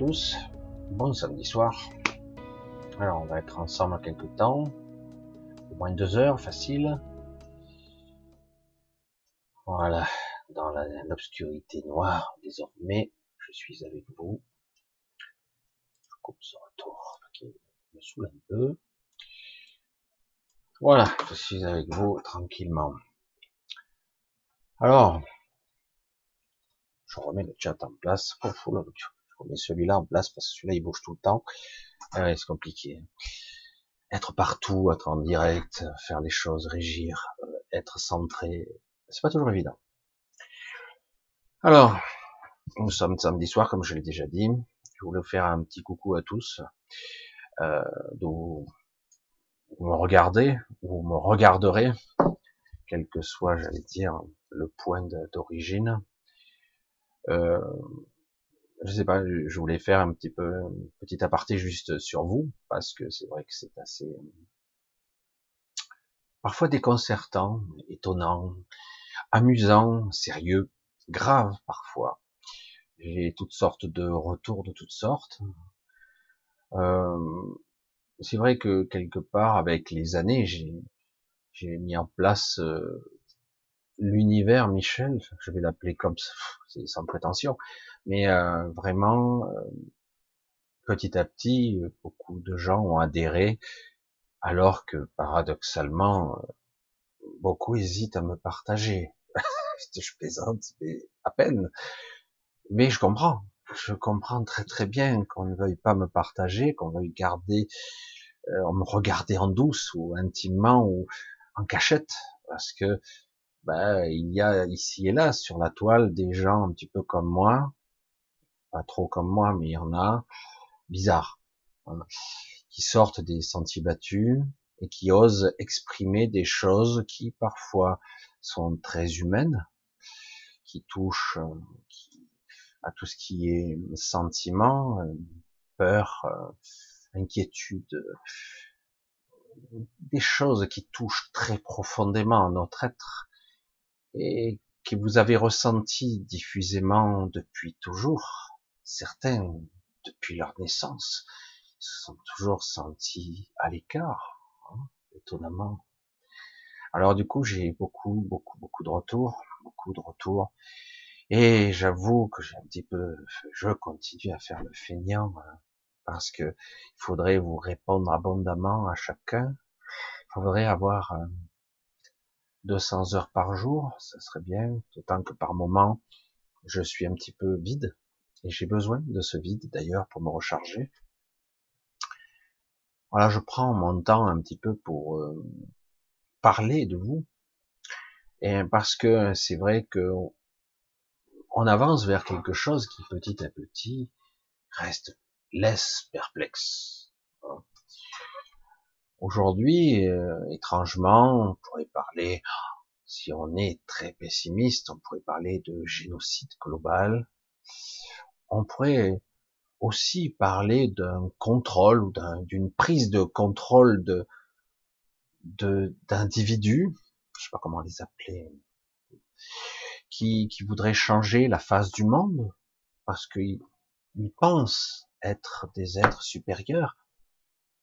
Bon samedi soir. Alors, on va être ensemble quelques temps. Au moins deux heures, facile. Voilà, dans l'obscurité noire, désormais, je suis avec vous. Je coupe ce retour qui me saoule un peu. Voilà, je suis avec vous tranquillement. Alors, je remets le chat en place. Oh, je remets celui-là en place parce que celui-là il bouge tout le temps. Ah c'est compliqué. Être partout, être en direct, faire les choses, régir, euh, être centré, c'est pas toujours évident. Alors, nous sommes samedi soir, comme je l'ai déjà dit. Je voulais faire un petit coucou à tous. Euh, vous me regardez, ou me regarderez, quel que soit, j'allais dire, le point d'origine. Euh, je sais pas, je voulais faire un petit peu, un petit aparté juste sur vous, parce que c'est vrai que c'est assez, parfois déconcertant, étonnant, amusant, sérieux, grave parfois. J'ai toutes sortes de retours de toutes sortes. Euh, c'est vrai que quelque part, avec les années, j'ai mis en place euh, l'univers Michel, je vais l'appeler comme ça, c'est sans prétention, mais euh, vraiment, euh, petit à petit, beaucoup de gens ont adhéré, alors que paradoxalement, euh, beaucoup hésitent à me partager. je plaisante, mais à peine. Mais je comprends, je comprends très très bien qu'on ne veuille pas me partager, qu'on veuille garder, euh, me regarder en douce ou intimement ou en cachette, parce que ben, il y a ici et là sur la toile des gens un petit peu comme moi, pas trop comme moi, mais il y en a, bizarres, qui sortent des sentiers battus et qui osent exprimer des choses qui parfois sont très humaines, qui touchent à tout ce qui est sentiment, peur, inquiétude, des choses qui touchent très profondément à notre être et que vous avez ressenti diffusément depuis toujours, certains depuis leur naissance se sont toujours sentis à l'écart, hein, étonnamment. Alors du coup, j'ai beaucoup, beaucoup, beaucoup de retours, beaucoup de retours, et j'avoue que j'ai un petit peu, je continue à faire le feignant, hein, parce que il faudrait vous répondre abondamment à chacun. Il faudrait avoir 200 heures par jour, ça serait bien, d'autant que par moment, je suis un petit peu vide, et j'ai besoin de ce vide d'ailleurs pour me recharger. Voilà, je prends mon temps un petit peu pour euh, parler de vous, et parce que c'est vrai que on avance vers quelque chose qui petit à petit reste laisse perplexe. Aujourd'hui, euh, étrangement, on pourrait parler, si on est très pessimiste, on pourrait parler de génocide global. On pourrait aussi parler d'un contrôle ou d'une prise de contrôle de d'individus, je sais pas comment les appeler, qui, qui voudraient changer la face du monde parce qu'ils pensent être des êtres supérieurs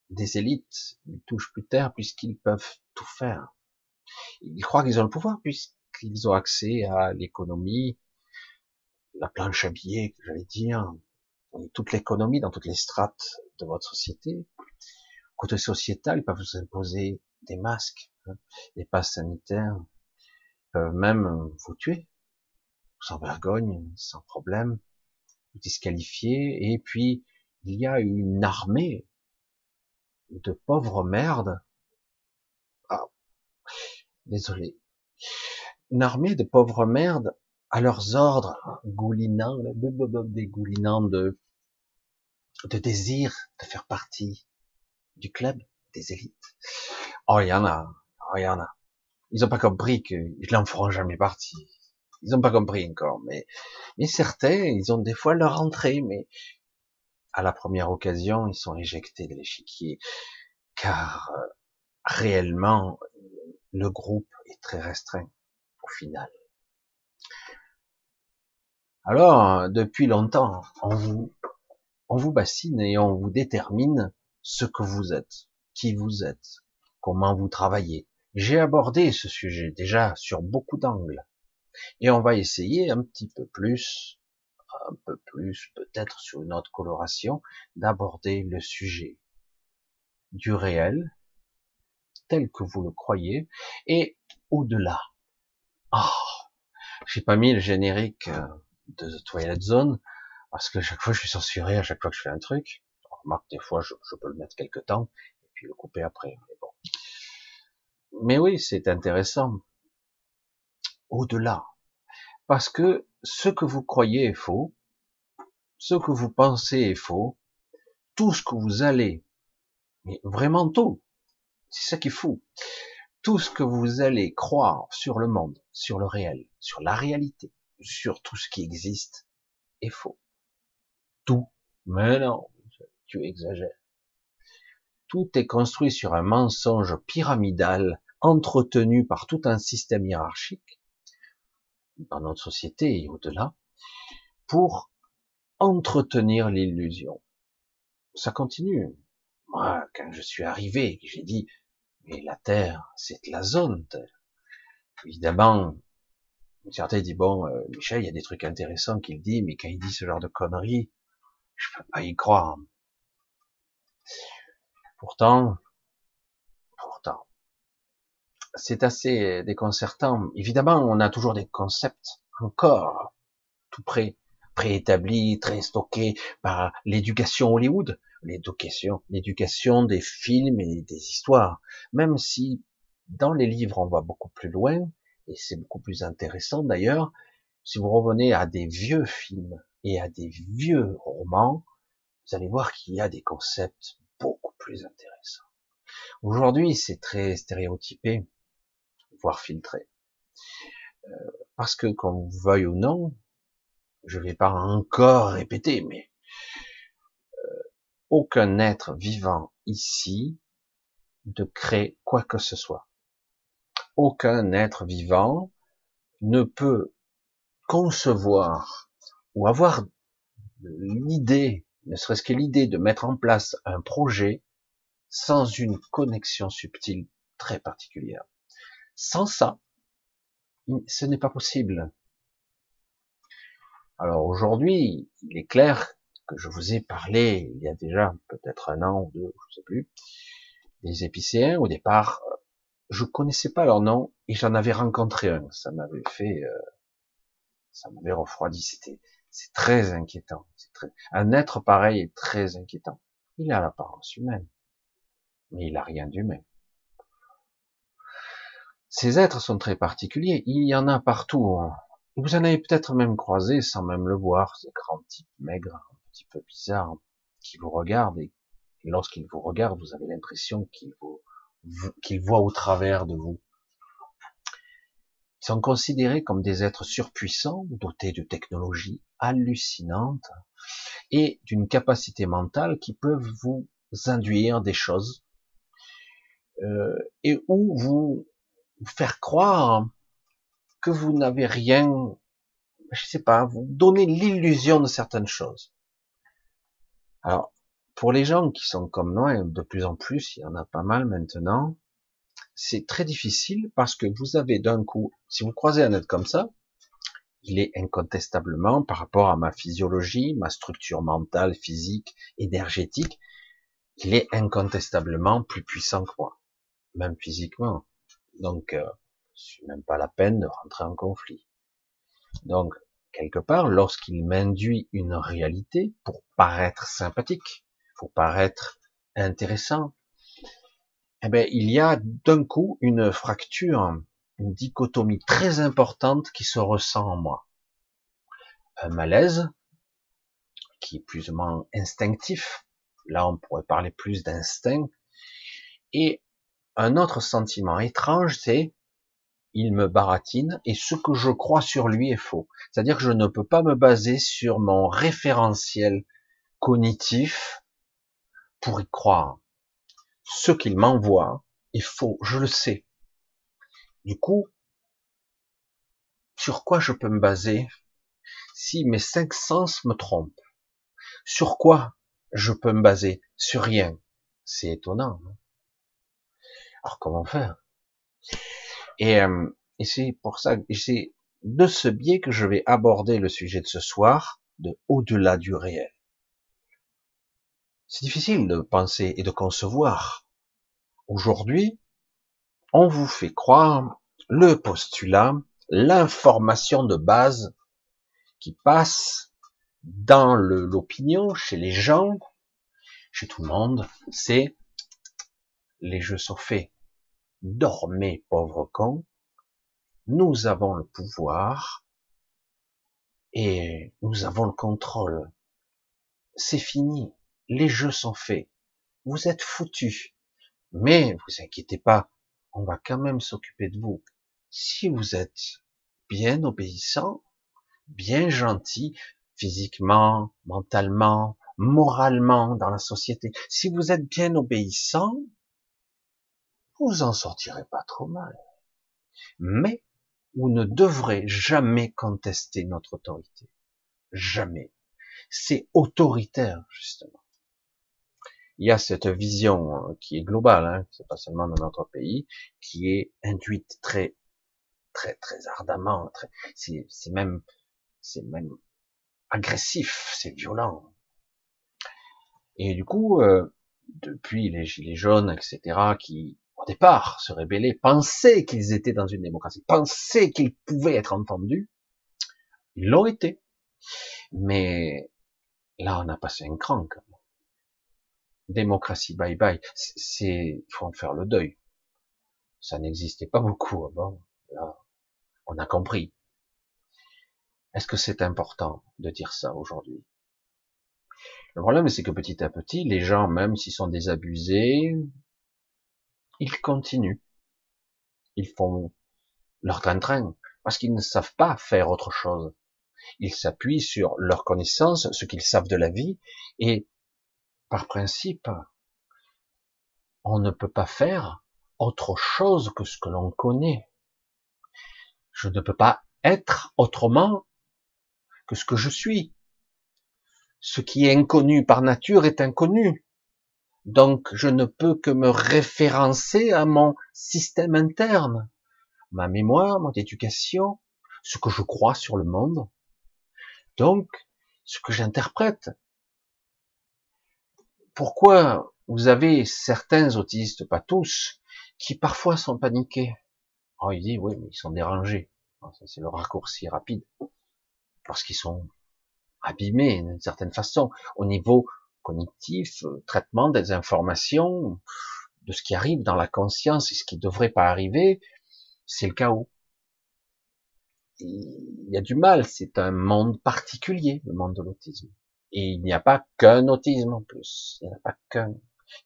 des élites, ils touchent plus terre puisqu'ils peuvent tout faire. Ils croient qu'ils ont le pouvoir puisqu'ils ont accès à l'économie, la planche à billets, j'allais dire, toute l'économie dans toutes les strates de votre société. Côté sociétal, ils peuvent vous imposer des masques, hein, des passes sanitaires, peuvent même vous tuer, sans vergogne, sans problème, vous disqualifier, et puis il y a une armée de pauvres merdes. Ah, désolé. Une armée de pauvres merdes à leurs ordres, goulinant, dégoulinant de, de désir de faire partie du club des élites. Oh, il y en a, oh, il y en a. Ils ont pas compris qu'ils n'en feront jamais partie. Ils ont pas compris encore, mais, mais certains, ils ont des fois leur entrée, mais à la première occasion, ils sont éjectés de l'échiquier, car euh, réellement, le groupe est très restreint au final. Alors, depuis longtemps, on vous, on vous bassine et on vous détermine ce que vous êtes, qui vous êtes, comment vous travaillez. J'ai abordé ce sujet déjà sur beaucoup d'angles. Et on va essayer un petit peu plus, un peu plus, peut-être sur une autre coloration, d'aborder le sujet du réel, tel que vous le croyez, et au-delà. Ah, j'ai pas mis le générique euh, de The Twilight Zone, parce que chaque fois je suis censuré à chaque fois que je fais un truc. remarque, des fois je, peux le mettre quelque temps, et puis le couper après. Mais, bon. mais oui, c'est intéressant. Au-delà. Parce que ce que vous croyez est faux, ce que vous pensez est faux, tout ce que vous allez, mais vraiment tout, c'est ça qui est fou, tout ce que vous allez croire sur le monde, sur le réel, sur la réalité, sur tout ce qui existe, est faux. Tout. Mais non, tu exagères. Tout est construit sur un mensonge pyramidal entretenu par tout un système hiérarchique dans notre société et au-delà pour entretenir l'illusion. Ça continue. Moi, quand je suis arrivé, j'ai dit, mais la Terre, c'est la zone Terre. Évidemment, certains disent, bon, euh, Michel, il y a des trucs intéressants qu'il dit, mais quand il dit ce genre de conneries, je peux pas y croire. Pourtant, pourtant, c'est assez déconcertant. Évidemment, on a toujours des concepts encore tout près, préétablis, très stockés par l'éducation Hollywood l'éducation, l'éducation des films et des histoires. Même si dans les livres on va beaucoup plus loin, et c'est beaucoup plus intéressant d'ailleurs, si vous revenez à des vieux films et à des vieux romans, vous allez voir qu'il y a des concepts beaucoup plus intéressants. Aujourd'hui, c'est très stéréotypé, voire filtré. Euh, parce que, qu'on veuille ou non, je vais pas encore répéter, mais aucun être vivant ici ne crée quoi que ce soit. Aucun être vivant ne peut concevoir ou avoir l'idée, ne serait-ce que l'idée de mettre en place un projet sans une connexion subtile très particulière. Sans ça, ce n'est pas possible. Alors aujourd'hui, il est clair que je vous ai parlé il y a déjà peut-être un an ou deux, je sais plus, des épicéens. Au départ, je connaissais pas leur nom et j'en avais rencontré un. Ça m'avait fait, euh, ça m'avait refroidi. C'était, c'est très inquiétant. Un être pareil est très inquiétant. Il a l'apparence humaine, mais il a rien d'humain. Ces êtres sont très particuliers. Il y en a partout. Hein. Vous en avez peut-être même croisé sans même le voir, ces grands types maigres, petit peu bizarre qui vous regarde et, lorsqu'il vous regarde, vous avez l'impression qu'il vous, qu'il voit au travers de vous. Ils sont considérés comme des êtres surpuissants, dotés de technologies hallucinantes et d'une capacité mentale qui peuvent vous induire des choses euh, et vous, vous faire croire que vous n'avez rien, je sais pas, vous donner l'illusion de certaines choses. Alors, pour les gens qui sont comme moi, et de plus en plus, il y en a pas mal maintenant, c'est très difficile parce que vous avez d'un coup, si vous croisez un être comme ça, il est incontestablement, par rapport à ma physiologie, ma structure mentale, physique, énergétique, il est incontestablement plus puissant que moi, même physiquement. Donc, euh, c'est même pas la peine de rentrer en conflit. Donc, quelque part, lorsqu'il m'induit une réalité pour paraître sympathique, pour paraître intéressant, eh bien, il y a d'un coup une fracture, une dichotomie très importante qui se ressent en moi. Un malaise qui est plus ou moins instinctif. Là, on pourrait parler plus d'instinct. Et un autre sentiment étrange, c'est il me baratine et ce que je crois sur lui est faux. C'est-à-dire que je ne peux pas me baser sur mon référentiel cognitif pour y croire. Ce qu'il m'envoie est faux, je le sais. Du coup, sur quoi je peux me baser si mes cinq sens me trompent? Sur quoi je peux me baser? Sur rien. C'est étonnant. Alors comment faire? Et, euh, et c'est pour ça c'est de ce biais que je vais aborder le sujet de ce soir, de au-delà du réel. C'est difficile de penser et de concevoir. Aujourd'hui, on vous fait croire le postulat, l'information de base qui passe dans l'opinion, chez les gens, chez tout le monde, c'est les jeux sont faits. Dormez, pauvre con. Nous avons le pouvoir et nous avons le contrôle. C'est fini. Les jeux sont faits. Vous êtes foutus. Mais vous inquiétez pas, on va quand même s'occuper de vous. Si vous êtes bien obéissant, bien gentil, physiquement, mentalement, moralement dans la société, si vous êtes bien obéissant, vous en sortirez pas trop mal. Mais vous ne devrez jamais contester notre autorité. Jamais. C'est autoritaire, justement. Il y a cette vision euh, qui est globale, hein, c'est pas seulement dans notre pays, qui est induite très, très, très ardemment. Très, c'est, c'est même, c'est même agressif, c'est violent. Et du coup, euh, depuis les gilets jaunes, etc., qui au départ, se rébeller, pensaient qu'ils étaient dans une démocratie, pensaient qu'ils pouvaient être entendus, ils l'ont été. Mais là, on a passé un cran. Quand même. Démocratie, bye bye. C'est, faut en faire le deuil. Ça n'existait pas beaucoup avant. Là, on a compris. Est-ce que c'est important de dire ça aujourd'hui? Le problème, c'est que petit à petit, les gens, même s'ils sont désabusés, ils continuent. Ils font leur train-train parce qu'ils ne savent pas faire autre chose. Ils s'appuient sur leurs connaissances, ce qu'ils savent de la vie, et par principe, on ne peut pas faire autre chose que ce que l'on connaît. Je ne peux pas être autrement que ce que je suis. Ce qui est inconnu par nature est inconnu. Donc, je ne peux que me référencer à mon système interne, ma mémoire, mon éducation, ce que je crois sur le monde. Donc, ce que j'interprète. Pourquoi vous avez certains autistes, pas tous, qui parfois sont paniqués? Oh, il dit, oui, mais ils sont dérangés. C'est le raccourci rapide. Parce qu'ils sont abîmés d'une certaine façon au niveau cognitif, euh, traitement des informations, de ce qui arrive dans la conscience et ce qui devrait pas arriver, c'est le chaos. Il y a du mal, c'est un monde particulier, le monde de l'autisme. Et il n'y a pas qu'un autisme en plus. Il n'y en a pas qu'un.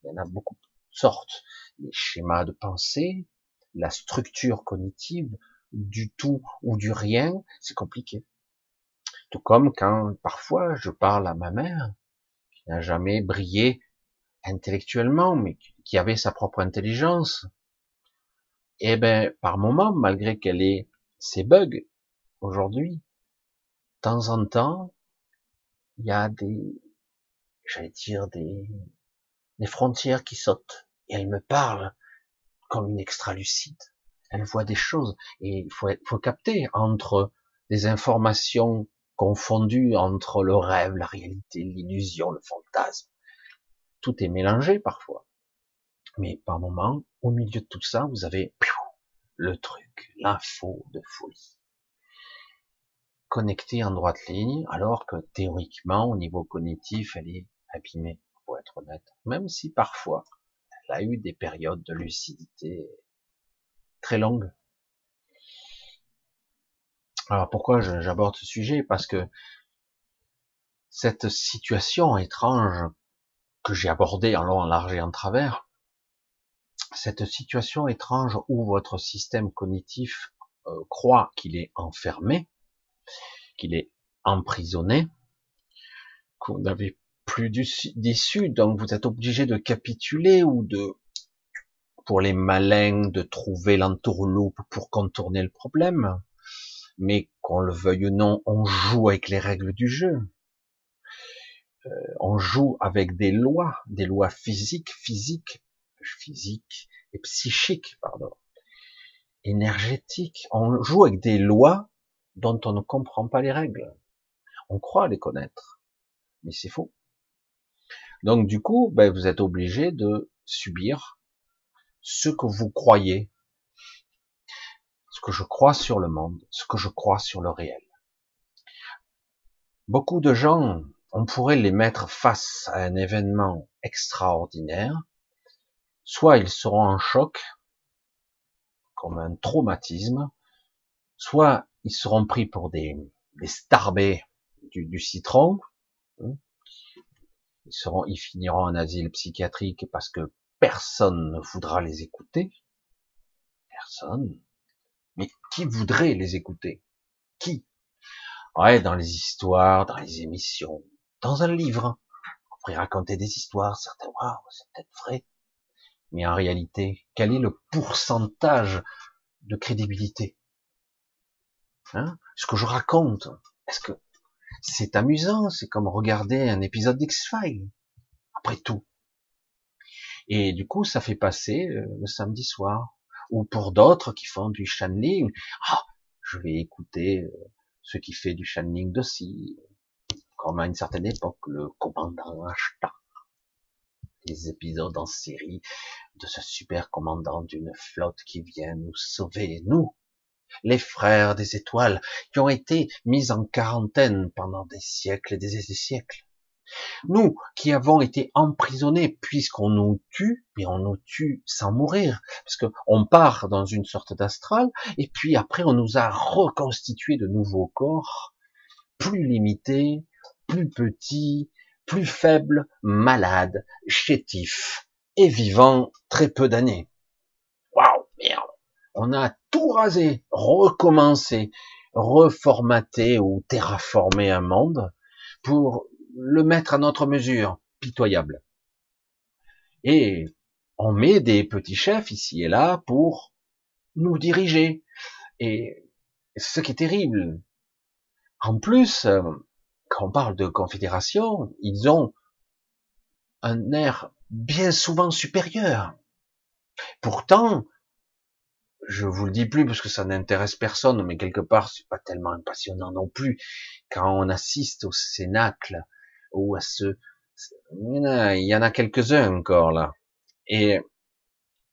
Il y en a beaucoup de sortes. Les schémas de pensée, la structure cognitive, du tout ou du rien, c'est compliqué. Tout comme quand parfois je parle à ma mère, n'a jamais brillé intellectuellement, mais qui avait sa propre intelligence. Eh ben, par moment, malgré qu'elle ait ses bugs, aujourd'hui, de temps en temps, il y a des, j'allais dire, des, des frontières qui sautent. Et elle me parle comme une extra-lucide. Elle voit des choses. Et il faut, faut capter entre des informations confondu entre le rêve, la réalité, l'illusion, le fantasme. Tout est mélangé parfois. Mais par moment, au milieu de tout ça, vous avez le truc, l'info de folie. Connecté en droite ligne, alors que théoriquement, au niveau cognitif, elle est abîmée, pour être honnête. Même si parfois, elle a eu des périodes de lucidité très longues. Alors pourquoi j'aborde ce sujet? Parce que cette situation étrange que j'ai abordée en long, en large et en travers, cette situation étrange où votre système cognitif euh, croit qu'il est enfermé, qu'il est emprisonné, vous n'avez plus d'issue, donc vous êtes obligé de capituler ou de, pour les malins, de trouver l'entourloupe pour contourner le problème mais qu'on le veuille ou non, on joue avec les règles du jeu. euh, on joue avec des lois, des lois physiques, physiques, physiques et psychiques, pardon, énergétiques. On joue avec des lois dont on ne comprend pas les règles. On croit les connaître, mais c'est faux. Donc du coup, ben, vous êtes obligé de subir ce que vous croyez, que je crois sur le monde, ce que je crois sur le réel. Beaucoup de gens on pourrait les mettre face à un événement extraordinaire, soit ils seront en choc, comme un traumatisme, soit ils seront pris pour des, des starbés du, citron, hein. ils seront, ils finiront en asile psychiatrique parce que personne ne voudra les écouter, personne. Mais qui voudrait les écouter? Qui? Ouais, dans les histoires, dans les émissions, dans un livre. On pourrait raconter des histoires, certains, waouh, c'est peut-être vrai. Mais en réalité, quel est le pourcentage de crédibilité? Hein? Ce que je raconte, est-ce que c'est amusant? C'est comme regarder un épisode d'X-Files, après tout. Et du coup, ça fait passer euh, le samedi soir. Ou pour d'autres qui font du channeling, ah, je vais écouter euh, ce qui fait du channeling de comme à une certaine époque, le commandant Ashtar. Les épisodes en série de ce super commandant d'une flotte qui vient nous sauver, nous, les frères des étoiles, qui ont été mis en quarantaine pendant des siècles et des siècles. Nous, qui avons été emprisonnés puisqu'on nous tue, mais on nous tue sans mourir, parce qu'on part dans une sorte d'astral, et puis après on nous a reconstitué de nouveaux corps, plus limités, plus petit, plus faible, malade, chétif et vivant très peu d'années. Waouh, merde. On a tout rasé, recommencé, reformaté ou terraformé un monde pour le mettre à notre mesure, pitoyable. Et on met des petits chefs ici et là pour nous diriger. Et ce qui est terrible. En plus, euh, quand on parle de confédération, ils ont un air bien souvent supérieur. Pourtant, je vous le dis plus parce que ça n'intéresse personne, mais quelque part c'est pas tellement passionnant non plus quand on assiste au cénacle ou à ce, il y en a quelques-uns encore là, et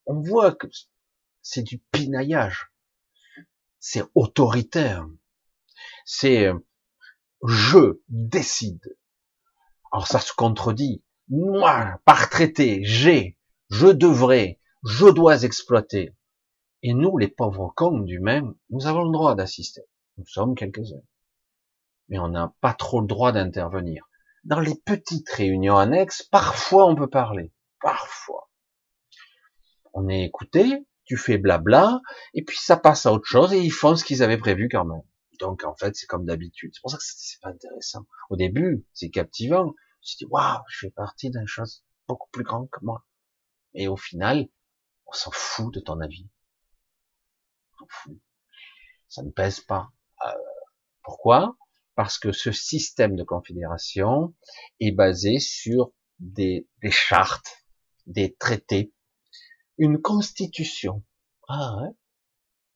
on voit que c'est du pinaillage, c'est autoritaire, c'est je décide. Alors ça se contredit. Moi, par traité, j'ai, je devrais, je dois exploiter. Et nous, les pauvres cons du même, nous avons le droit d'assister. Nous sommes quelques-uns. Mais on n'a pas trop le droit d'intervenir. Dans les petites réunions annexes, parfois on peut parler. Parfois. On est écouté, tu fais blabla, et puis ça passe à autre chose, et ils font ce qu'ils avaient prévu quand même. Donc en fait, c'est comme d'habitude. C'est pour ça que c'est pas intéressant. Au début, c'est captivant. Je me dis waouh, je fais partie d'une chose beaucoup plus grande que moi. Et au final, on s'en fout de ton avis. On s'en fout. Ça ne pèse pas. Euh, pourquoi? Parce que ce système de confédération est basé sur des, des chartes, des traités, une constitution. Ah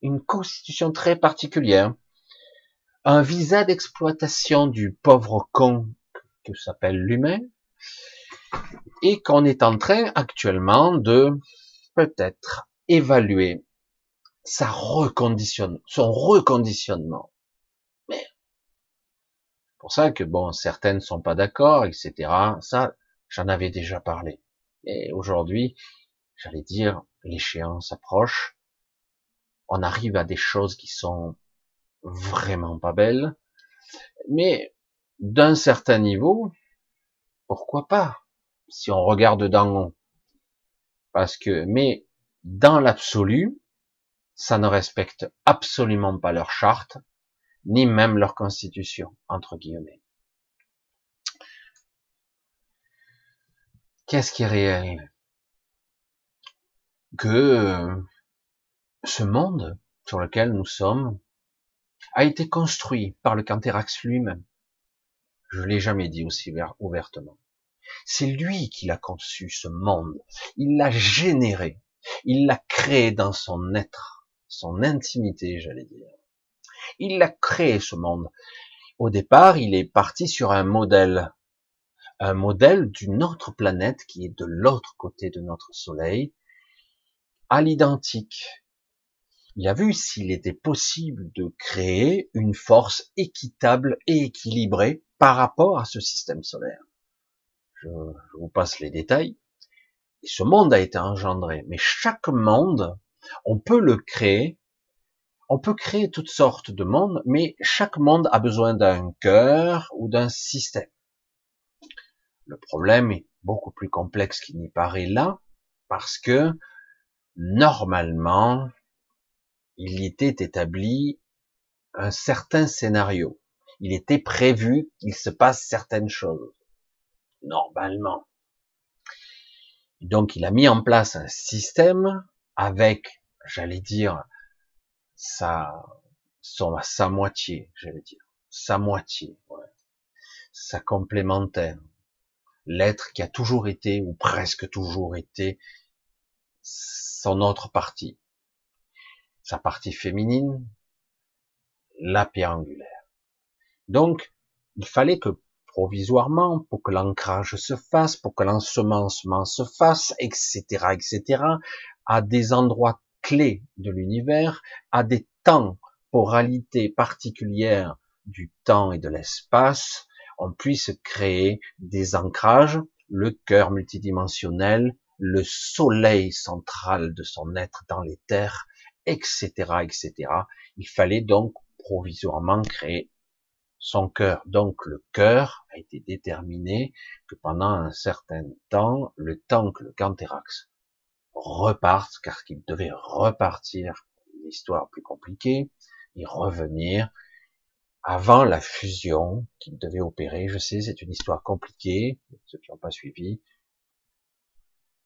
une constitution très particulière un visa d'exploitation du pauvre con que s'appelle l'humain, et qu'on est en train actuellement de peut-être évaluer sa reconditionne, son reconditionnement. Pour ça que bon, certaines ne sont pas d'accord, etc. Ça, j'en avais déjà parlé. Et aujourd'hui, j'allais dire, l'échéance approche. On arrive à des choses qui sont vraiment pas belle, mais d'un certain niveau, pourquoi pas, si on regarde haut. Parce que, mais dans l'absolu, ça ne respecte absolument pas leur charte, ni même leur constitution, entre guillemets. Qu'est-ce qui est réel Que ce monde sur lequel nous sommes a été construit par le Canthérax lui-même. Je l'ai jamais dit aussi ouvertement. C'est lui qui l'a conçu, ce monde. Il l'a généré. Il l'a créé dans son être, son intimité, j'allais dire. Il l'a créé, ce monde. Au départ, il est parti sur un modèle, un modèle d'une autre planète qui est de l'autre côté de notre Soleil, à l'identique. Il a vu s'il était possible de créer une force équitable et équilibrée par rapport à ce système solaire. Je, vous passe les détails. Ce monde a été engendré, mais chaque monde, on peut le créer on peut créer toutes sortes de mondes, mais chaque monde a besoin d'un cœur ou d'un système. Le problème est beaucoup plus complexe qu'il n'y paraît là, parce que normalement, il était établi un certain scénario. Il était prévu qu'il se passe certaines choses. Normalement. Donc il a mis en place un système avec, j'allais dire, sa, son, sa moitié, j'allais dire, sa moitié, ouais. sa complémentaire, l'être qui a toujours été ou presque toujours été son autre partie, sa partie féminine, la pierre angulaire. Donc, il fallait que provisoirement, pour que l'ancrage se fasse, pour que l'ensemencement se fasse, etc., etc., à des endroits clés de l'univers, à des temporalités particulières du temps et de l'espace, on puisse créer des ancrages, le cœur multidimensionnel, le soleil central de son être dans les terres, etc., etc. Il fallait donc provisoirement créer son cœur. Donc le cœur a été déterminé que pendant un certain temps, le temps que le Canthérax reparte, car qu'il devait repartir, une histoire plus compliquée, et revenir avant la fusion qu'il devait opérer. Je sais, c'est une histoire compliquée, ceux qui n'ont pas suivi.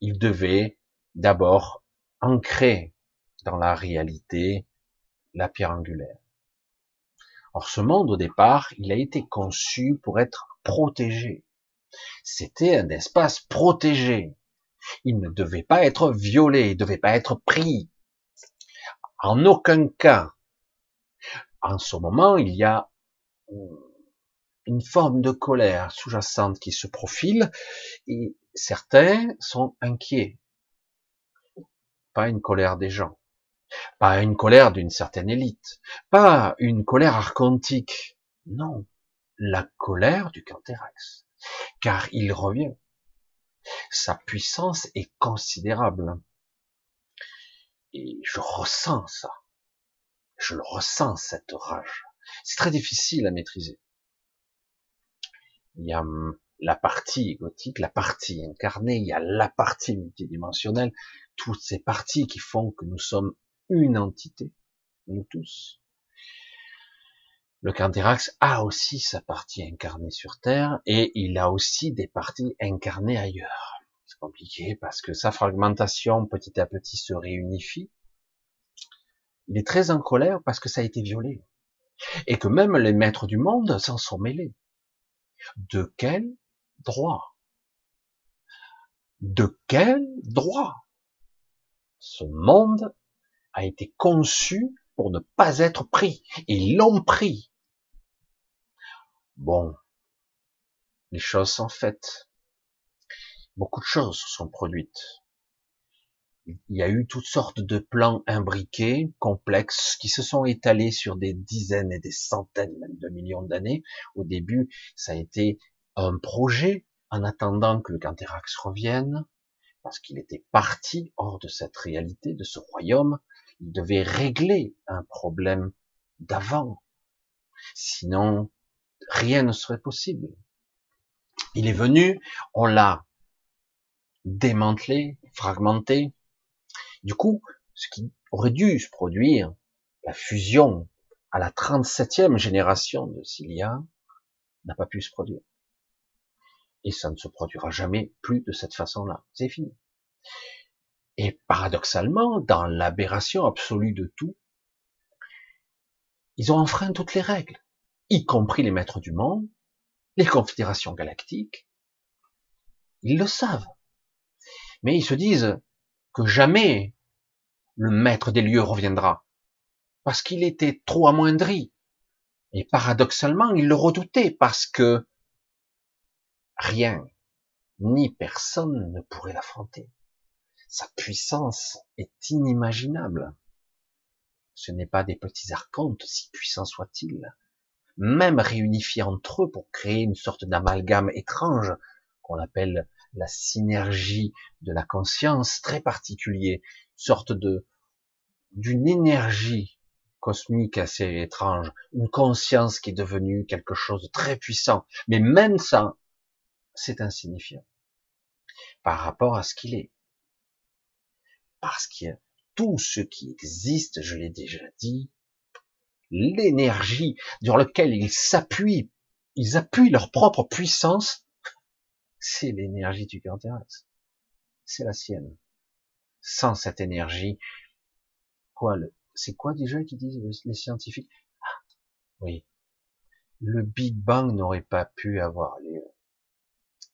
Il devait d'abord ancrer dans la réalité la pierre angulaire. Or, ce monde, au départ, il a été conçu pour être protégé. C'était un espace protégé. Il ne devait pas être violé, il ne devait pas être pris. En aucun cas. En ce moment, il y a une forme de colère sous-jacente qui se profile et certains sont inquiets. Pas une colère des gens, pas une colère d'une certaine élite, pas une colère archontique. Non, la colère du Canthérax. Car il revient. Sa puissance est considérable. Et je ressens ça. Je le ressens, cette rage. C'est très difficile à maîtriser. Il y a hum, la partie égotique, la partie incarnée, il y a la partie multidimensionnelle, toutes ces parties qui font que nous sommes une entité, nous tous. Le Canthérax a aussi sa partie incarnée sur Terre et il a aussi des parties incarnées ailleurs. C'est compliqué parce que sa fragmentation petit à petit se réunifie. Il est très en colère parce que ça a été violé. Et que même les maîtres du monde s'en sont mêlés. De quel droit? De quel droit? Ce monde a été conçu pour ne pas être pris. Ils l'ont pris. Bon, les choses sont faites. Beaucoup de choses sont produites. Il y a eu toutes sortes de plans imbriqués, complexes, qui se sont étalés sur des dizaines et des centaines même de millions d'années. Au début, ça a été un projet en attendant que le Canthérax revienne, parce qu'il était parti hors de cette réalité, de ce royaume, il devait régler un problème d'avant. Sinon, rien ne serait possible. Il est venu, on l'a démantelé, fragmenté. Du coup, ce qui aurait dû se produire, la fusion à la 37e génération de Cilia, n'a pas pu se produire. Et ça ne se produira jamais plus de cette façon-là. C'est fini. Et paradoxalement, dans l'aberration absolue de tout, ils ont enfreint toutes les règles, y compris les maîtres du monde, les confédérations galactiques, ils le savent. Mais ils se disent que jamais le maître des lieux reviendra. Parce qu'il était trop amoindri. Et paradoxalement, ils le redoutaient parce que rien, ni personne ne pourrait l'affronter. Sa puissance est inimaginable. Ce n'est pas des petits archontes, si puissants soient-ils, même réunifiés entre eux pour créer une sorte d'amalgame étrange qu'on appelle la synergie de la conscience, très particulier, sorte de d'une énergie cosmique assez étrange, une conscience qui est devenue quelque chose de très puissant. Mais même ça, c'est insignifiant par rapport à ce qu'il est. Parce que tout ce qui existe, je l'ai déjà dit, l'énergie sur laquelle ils s'appuient, ils appuient leur propre puissance, c'est l'énergie du cœur terrestre. C'est la sienne. Sans cette énergie, quoi, le, c'est quoi déjà qui disent les scientifiques? Ah, oui. Le Big Bang n'aurait pas pu avoir lieu.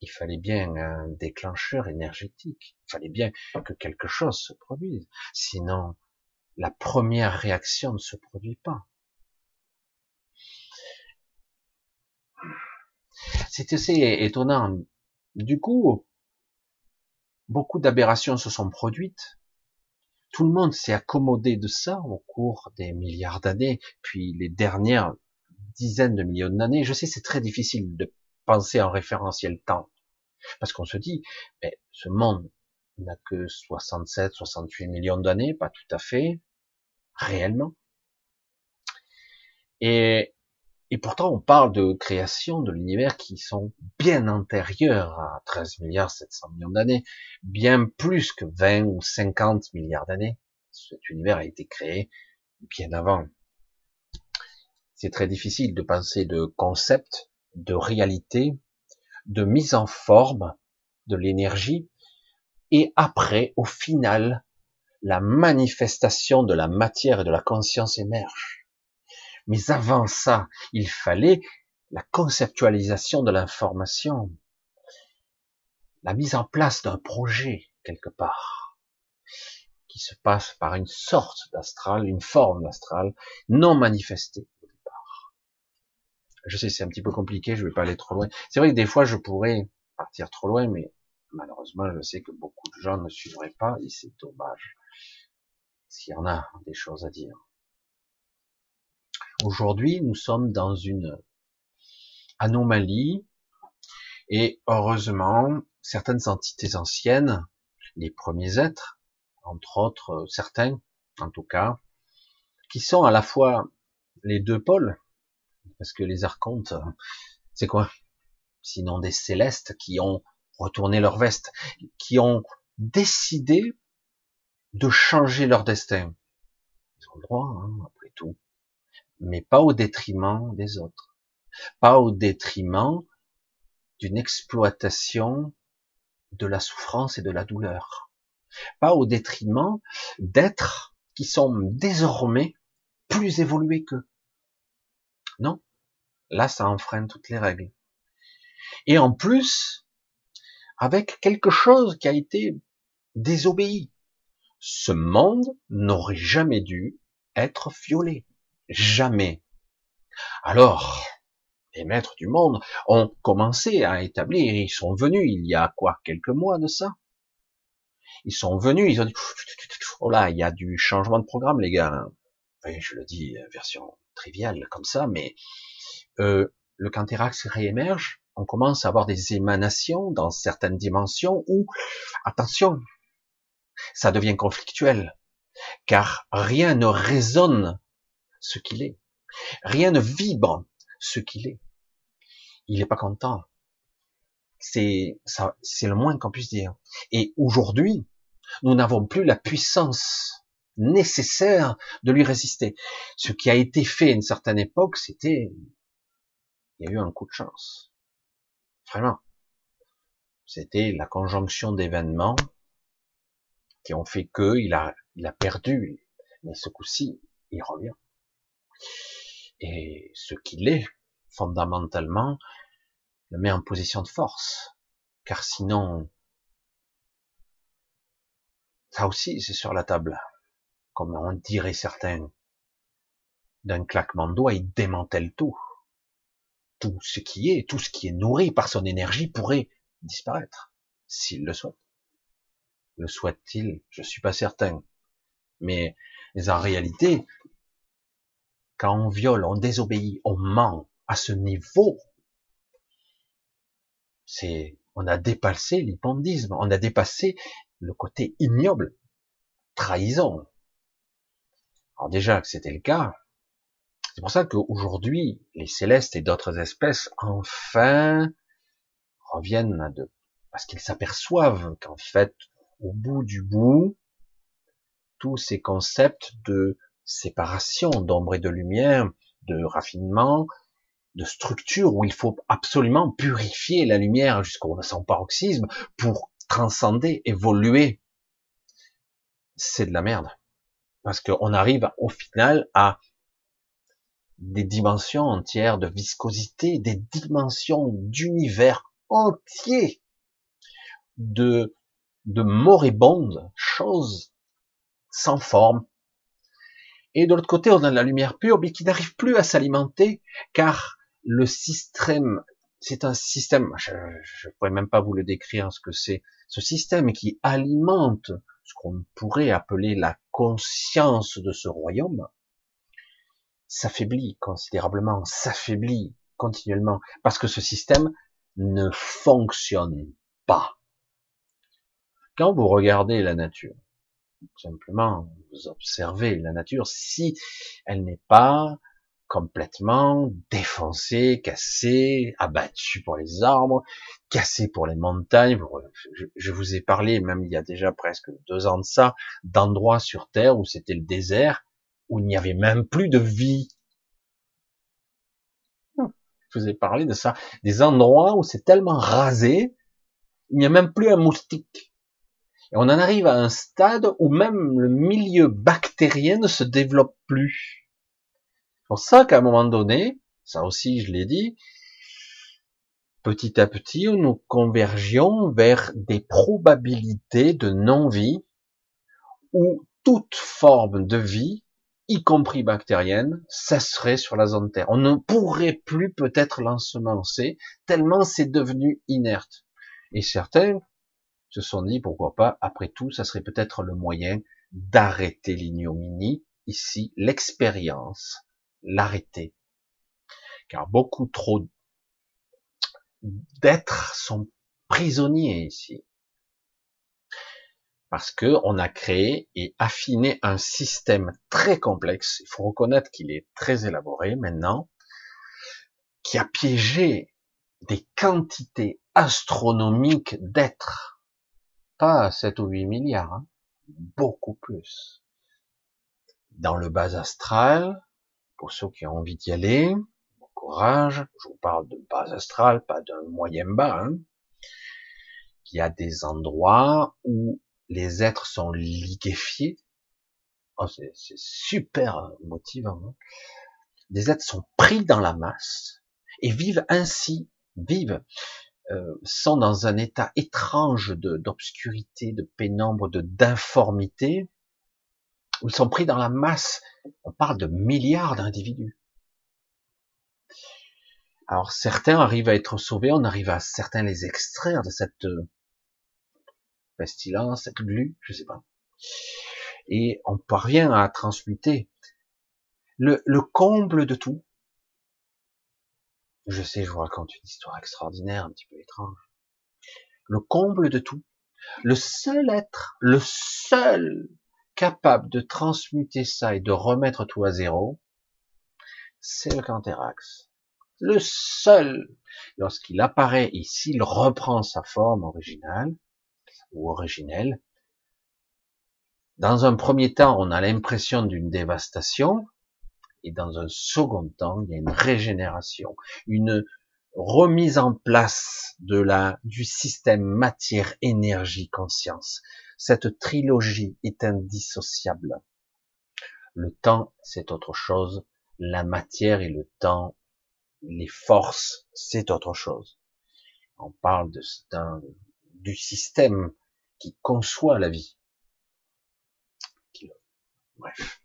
Il fallait bien un déclencheur énergétique. Il fallait bien que quelque chose se produise. Sinon, la première réaction ne se produit pas. C'est assez étonnant. Du coup, beaucoup d'aberrations se sont produites. Tout le monde s'est accommodé de ça au cours des milliards d'années, puis les dernières dizaines de millions d'années. Je sais, c'est très difficile de penser en référentiel temps. Parce qu'on se dit, mais ce monde n'a que 67, 68 millions d'années, pas tout à fait, réellement. Et pourtant, on parle de création de l'univers qui sont bien antérieures à 13 milliards 700 millions d'années, bien plus que 20 ou 50 milliards d'années. Cet univers a été créé bien avant. C'est très difficile de penser de concept, de réalité, de mise en forme de l'énergie, et après, au final, la manifestation de la matière et de la conscience émerge. Mais avant ça, il fallait la conceptualisation de l'information, la mise en place d'un projet quelque part, qui se passe par une sorte d'astral, une forme d'astral non manifestée au départ. Je sais, c'est un petit peu compliqué, je vais pas aller trop loin. C'est vrai que des fois, je pourrais partir trop loin, mais malheureusement, je sais que beaucoup de gens ne suivraient pas, et c'est dommage. S'il y en a des choses à dire. Aujourd'hui, nous sommes dans une anomalie et heureusement, certaines entités anciennes, les premiers êtres, entre autres certains, en tout cas, qui sont à la fois les deux pôles, parce que les archontes, c'est quoi? Sinon des célestes qui ont retourné leur veste, qui ont décidé de changer leur destin. Ils ont le droit, hein, après tout mais pas au détriment des autres, pas au détriment d'une exploitation de la souffrance et de la douleur, pas au détriment d'êtres qui sont désormais plus évolués qu'eux. Non, là ça enfreint toutes les règles. Et en plus, avec quelque chose qui a été désobéi. Ce monde n'aurait jamais dû être violé. Jamais. Alors, les maîtres du monde ont commencé à établir, ils sont venus il y a quoi, quelques mois de ça? Ils sont venus, ils ont dit, oh là, il y a du changement de programme, les gars. Je le dis, version triviale comme ça, mais euh, le Canterax réémerge, on commence à avoir des émanations dans certaines dimensions où, attention, ça devient conflictuel, car rien ne résonne ce qu'il est. Rien ne vibre ce qu'il est. Il n'est pas content. C'est ça, c'est le moins qu'on puisse dire. Et aujourd'hui, nous n'avons plus la puissance nécessaire de lui résister. Ce qui a été fait à une certaine époque, c'était, il y a eu un coup de chance. Vraiment. C'était la conjonction d'événements qui ont fait que il a, il a perdu. Mais ce coup-ci, il revient. Et ce qu'il est, fondamentalement, le met en position de force, car sinon, ça aussi c'est sur la table, comme on dirait certains. D'un claquement de doigts, il démantèle tout. Tout ce qui est, tout ce qui est nourri par son énergie pourrait disparaître, s'il le souhaite. Le souhaite-t-il Je suis pas certain. Mais, mais en réalité, on viole, on désobéit, on ment à ce niveau, c'est, on a dépassé l'hypondisme, on a dépassé le côté ignoble, trahison. Alors déjà que c'était le cas, c'est pour ça qu'aujourd'hui, les célestes et d'autres espèces, enfin, reviennent à de, parce qu'ils s'aperçoivent qu'en fait, au bout du bout, tous ces concepts de séparation d'ombre et de lumière, de raffinement, de structure où il faut absolument purifier la lumière jusqu'au son paroxysme pour transcender, évoluer. C'est de la merde. Parce qu'on arrive au final à des dimensions entières de viscosité, des dimensions d'univers entier de, de moribondes, choses sans forme. Et de l'autre côté, on a la lumière pure, mais qui n'arrive plus à s'alimenter, car le système, c'est un système, je ne pourrais même pas vous le décrire ce que c'est, ce système qui alimente ce qu'on pourrait appeler la conscience de ce royaume, s'affaiblit considérablement, s'affaiblit continuellement, parce que ce système ne fonctionne pas. Quand vous regardez la nature, simplement vous observez la nature, si elle n'est pas complètement défoncée, cassée, abattue pour les arbres, cassée pour les montagnes. Je, vous ai parlé, même il y a déjà presque deux ans de ça, d'endroits sur Terre où c'était le désert, où il n'y avait même plus de vie. Je vous ai parlé de ça. Des endroits où c'est tellement rasé, il n'y a même plus un moustique. Et on en arrive à un stade où même le milieu bactérien ne se développe plus. C'est pour ça qu'à un moment donné, ça aussi je l'ai dit, petit à petit, nous convergions vers des probabilités de non-vie où toute forme de vie y compris bactérienne, cesserait sur la zone Terre. On ne pourrait plus peut-être l'ensemencer, tellement c'est devenu inerte. Et certains se sont dit, pourquoi pas, après tout, ça serait peut-être le moyen d'arrêter l'ignominie, ici, l'expérience, l'arrêter. Car beaucoup trop d'êtres sont prisonniers ici parce que on a créé et affiné un système très complexe. Il faut reconnaître qu'il est très élaboré maintenant, qui a piégé des quantités astronomiques d'êtres, pas 7 ou 8 milliards, hein, beaucoup plus. Dans le bas astral, pour ceux qui ont envie d'y aller, bon courage, je vous parle de bas astral, pas d'un moyen bas, hein, il y a des endroits où les êtres sont liquéfiés. Oh, c'est super motivant. Hein. les êtres sont pris dans la masse et vivent ainsi, vivent, euh, sont dans un état étrange d'obscurité, de, pénombre, de d'informité, où ils sont pris dans la masse. On parle de milliards d'individus. Alors certains arrivent à être sauvés, on arrive à certains les extraire de cette pestilence, cette glu, je sais pas. Et on parvient à transmuter le comble de tout. Je sais, je vous raconte une histoire extraordinaire, un petit peu étrange. Le comble de tout. Le seul être, le seul capable de transmuter ça et de remettre tout à zéro, c'est le Canthérax. Le seul, lorsqu'il apparaît ici, il reprend sa forme originale, ou originelle. Dans un premier temps, on a l'impression d'une dévastation, et dans un second temps, il y a une régénération, une remise en place de la, du système matière, énergie, conscience. Cette trilogie est indissociable. Le temps, c'est autre chose. La matière et le temps, les forces, c'est autre chose. On parle de, du système qui conçoit la vie. Bref.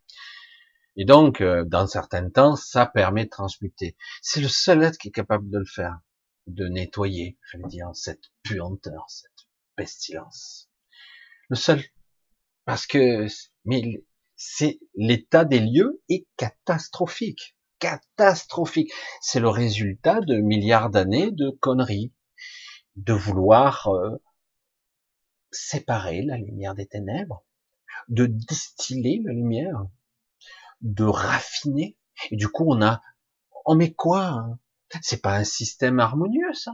Et donc, euh, dans certains temps, ça permet de transmuter. C'est le seul être qui est capable de le faire, de nettoyer, je veux dire, cette puanteur, cette pestilence. Le seul. Parce que, mais c'est l'état des lieux est catastrophique. Catastrophique. C'est le résultat de milliards d'années de conneries. De vouloir euh, séparer la lumière des ténèbres, de distiller la lumière, de raffiner. Et du coup, on a, on met quoi hein? C'est pas un système harmonieux, ça?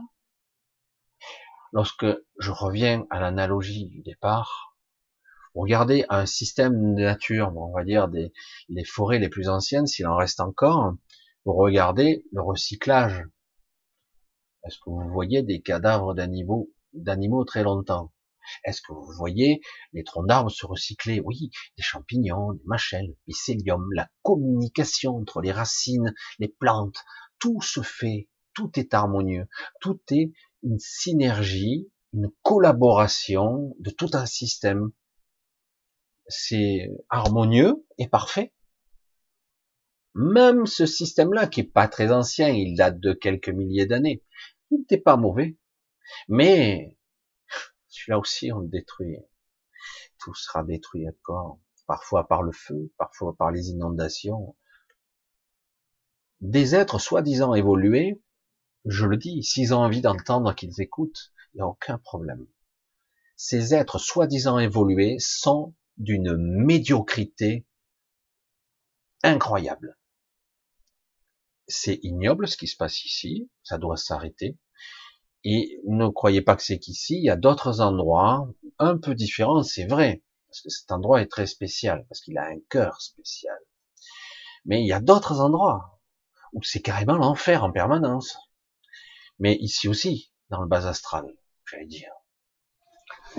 Lorsque je reviens à l'analogie du départ, regardez un système de nature, on va dire des les forêts les plus anciennes, s'il en reste encore, vous regardez le recyclage. Est-ce que vous voyez des cadavres d'animaux, d'animaux très longtemps? Est-ce que vous voyez les troncs d'arbres se recycler? Oui, des champignons, des machelles, le mycélium, la communication entre les racines, les plantes, tout se fait, tout est harmonieux, tout est une synergie, une collaboration de tout un système. C'est harmonieux et parfait. Même ce système-là, qui est pas très ancien, il date de quelques milliers d'années, il n'était pas mauvais. Mais celui-là aussi, on le détruit. Tout sera détruit encore. Parfois par le feu, parfois par les inondations. Des êtres soi-disant évolués, je le dis, s'ils ont envie d'entendre qu'ils écoutent, il n'y a aucun problème. Ces êtres soi-disant évolués sont d'une médiocrité incroyable. C'est ignoble ce qui se passe ici, ça doit s'arrêter. Et ne croyez pas que c'est qu'ici, il y a d'autres endroits un peu différents, c'est vrai, parce que cet endroit est très spécial, parce qu'il a un cœur spécial. Mais il y a d'autres endroits où c'est carrément l'enfer en permanence. Mais ici aussi, dans le bas astral, j'allais dire.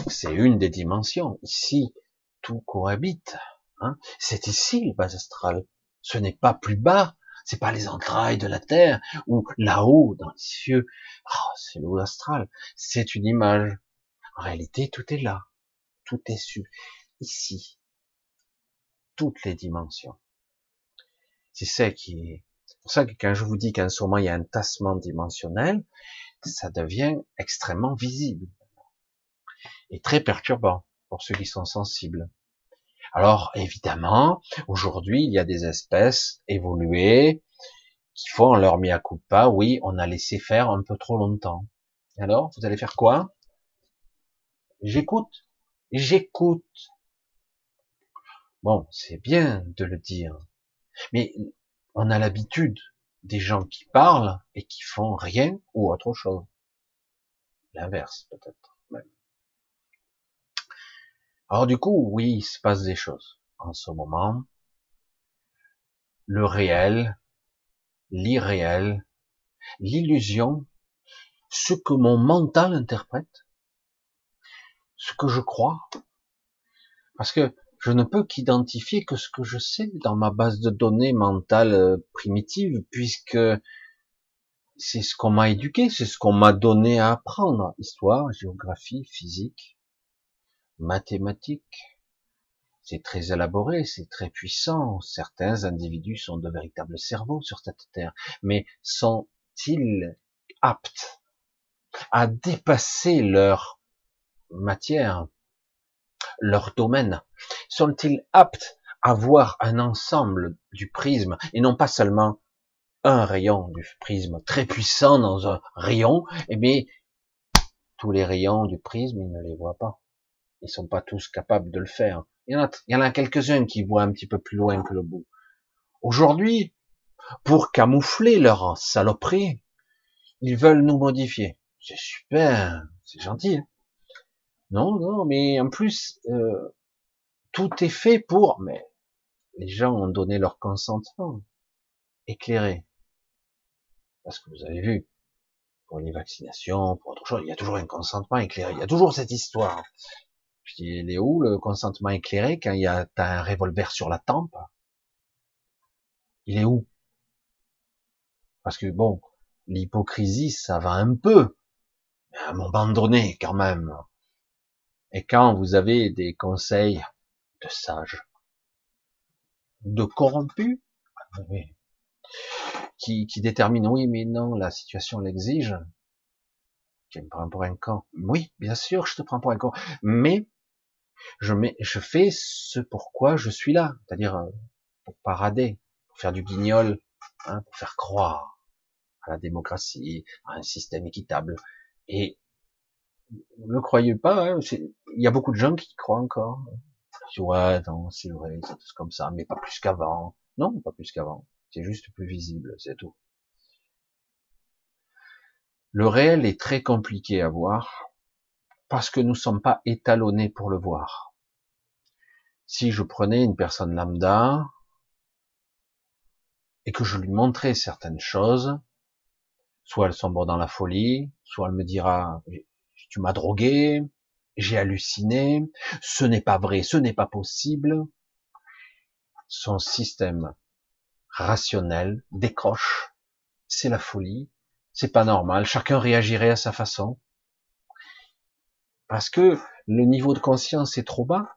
C'est une des dimensions. Ici, tout cohabite. Hein. C'est ici le bas astral. Ce n'est pas plus bas, c'est pas les entrailles de la terre ou là-haut dans les cieux. Oh, c'est l'eau astral. C'est une image. En réalité, tout est là. Tout est su. Ici. Toutes les dimensions. C'est ça qui est. C'est pour ça que quand je vous dis qu'en ce moment il y a un tassement dimensionnel, ça devient extrêmement visible et très perturbant pour ceux qui sont sensibles. Alors évidemment, aujourd'hui, il y a des espèces évoluées qui font leur mea culpa. Oui, on a laissé faire un peu trop longtemps. Alors, vous allez faire quoi? J'écoute. J'écoute. Bon, c'est bien de le dire, mais on a l'habitude des gens qui parlent et qui font rien ou autre chose. L'inverse, peut-être. Alors du coup, oui, il se passe des choses en ce moment. Le réel, l'irréel, l'illusion, ce que mon mental interprète, ce que je crois, parce que je ne peux qu'identifier que ce que je sais dans ma base de données mentale euh, primitive, puisque c'est ce qu'on m'a éduqué, c'est ce qu'on m'a donné à apprendre, histoire, géographie, physique mathématiques. C'est très élaboré, c'est très puissant. Certains individus sont de véritables cerveaux sur cette terre. Mais sont-ils aptes à dépasser leur matière, leur domaine? Sont-ils aptes à voir un ensemble du prisme et non pas seulement un rayon du prisme très puissant dans un rayon, et bien, tous les rayons du prisme, ils ne les voient pas. Ils sont pas tous capables de le faire. Il y en a, a quelques-uns qui voient un petit peu plus loin que le bout. Aujourd'hui, pour camoufler leur saloperie, ils veulent nous modifier. C'est super, c'est gentil. Non, non, mais en plus, euh, tout est fait pour. Mais les gens ont donné leur consentement éclairé. Parce que vous avez vu, pour les vaccinations, pour autre chose, il y a toujours un consentement éclairé. Il y a toujours cette histoire. Il est où le consentement éclairé quand il y a un revolver sur la tempe? Il est où? Parce que bon, l'hypocrisie, ça va un peu. À un moment donné, quand même. Et quand vous avez des conseils de sages, de corrompus, qui, qui déterminent, oui, mais non, la situation l'exige, qui me prend pour un con. Oui, bien sûr, je te prends pour un con. Mais, je mets, je fais ce pourquoi je suis là. C'est-à-dire, euh, pour parader, pour faire du guignol, hein, pour faire croire à la démocratie, à un système équitable. Et ne croyez pas, hein, il y a beaucoup de gens qui croient encore. Ouais, non, c'est vrai, c'est tout comme ça, mais pas plus qu'avant. Non, pas plus qu'avant. C'est juste plus visible, c'est tout. Le réel est très compliqué à voir parce que nous ne sommes pas étalonnés pour le voir. Si je prenais une personne lambda et que je lui montrais certaines choses, soit elle sombre dans la folie, soit elle me dira tu m'as drogué, j'ai halluciné, ce n'est pas vrai, ce n'est pas possible. Son système rationnel décroche, c'est la folie, c'est pas normal, chacun réagirait à sa façon. Parce que le niveau de conscience est trop bas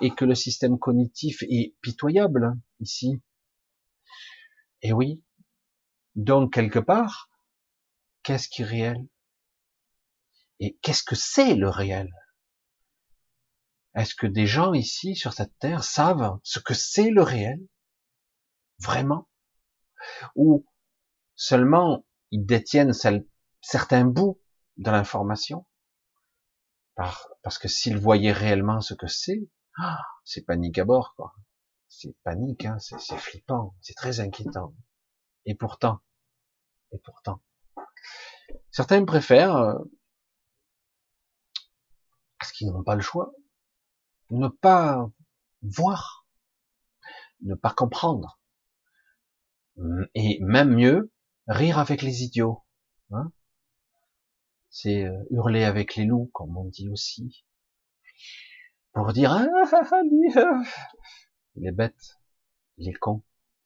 et que le système cognitif est pitoyable ici. Et oui. Donc, quelque part, qu'est-ce qui est réel? Et qu'est-ce que c'est le réel? Est-ce que des gens ici, sur cette terre, savent ce que c'est le réel? Vraiment? Ou seulement ils détiennent certains bouts de l'information? Parce que s'ils voyaient réellement ce que c'est, ah, c'est panique à bord, quoi. C'est panique, hein, c'est flippant, c'est très inquiétant. Et pourtant, et pourtant, certains préfèrent, euh, parce qu'ils n'ont pas le choix, ne pas voir, ne pas comprendre, et même mieux, rire avec les idiots. Hein c'est euh, hurler avec les loups, comme on dit aussi. Pour dire, ah, ah, ah, euh, il est bête, il est con,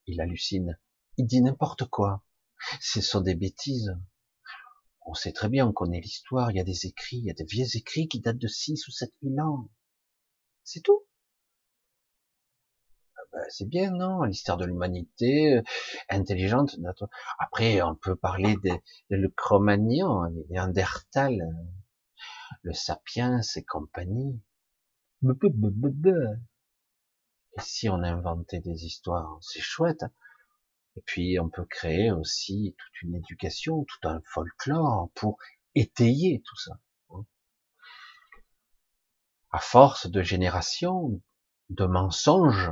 il hallucine, il dit n'importe quoi. Ce sont des bêtises. On sait très bien, on connaît l'histoire, il y a des écrits, il y a des vieux écrits qui datent de 6 ou 7 000 ans. C'est tout. Ben, c'est bien, non L'histoire de l'humanité euh, intelligente. Après, on peut parler de, de le Cro-Magnon, les euh, le Sapiens et compagnie. Et si on inventait des histoires, c'est chouette. Et puis, on peut créer aussi toute une éducation, tout un folklore pour étayer tout ça. Hein. À force de générations, de mensonges,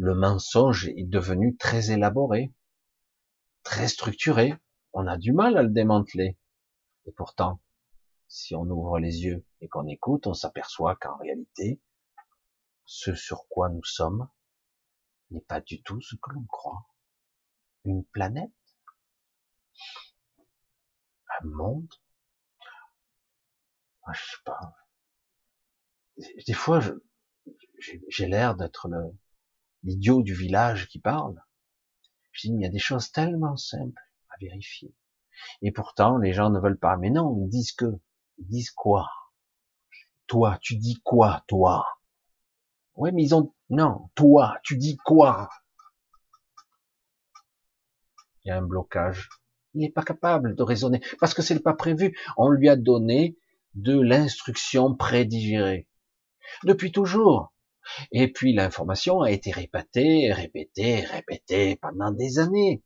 le mensonge est devenu très élaboré, très structuré. On a du mal à le démanteler. Et pourtant, si on ouvre les yeux et qu'on écoute, on s'aperçoit qu'en réalité, ce sur quoi nous sommes n'est pas du tout ce que l'on croit. Une planète, un monde, ah, je sais pas. Des fois, j'ai l'air d'être le, l'idiot du village qui parle. Je dis, il y a des choses tellement simples à vérifier. Et pourtant, les gens ne veulent pas. Mais non, ils disent que, ils disent quoi? Toi, tu dis quoi, toi? Ouais, mais ils ont, non, toi, tu dis quoi? Il y a un blocage. Il n'est pas capable de raisonner parce que c'est pas prévu. On lui a donné de l'instruction prédigérée. Depuis toujours. Et puis l'information a été répétée, répétée, répétée pendant des années.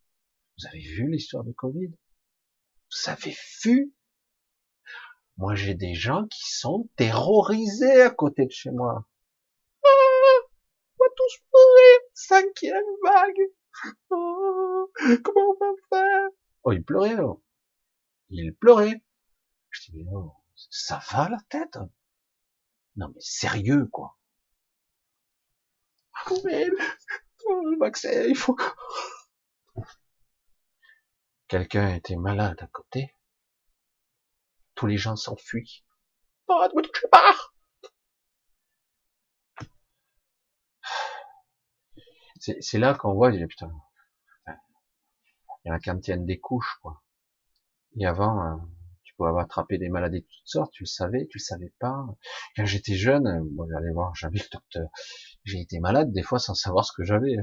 Vous avez vu l'histoire du Covid? Vous avez vu? Moi j'ai des gens qui sont terrorisés à côté de chez moi. Ah, on va tous mourir, cinquième vague. Oh, comment on va faire? Oh, il pleurait alors. Il pleurait. Je dis, mais non, ça va la tête? Non mais sérieux quoi il faut. Quelqu'un était malade à côté. Tous les gens s'enfuient. Oh, ne me touchez pas C'est là qu'on voit, putain, il y en a qui en des couches, quoi. Et avant, euh, tu pouvais attraper des maladies de toutes sortes, tu le savais, tu le savais pas. Quand j'étais jeune, moi j'allais voir, j'avais le docteur. J'ai été malade des fois sans savoir ce que j'avais.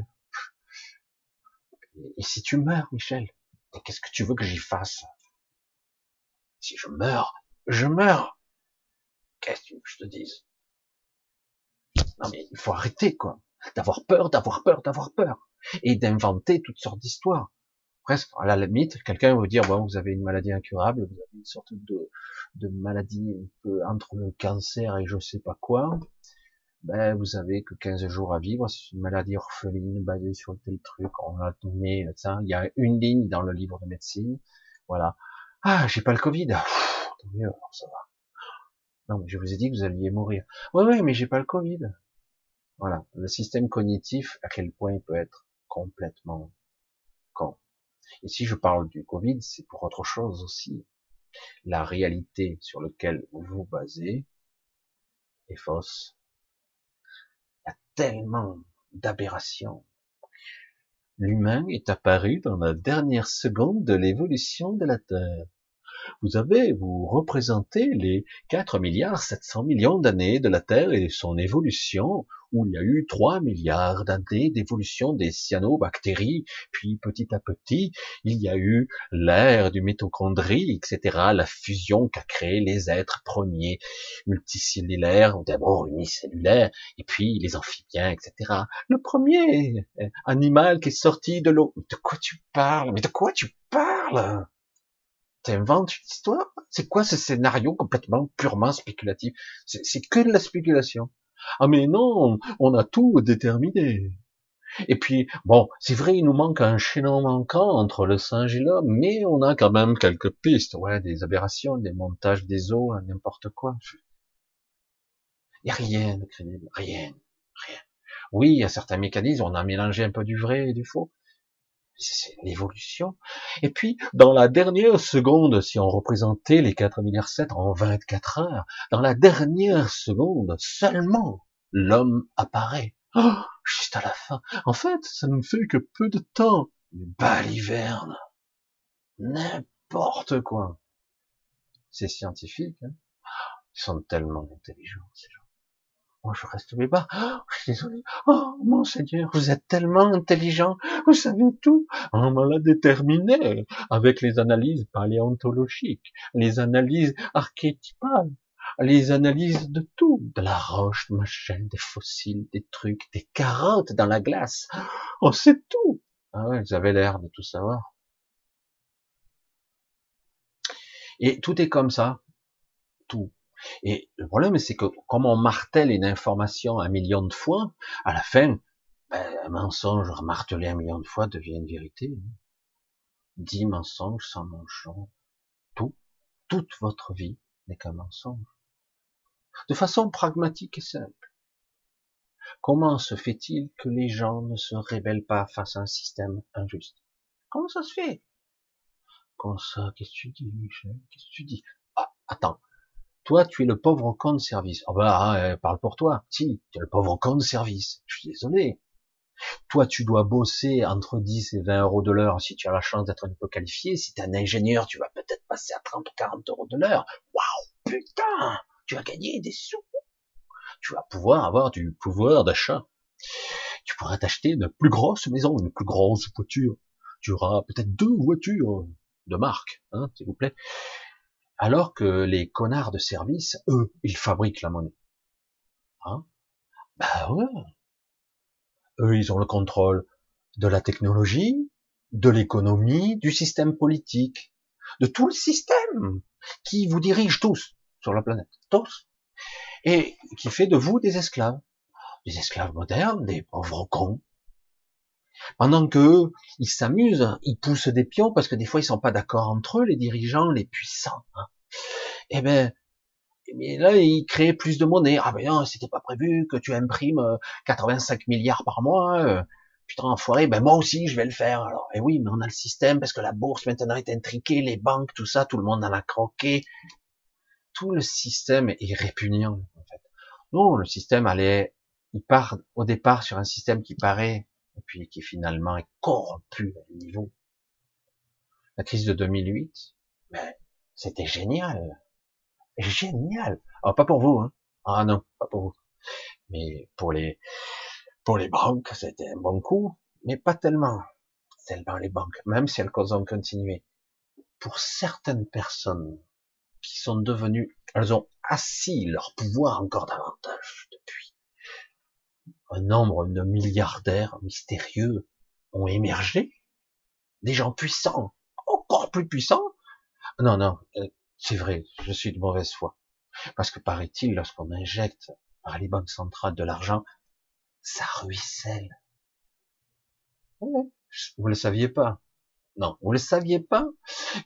Et si tu meurs, Michel, qu'est-ce que tu veux que j'y fasse? Si je meurs, je meurs. Qu'est-ce que que je te dise? Non mais il faut arrêter quoi, d'avoir peur, d'avoir peur, d'avoir peur, et d'inventer toutes sortes d'histoires presque à la limite, quelqu'un vous dire bon, vous avez une maladie incurable, vous avez une sorte de, maladie un peu entre le cancer et je sais pas quoi. Ben, vous avez que 15 jours à vivre, c'est une maladie orpheline basée sur tel truc, on a donné ça, il y a une ligne dans le livre de médecine, voilà. Ah, j'ai pas le Covid, tant mieux, ça va. Non, mais je vous ai dit que vous alliez mourir. Oui, oui, mais j'ai pas le Covid. Voilà, le système cognitif, à quel point il peut être complètement. Et si je parle du Covid, c'est pour autre chose aussi. La réalité sur laquelle vous vous basez est fausse. Il y a tellement d'aberrations. L'humain est apparu dans la dernière seconde de l'évolution de la Terre. Vous avez, vous représentez les 4 milliards 700 millions d'années de la Terre et son évolution où il y a eu 3 milliards d'années d'évolution des cyanobactéries, puis petit à petit, il y a eu l'ère du mitochondrie, etc., la fusion qu'a créé les êtres premiers, multicellulaires, d'abord unicellulaires, et puis les amphibiens, etc. Le premier animal qui est sorti de l'eau. De quoi tu parles? Mais de quoi tu parles? T'inventes une histoire? C'est quoi ce scénario complètement purement spéculatif? C'est que de la spéculation. Ah mais non, on a tout déterminé. Et puis, bon, c'est vrai, il nous manque un chaînon manquant entre le singe et l'homme, mais on a quand même quelques pistes, ouais, des aberrations, des montages des eaux, n'importe quoi. Il a rien de crédible, rien, rien. Oui, il y a certains mécanismes, on a mélangé un peu du vrai et du faux, c'est l'évolution. Et puis, dans la dernière seconde, si on représentait les 4 milliards 7 en 24 heures, dans la dernière seconde seulement, l'homme apparaît. Oh, juste à la fin. En fait, ça ne fait que peu de temps. Baliverne. N'importe quoi. C'est scientifique. Hein Ils sont tellement intelligents, ces gens. Moi, je reste mes bas. Oh, je suis. Oh, mon Seigneur, vous êtes tellement intelligent. Vous savez tout. On me l'a déterminé avec les analyses paléontologiques, les analyses archétypales, les analyses de tout, de la roche, machin, des fossiles, des trucs, des carottes dans la glace. On sait tout. Ah vous avez l'air de tout savoir. Et tout est comme ça. Et le problème, c'est que comme on martèle une information un million de fois, à la fin, ben, un mensonge martelé un million de fois devient une vérité. Dix mensonges sans mensonge. Tout, toute votre vie n'est qu'un mensonge. De façon pragmatique et simple. Comment se fait-il que les gens ne se rébellent pas face à un système injuste? Comment ça se fait? Comment ça? Qu'est-ce que tu dis, Michel? Qu'est-ce que tu dis? Ah, attends. Toi, tu es le pauvre con de service. Oh bah, parle pour toi. Si, tu es le pauvre con de service. Je suis désolé. Toi, tu dois bosser entre 10 et 20 euros de l'heure si tu as la chance d'être un peu qualifié. Si tu es un ingénieur, tu vas peut-être passer à 30 ou 40 euros de l'heure. Waouh, putain, tu vas gagner des sous. Tu vas pouvoir avoir du pouvoir d'achat. Tu pourras t'acheter une plus grosse maison, une plus grosse voiture. Tu auras peut-être deux voitures de marque, hein, s'il vous plaît alors que les connards de service, eux, ils fabriquent la monnaie. Hein? Bah ouais. Eux, ils ont le contrôle de la technologie, de l'économie, du système politique, de tout le système qui vous dirige tous sur la planète, tous, et qui fait de vous des esclaves, des esclaves modernes, des pauvres cons. Pendant que eux, ils s'amusent, ils poussent des pions parce que des fois ils sont pas d'accord entre eux, les dirigeants, les puissants. Hein. Eh ben, mais là, ils créent plus de monnaie. Ah ben non, c'était pas prévu que tu imprimes 85 euh, milliards par mois. Euh. Putain, enfoiré, ben moi aussi, je vais le faire. Alors, eh oui, mais on a le système parce que la bourse maintenant est intriquée, les banques, tout ça, tout le monde en a croqué. Tout le système est répugnant, en fait. Non, le système allait, il part au départ sur un système qui paraît et puis qui finalement est corrompu à niveau. La crise de 2008, ben, C'était génial. Génial. Alors, pas pour vous, hein. Ah non, pas pour vous. Mais pour les, pour les banques, c'était un bon coup, mais pas tellement. Tellement les banques, même si elles ont continué. Pour certaines personnes qui sont devenues, elles ont assis leur pouvoir encore davantage. Un nombre de milliardaires mystérieux ont émergé. Des gens puissants, encore plus puissants. Non, non, euh, c'est vrai, je suis de mauvaise foi. Parce que paraît-il, lorsqu'on injecte par les banques centrales de l'argent, ça ruisselle. Vous le saviez pas. Non, vous le saviez pas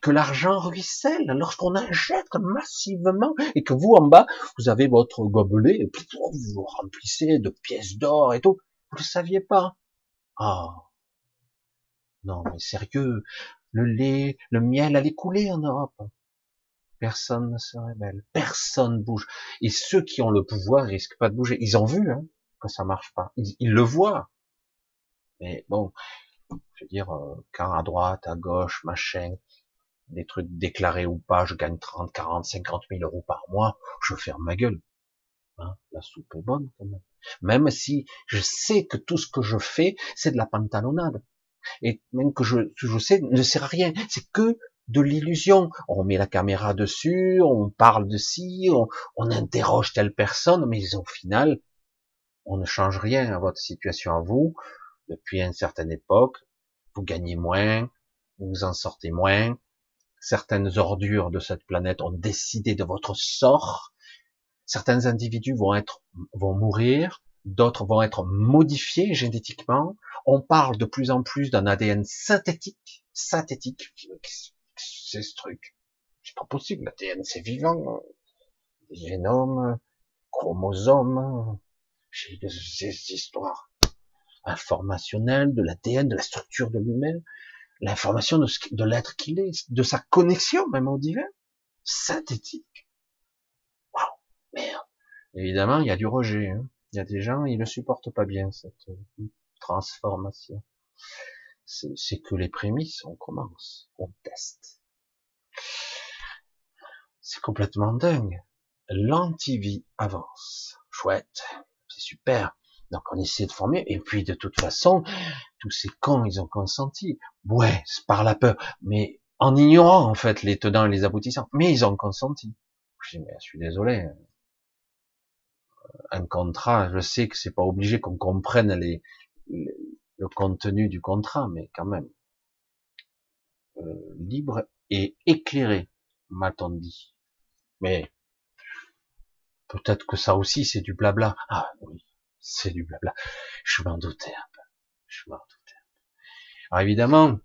que l'argent ruisselle lorsqu'on injecte massivement et que vous en bas, vous avez votre gobelet et vous vous remplissez de pièces d'or et tout. Vous le saviez pas? Ah. Non, mais sérieux, le lait, le miel allait couler en Europe. Personne ne se révèle, personne bouge. Et ceux qui ont le pouvoir risquent pas de bouger. Ils ont vu hein, que ça marche pas. Ils, le voient. Mais bon, je veux dire, euh, quand à droite, à gauche, machin, des trucs déclarés ou pas, je gagne 30, 40, 50 000 euros par mois, je ferme ma gueule. Hein, la soupe est bonne quand même. Même si je sais que tout ce que je fais, c'est de la pantalonnade. Et même que je, je sais, ne sert à rien. C'est que de l'illusion. On met la caméra dessus, on parle de ci, on, interroge telle personne, mais au final, on ne change rien à votre situation à vous. Depuis une certaine époque, vous gagnez moins, vous en sortez moins. Certaines ordures de cette planète ont décidé de votre sort. Certains individus vont être, vont mourir, d'autres vont être modifiés génétiquement. On parle de plus en plus d'un ADN synthétique, synthétique c'est ce truc. C'est pas possible, l'ADN c'est vivant. Génome, chromosome, j'ai des histoires informationnelles de l'ADN, de la structure de l'humain, l'information de, de l'être qu'il est, de sa connexion même au divin, synthétique. Waouh, merde. Évidemment, il y a du rejet. Hein. Il y a des gens, ils ne supportent pas bien cette euh, transformation. C'est que les prémices, on commence, on teste. C'est complètement dingue. L'antivie avance. Chouette. C'est super. Donc on essaie de former. Et puis de toute façon, tous ces cons, ils ont consenti. Ouais, c'est par la peur. Mais en ignorant en fait les tenants et les aboutissants. Mais ils ont consenti. Je dis, mais suis désolé. Un contrat, je sais que c'est pas obligé qu'on comprenne les, le contenu du contrat, mais quand même. Euh, libre et éclairé, m'a-t-on dit. Mais peut-être que ça aussi c'est du blabla. Ah oui, c'est du blabla. Je m'en doutais un peu. Je m'en doutais. Alors évidemment,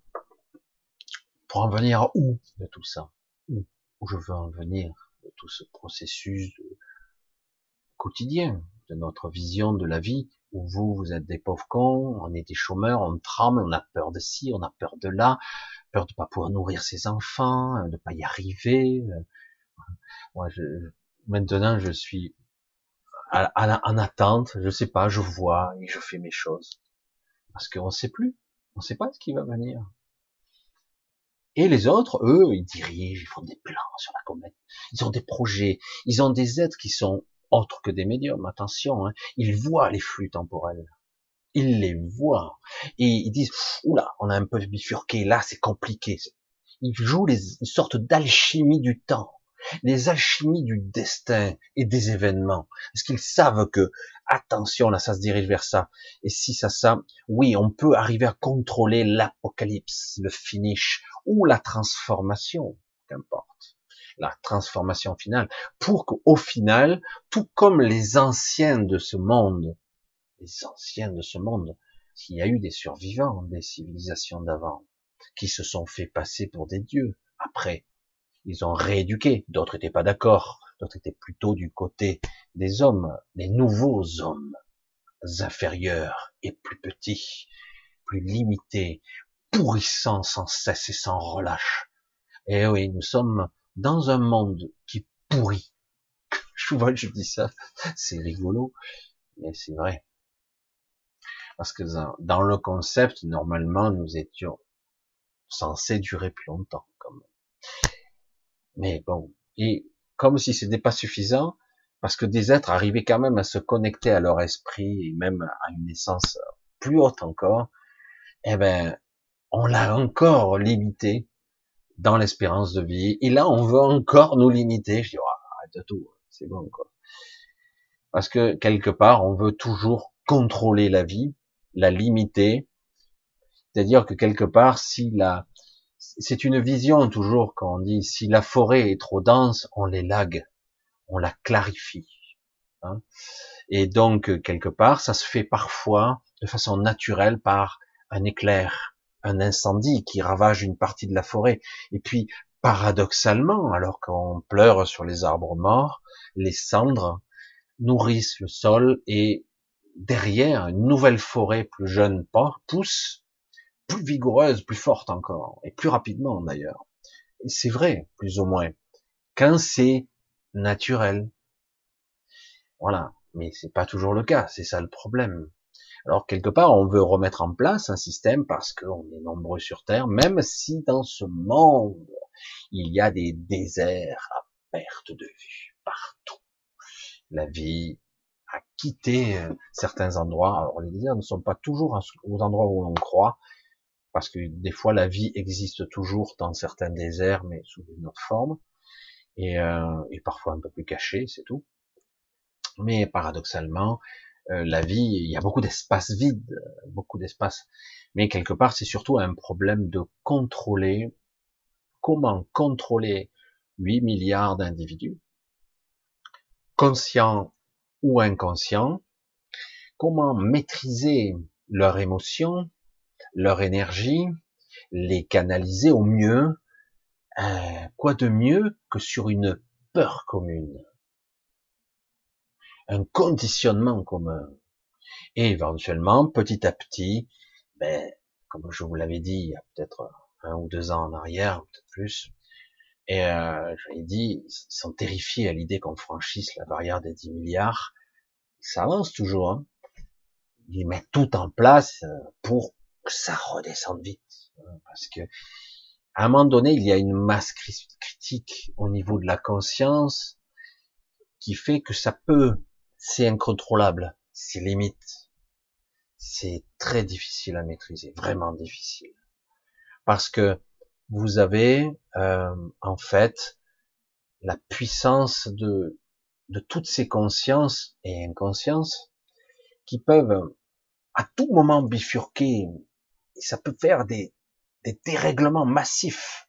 pour en venir où de tout ça? Où, je veux en venir de tout ce processus quotidien, de notre vision de la vie, où vous, vous êtes des pauvres cons, on est des chômeurs, on tremble, on a peur de ci, on a peur de là, peur de pas pouvoir nourrir ses enfants, de pas y arriver, moi, je, maintenant, je suis en attente. Je sais pas, je vois et je fais mes choses parce qu'on sait plus. On sait pas ce qui va venir. Et les autres, eux, ils dirigent, ils font des plans sur la comète. Ils ont des projets. Ils ont des êtres qui sont autres que des médiums. Attention, hein. ils voient les flux temporels. Ils les voient. Et ils disent, oula, on a un peu bifurqué, là, c'est compliqué. Ils jouent les, une sorte d'alchimie du temps les alchimies du destin et des événements. Est-ce qu'ils savent que, attention, là, ça se dirige vers ça. Et si ça, ça, oui, on peut arriver à contrôler l'apocalypse, le finish, ou la transformation, qu'importe. La transformation finale, pour qu'au final, tout comme les anciens de ce monde, les anciens de ce monde, il y a eu des survivants des civilisations d'avant, qui se sont fait passer pour des dieux, après, ils ont rééduqué, d'autres n'étaient pas d'accord, d'autres étaient plutôt du côté des hommes, des nouveaux hommes, inférieurs et plus petits, plus limités, pourrissant sans cesse et sans relâche. Et oui, nous sommes dans un monde qui pourrit. Je vois, je dis ça, c'est rigolo, mais c'est vrai. Parce que dans le concept, normalement, nous étions censés durer plus longtemps, comme Mais bon, et comme si ce n'était pas suffisant, parce que des êtres arrivaient quand même à se connecter à leur esprit et même à une essence plus haute encore, eh ben, on l'a encore limité dans l'espérance de vie. Et là, on veut encore nous limiter. Je dis, oh, arrête tout, c'est bon, quoi. Parce que quelque part, on veut toujours contrôler la vie, la limiter. C'est-à-dire que quelque part, si la, c'est une vision toujours quand on dit si la forêt est trop dense, on l'élague, on la clarifie. Hein. Et donc quelque part, ça se fait parfois de façon naturelle par un éclair, un incendie qui ravage une partie de la forêt. Et puis paradoxalement, alors qu'on pleure sur les arbres morts, les cendres nourrissent le sol et derrière une nouvelle forêt plus jeune pousse plus vigoureuse, plus forte encore, et plus rapidement d'ailleurs. C'est vrai, plus ou moins, quand c'est naturel. Voilà, mais c'est pas toujours le cas, c'est ça le problème. Alors quelque part, on veut remettre en place un système parce qu'on est nombreux sur Terre, même si dans ce monde, il y a des déserts à perte de vue partout. La vie a quitté euh, certains endroits. Alors les déserts ne sont pas toujours aux endroits où l'on croit, parce que des fois la vie existe toujours dans certains déserts, mais sous une autre forme, et, euh, parfois un peu plus cachée, c'est tout. Mais paradoxalement, euh, la vie, il y a beaucoup d'espace vide, beaucoup d'espace, mais quelque part c'est surtout un problème de contrôler, comment contrôler 8 milliards d'individus, conscients ou inconscients, comment maîtriser leurs émotions, leur énergie, les canaliser au mieux. Euh, quoi de mieux que sur une peur commune, un conditionnement commun, et éventuellement, petit à petit, ben, comme je vous l'avais dit il y a peut-être un ou deux ans en arrière, peut-être plus, et euh, je dit, ils sont terrifiés à l'idée qu'on franchisse la barrière des 10 milliards. Ça avance toujours. Hein. Ils mettent tout en place euh, pour que ça redescende vite. Hein, parce que à un moment donné, il y a une masse critique au niveau de la conscience qui fait que ça peut, c'est incontrôlable, c'est limite. C'est très difficile à maîtriser, vraiment difficile. Parce que vous avez euh, en fait la puissance de, de toutes ces consciences et inconsciences qui peuvent à tout moment bifurquer ça peut faire des, des dérèglements massifs.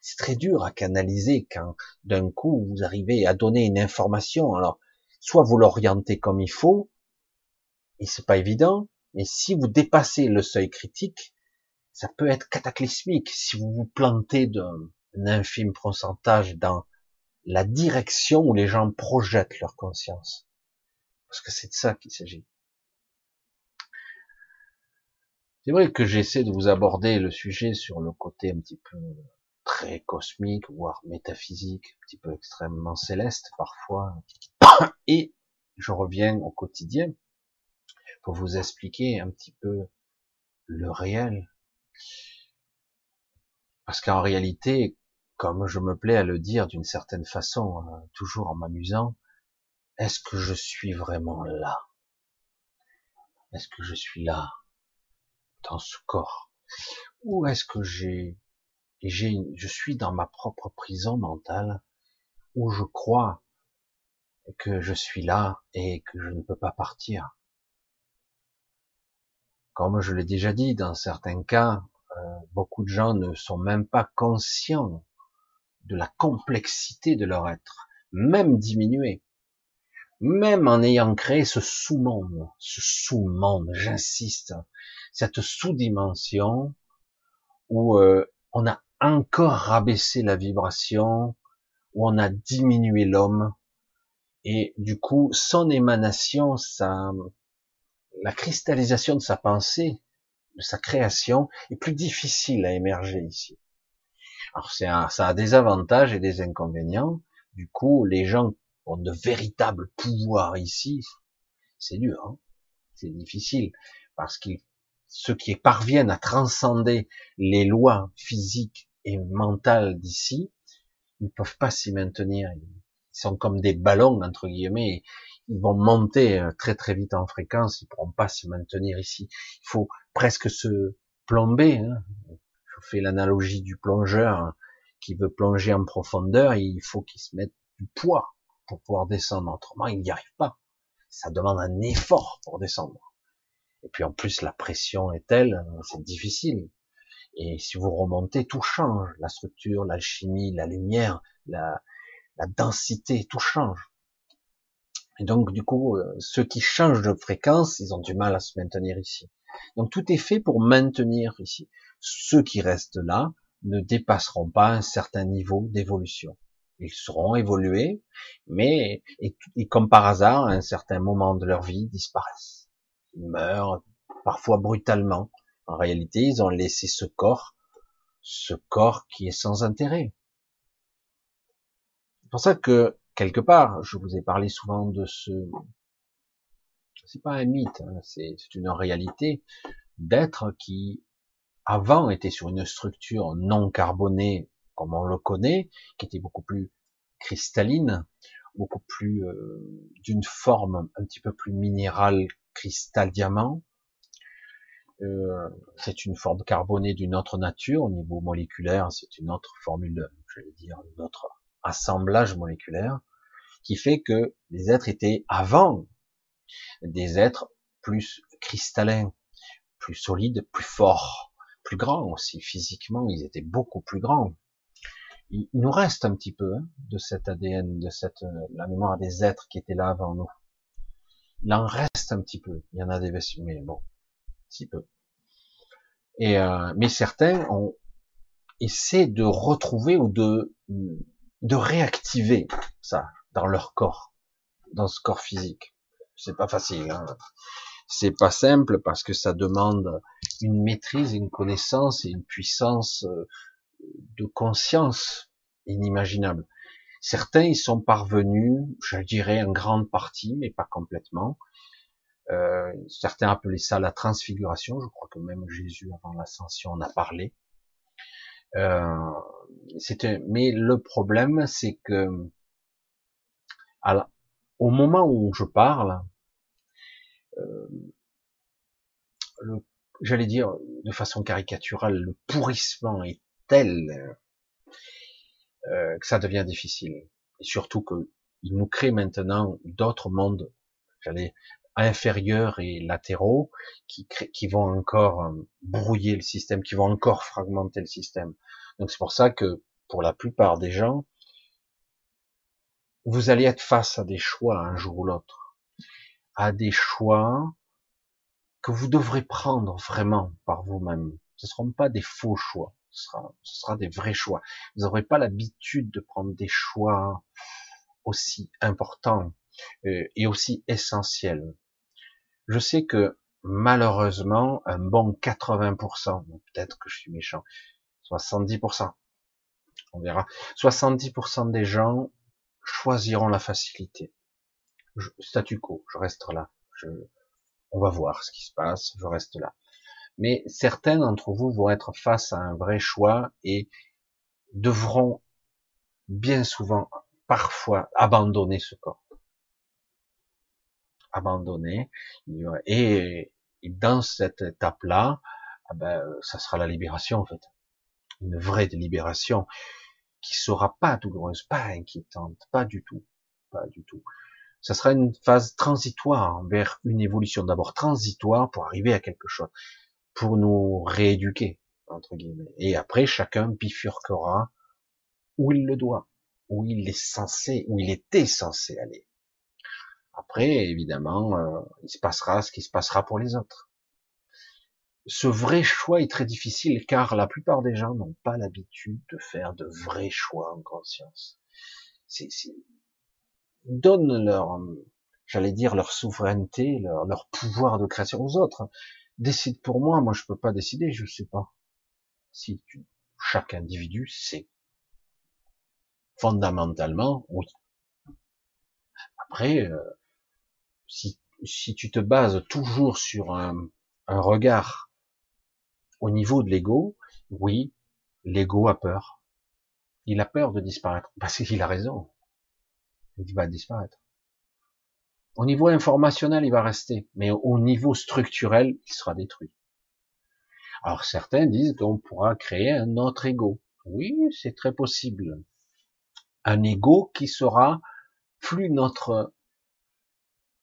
C'est très dur à canaliser quand d'un coup vous arrivez à donner une information. Alors, soit vous l'orientez comme il faut, et c'est pas évident, mais si vous dépassez le seuil critique, ça peut être cataclysmique si vous vous plantez d'un infime pourcentage dans la direction où les gens projettent leur conscience. Parce que c'est de ça qu'il s'agit. C'est vrai que j'essaie de vous aborder le sujet sur le côté un petit peu très cosmique, voire métaphysique, un petit peu extrêmement céleste parfois. Et je reviens au quotidien pour vous expliquer un petit peu le réel. Parce qu'en réalité, comme je me plais à le dire d'une certaine façon, euh, toujours en m'amusant, est-ce que je suis vraiment là? Est-ce que je suis là? Dans ce corps. Ou est-ce que j'ai, j'ai, je suis dans ma propre prison mentale où je crois que je suis là et que je ne peux pas partir. Comme je l'ai déjà dit, dans certains cas, euh, beaucoup de gens ne sont même pas conscients de la complexité de leur être, même diminué même en ayant créé ce sous-monde, ce sous-monde, j'insiste, cette sous-dimension où euh, on a encore rabaissé la vibration, où on a diminué l'homme, et du coup, son émanation, sa, la cristallisation de sa pensée, de sa création, est plus difficile à émerger ici. Alors ça a des avantages et des inconvénients. Du coup, les gens ont de véritables pouvoirs ici. C'est dur, hein c'est difficile, parce qu'ils ceux qui parviennent à transcender les lois physiques et mentales d'ici, ils ne peuvent pas s'y maintenir. Ils sont comme des ballons, entre guillemets. Ils vont monter euh, très très vite en fréquence, ils pourront pas s'y maintenir ici. Il faut presque se plomber. Hein. Je fais l'analogie du plongeur hein, qui veut plonger en profondeur, il faut qu'il se mette du poids pour pouvoir descendre. Autrement, il n'y arrive pas. Ça demande un effort pour descendre. Et puis en plus, la pression est telle, euh, c'est difficile. Et si vous remontez, tout change. La structure, l'alchimie, la lumière, la, densité, tout change. Et donc, du coup, euh, ceux qui changent de fréquence, ils ont du mal à se maintenir ici. Donc, tout est fait pour maintenir ici. Ceux qui restent là ne dépasseront pas un certain niveau d'évolution. Ils seront évolués, mais, et comme par hasard, à un certain moment de leur vie, disparaissent. Meurent, parfois brutalement, en réalité, ils ont laissé ce corps, ce corps qui est sans intérêt. C'est pour ça que, quelque part, je vous ai parlé souvent de ce, c'est pas un mythe, hein, c'est une réalité d'être qui, avant, était sur une structure non carbonée, comme on le connaît, qui était beaucoup plus cristalline, beaucoup plus euh, d'une forme un petit peu plus minérale, cristal diamant, euh, c'est une forme carbonée d'une autre nature au niveau moléculaire, c'est une autre formule, je vais dire, un autre assemblage moléculaire, qui fait que les êtres étaient avant des êtres plus cristallins, plus solides, plus forts, plus grands aussi physiquement, ils étaient beaucoup plus grands. Il, nous reste un petit peu hein, de cet ADN, de cette la mémoire des êtres qui étaient là avant nous. Il en reste un petit peu. Il y en a des mais bon, si peu. Et euh, mais certains ont essaient de retrouver ou de de réactiver ça dans leur corps, dans ce corps physique. C'est pas facile. Hein. C'est pas simple parce que ça demande une maîtrise, une connaissance et une puissance euh, de conscience inimaginable. Certains y sont parvenus, je dirais en grande partie, mais pas complètement, euh, certains appelaient ça la transfiguration. Je crois que même Jésus avant l'ascension en a parlé. Euh, mais le problème, c'est que au moment où je parle, euh, j'allais dire de façon caricaturale, le pourrissement est tel euh, que ça devient difficile. Et surtout qu'il nous crée maintenant d'autres mondes, j'allais inférieurs et latéraux qui, qui vont encore euh, brouiller le système, qui vont encore fragmenter le système. Donc c'est pour ça que pour la plupart des gens, vous allez être face à des choix un jour ou l'autre, à des choix que vous devrez prendre vraiment par vous-même. Ce ne seront pas des faux choix, ce sera, des vrais choix. Vous n'aurez pas l'habitude de prendre des choix aussi importants euh, et aussi essentiels je sais que malheureusement, un bon 80%, peut-être que je suis méchant, 70%, on verra, 70% des gens choisiront la facilité. statu quo, je reste là. On va voir ce qui se passe, je reste là. Mais certains d'entre vous vont être face à un vrai choix et devront bien souvent, parfois, abandonner ce corps abandonné. Et, dans cette étape-là, ah ben, ça sera la libération en fait. Une vraie libération qui sera pas douloureuse, pas inquiétante, pas du tout, pas du tout. Ça sera une phase transitoire vers une évolution d'abord transitoire pour arriver à quelque chose, pour nous rééduquer entre guillemets. Et après, chacun bifurquera où il le doit, où il est censé, où il était censé aller. Après, évidemment, euh, il se passera ce qui se passera pour les autres. Ce vrai choix est très difficile car la plupart des gens n'ont pas l'habitude de faire de vrais choix en conscience. C'est, ils donnent leur, j'allais dire, leur souveraineté, leur, leur, pouvoir de création aux autres. Décide pour moi, moi je peux pas décider, je sais pas. Si tu, chaque individu sait. Fondamentalement, oui. Après, euh, si, si tu te bases toujours sur un, un regard au niveau de l'ego, oui, l'ego a peur. Il a peur de disparaître. Parce qu'il a raison. Il va disparaître. Au niveau informationnel, il va rester. Mais au niveau structurel, il sera détruit. Alors certains disent qu'on pourra créer un autre ego. Oui, c'est très possible. Un ego qui sera plus notre,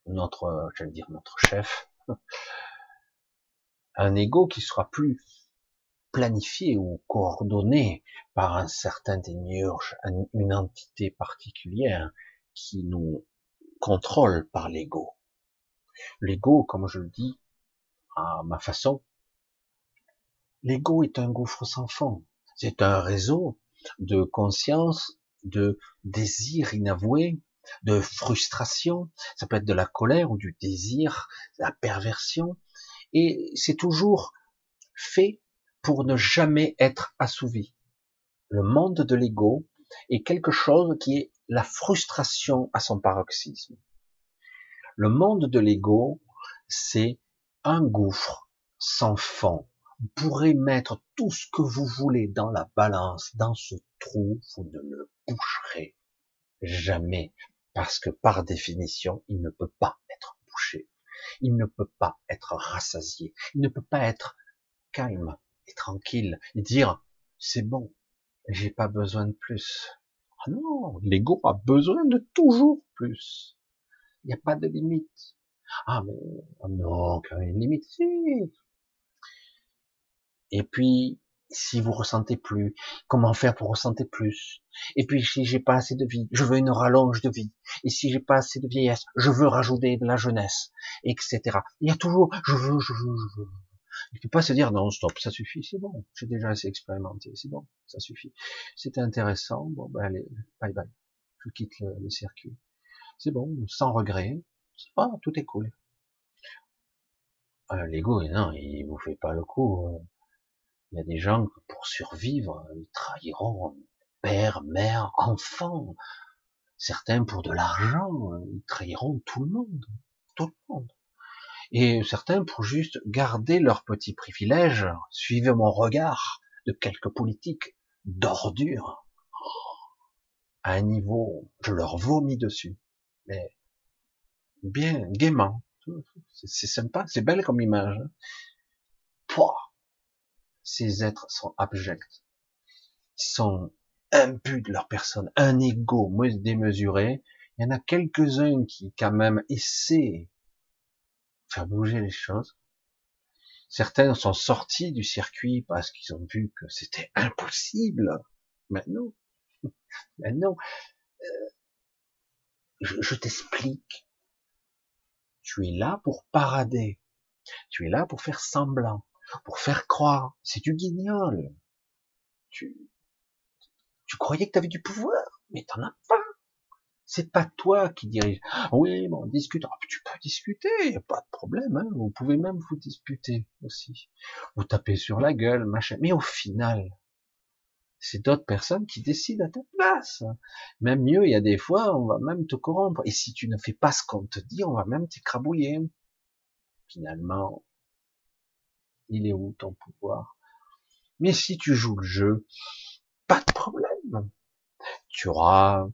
notre, j'allais dire notre chef. Un ego qui sera plus planifié ou coordonné par un certain démiurge, une entité particulière qui nous contrôle par l'ego. L'ego, comme je le dis, à ma façon, l'ego est un gouffre sans fond. C'est un réseau de conscience, de désir inavoué, de frustration. Ça peut être de la colère ou du désir, de la perversion. Et c'est toujours fait pour ne jamais être assouvi. Le monde de l'ego est quelque chose qui est la frustration à son paroxysme. Le monde de l'ego, c'est un gouffre sans fond. Vous pourrez mettre tout ce que vous voulez dans la balance, dans ce trou, vous ne le boucherez jamais, parce que par définition, il ne peut pas être bouché. Il ne peut pas être rassasié. Il ne peut pas être calme et tranquille et dire c'est bon, j'ai pas besoin de plus. Ah non, l'ego a besoin de toujours plus. Il n'y a pas de limite. Ah mais oh non, quand même une limite. Et puis, si vous ressentez plus, comment faire pour ressentir plus? Et puis, si j'ai pas assez de vie, je veux une rallonge de vie. Et si j'ai pas assez de vieillesse, je veux rajouter de la jeunesse, etc. Il y a toujours, je veux, je veux, je veux. Il ne peut pas se dire non, stop, ça suffit, c'est bon, j'ai déjà assez expérimenté, c'est bon, ça suffit. C'était intéressant, bon ben allez, bye bye, je quitte le, circuit. C'est bon, sans regret, ah, tout est cool. Euh, L'ego, non, il vous fait pas le coup. Euh. Il y a des gens pour survivre, ils trahiront père, mère, enfant. Certains pour de l'argent, ils trahiront tout le monde, tout le monde et certains pour juste garder leurs petits privilèges, suivez mon regard de quelques politiques d'ordure, à un niveau, je leur vomis dessus, mais bien, gaiement, c'est sympa, c'est belle comme image. Pouah! Ces êtres sont abjects, ils sont imbus de leur personne, un ego démesuré. Il y en a quelques-uns qui quand même essaient faire bouger les choses. Certains sont sortis du circuit parce qu'ils ont vu que c'était impossible. Mais non. Euh, je, je t'explique. Tu es là pour parader. Tu es là pour faire semblant, pour faire croire. C'est du guignol. Tu, tu croyais que tu avais du pouvoir, mais t'en as pas. C'est pas toi qui dirige. Oui, bon, discute. Ah, tu peux discuter, pas de problème. Hein. Vous pouvez même vous disputer aussi. Vous tapez sur la gueule, machin. Mais au final, c'est d'autres personnes qui décident à ta place. Même mieux, il y a des fois, on va même te corrompre. Et si tu ne fais pas ce qu'on te dit, on va même t'écrabouiller. Finalement, il est où ton pouvoir? Mais si tu joues le jeu, pas de problème. Tu auras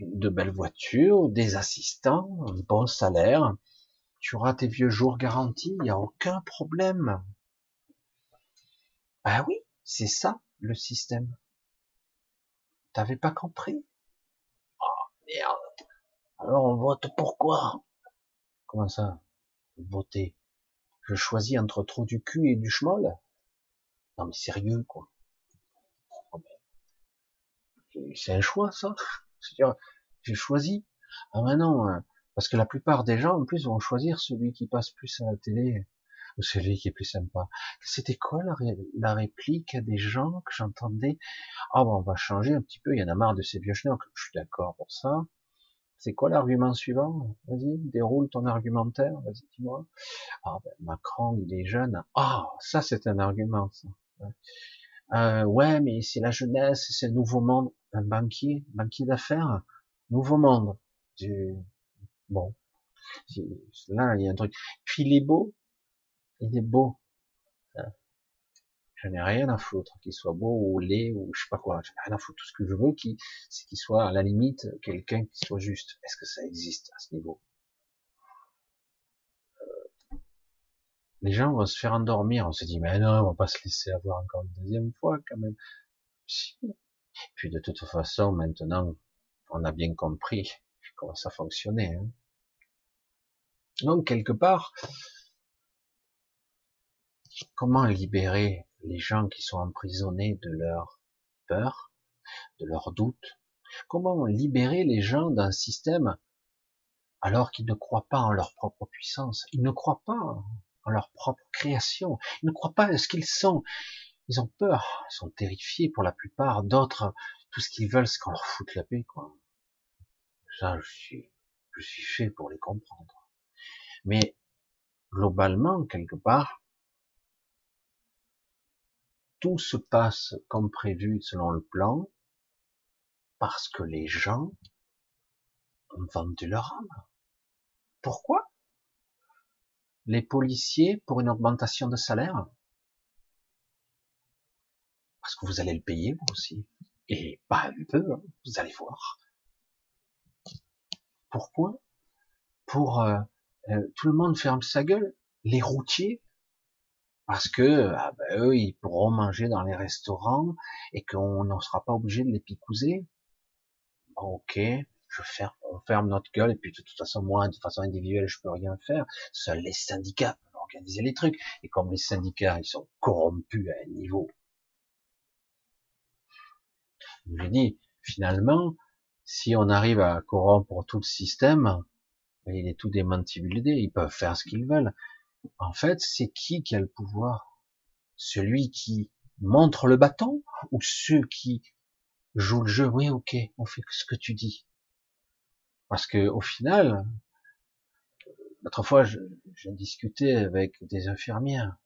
de belles voitures, des assistants, un bon salaire, tu auras tes vieux jours garantis, il n'y a aucun problème. Ah oui, c'est ça le système. T'avais pas compris? Oh merde. Alors on vote pourquoi? Comment ça? Voter. Je choisis entre trop du cul et du schmoll? Non mais sérieux quoi. Oh, c'est un choix ça c'est-à-dire, j'ai choisi. Ah maintenant, hein, parce que la plupart des gens, en plus, vont choisir celui qui passe plus à la télé, ou celui qui est plus sympa. C'était quoi la, réplique des gens que j'entendais? Ah bon, on va changer un petit peu, il y en a marre de ces vieux schnocks. Je suis d'accord pour ça. C'est quoi l'argument suivant? Vas-y, déroule ton argumentaire, vas-y, dis-moi. Ah ben, Macron, il est jeune. Ah, ça c'est un argument, ça. Euh, ouais, mais c'est la jeunesse, c'est le nouveau monde. Un banquier, banquier d'affaires, nouveau monde. Du... Bon, là il y a un truc. Puis il est beau, il est beau. Hein. J'en ai rien à foutre, qu'il soit beau ou laid ou je sais pas quoi. J'en ai rien à foutre. Tout ce que je veux, c'est qu'il soit à la limite quelqu'un qui soit juste. Est-ce que ça existe à ce niveau? Euh, Les gens vont se faire endormir. On se dit, mais non, on va pas se laisser avoir encore une deuxième fois quand même. Puis de toute façon, maintenant, on a bien compris comment ça fonctionnait. Hein. Donc quelque part, comment libérer les gens qui sont emprisonnés de leur peur, de leurs doutes Comment libérer les gens d'un système alors qu'ils ne croient pas en leur propre puissance? Ils ne croient pas en leur propre création. Ils ne croient pas à ce qu'ils sont. Ils ont peur, ils sont terrifiés pour la plupart. D'autres, tout ce qu'ils veulent, c'est qu'on leur foute la paix. Quoi. Ça, je suis, je suis fait pour les comprendre. Mais globalement, quelque part, tout se passe comme prévu selon le plan, parce que les gens ont vendu leur âme. Pourquoi? Les policiers pour une augmentation de salaire? Parce que vous allez le payer vous aussi. Et pas un peu, hein, vous allez voir. Pourquoi? Pour euh, euh, tout le monde ferme sa gueule. Les routiers, parce que ah ben, eux, ils pourront manger dans les restaurants et qu'on n'en sera pas obligé de les picouser. ok, je ferme, on ferme notre gueule et puis de toute façon moi, de façon individuelle, je peux rien faire. Seuls les syndicats peuvent organiser les trucs. Et comme les syndicats, ils sont corrompus à un niveau. Je dis, finalement, si on arrive à corrompre tout le système, il est tout démantibulé, ils peuvent faire ce qu'ils veulent. En fait, c'est qui qui a le pouvoir? Celui qui montre le bâton ou ceux qui jouent le jeu? Oui, ok, on fait ce que tu dis. Parce que au final, l'autre fois, je, je, discutais avec des infirmières.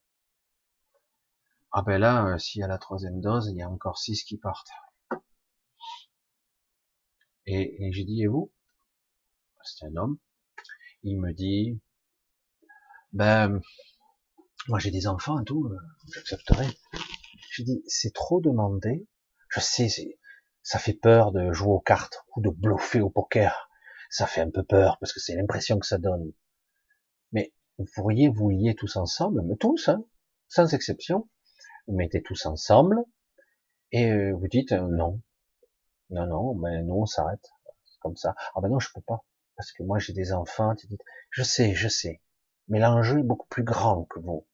Ah ben là, s'il y a la troisième dose, il y a encore six qui partent. Et, et j'ai dit, et vous? C'est un homme. Il me dit, ben, moi j'ai des enfants et tout, j'accepterai. J'ai dit, c'est trop demandé. Je sais, ça fait peur de jouer aux cartes ou de bluffer au poker. Ça fait un peu peur parce que c'est l'impression que ça donne. Mais vous pourriez vous lier tous ensemble, mais tous, hein, sans exception. Vous mettez tous ensemble et euh, vous dites euh, non, non, non, mais nous on s'arrête comme ça. Ah ben non, je peux pas parce que moi j'ai des enfants. Tu dis, je sais, je sais mais l'enjeu est beaucoup plus grand que vous.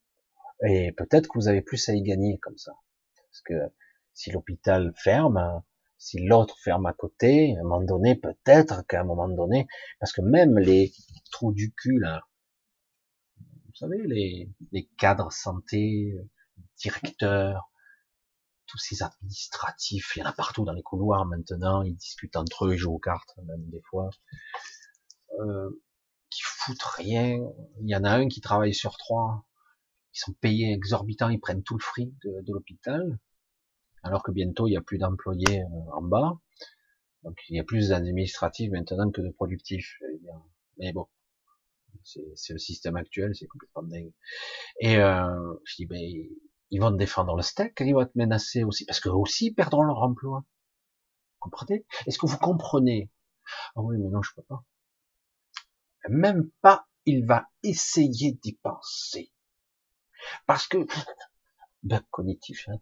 Et peut-être que vous avez plus à y gagner comme ça. Parce que si l'hôpital ferme, si l'autre ferme à côté, à un moment donné, peut-être qu'à un moment donné, parce que même les trous du cul, là, vous savez, les, les cadres santé, directeurs, tous ces administratifs, il y en a partout dans les couloirs maintenant, ils discutent entre eux, ils jouent aux cartes, même des fois. Euh, qui foutent rien. Il y en a un qui travaille sur trois. Ils sont payés exorbitants, ils prennent tout le fric de, de l'hôpital. Alors que bientôt, il n'y a plus d'employés euh, en bas. Donc, il y a plus d'administratifs maintenant que de productifs. Mais bon, c'est le système actuel, c'est complètement dingue. Et euh, je dis, ben, ils vont défendre le steak, ils vont être menacés aussi, parce qu'eux aussi perdront leur emploi. Vous comprenez? Est-ce que vous comprenez? Ah oui, mais non, je peux pas même pas il va essayer d'y penser. Parce que, ben, cognitif, hein.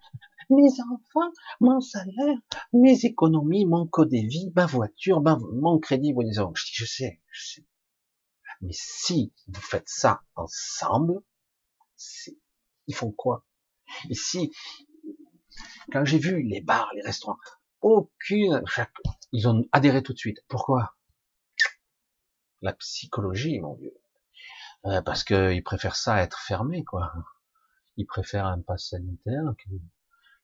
mes enfants, mon salaire, mes économies, mon code de vie, ma voiture, mon crédit, bon, je dis, je sais, je sais. Mais si vous faites ça ensemble, ils font quoi? Ici, quand j'ai vu les bars, les restaurants, aucune, ils ont adhéré tout de suite. Pourquoi? La psychologie, mon Dieu. Euh, parce qu'ils préfèrent ça être fermé, quoi. Ils préfèrent un pass sanitaire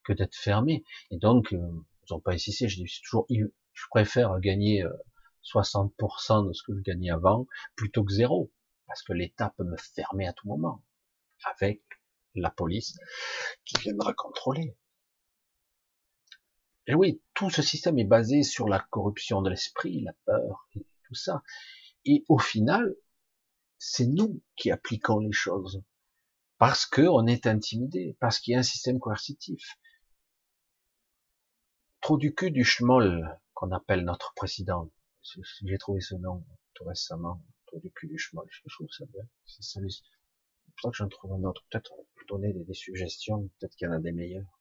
que, d'être fermé. Et donc, euh, ils n'ont pas insisté. Je dis toujours, je préfère gagner 60% euh, de ce que je gagnais avant plutôt que zéro. Parce que l'État peut me fermer à tout moment. Avec la police qui viendra contrôler. Et oui, tout ce système est basé sur la corruption de l'esprit, la peur, et tout ça. Et au final, c'est nous qui appliquons les choses. parce que on est intimidé, parce qu'il y a un système coercitif. Trop du cul du schmoll qu'on appelle notre président. J'ai trouvé ce nom tout récemment. Trop du cul du schmoll. Je trouve ça bien. Pour ça que j'en trouve un autre. Peut-être donner des, suggestions. Peut-être qu'il y en a des meilleurs.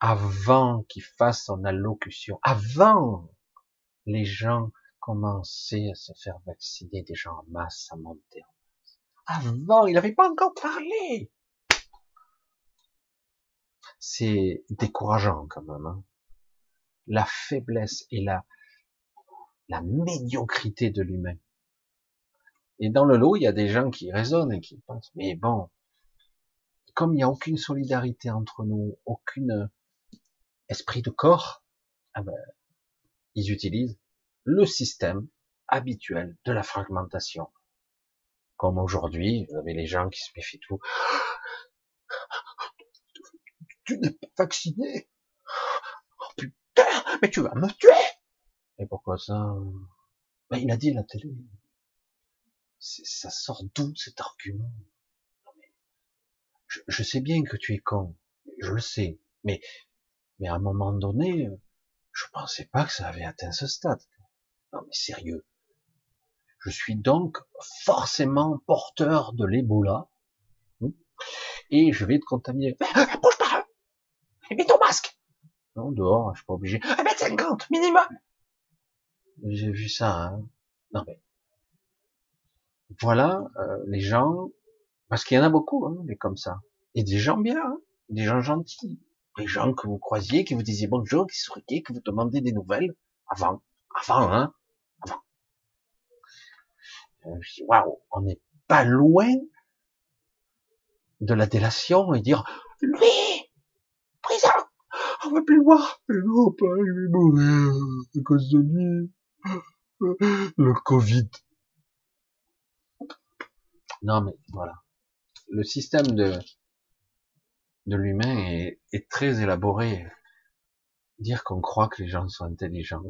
Avant qu'il fasse son allocution, avant les gens commençaient à se faire vacciner, des gens en masse à monter avant, il n'avait pas encore parlé. C'est décourageant quand même. Hein. La faiblesse et la médiocrité de l'humain. Et dans le lot, il y a des gens qui raisonnent et qui pensent, mais bon, comme il n'y a aucune solidarité entre nous, aucun esprit de corps, ah ben, ils utilisent le système habituel de la fragmentation. Comme aujourd'hui, vous avez les gens qui se méfient tout. Tu n'es pas vacciné. Oh putain, mais tu vas me tuer. Et pourquoi ça? Ben, Il a dit la télé. Ça sort d'où cet argument? Je, je, sais bien que tu es con, je le sais, mais mais à un moment donné, je pensais pas que ça avait atteint ce stade. Non mais sérieux, je suis donc forcément porteur de l'Ebola. Et je vais te contaminer. Bouge pas Mets ton masque Non, dehors, je suis pas obligé. 1m50 minimum J'ai vu ça, hein. Non mais... Voilà, euh, les gens... Parce qu'il y en a beaucoup, hein, comme ça. Et des gens bien, hein, des gens gentils. Des gens que vous croisiez, qui vous disaient bonjour, qui souriaient, que vous demandiez des nouvelles. Avant. Avant, hein euh, waouh, on n'est pas loin de la délation et dire, lui, prison, on va plus le voir. Non, il vais mourir à cause de lui. Le Covid. Non, mais voilà. Le système de, de l'humain est, très élaboré. Dire qu'on croit que les gens sont intelligents.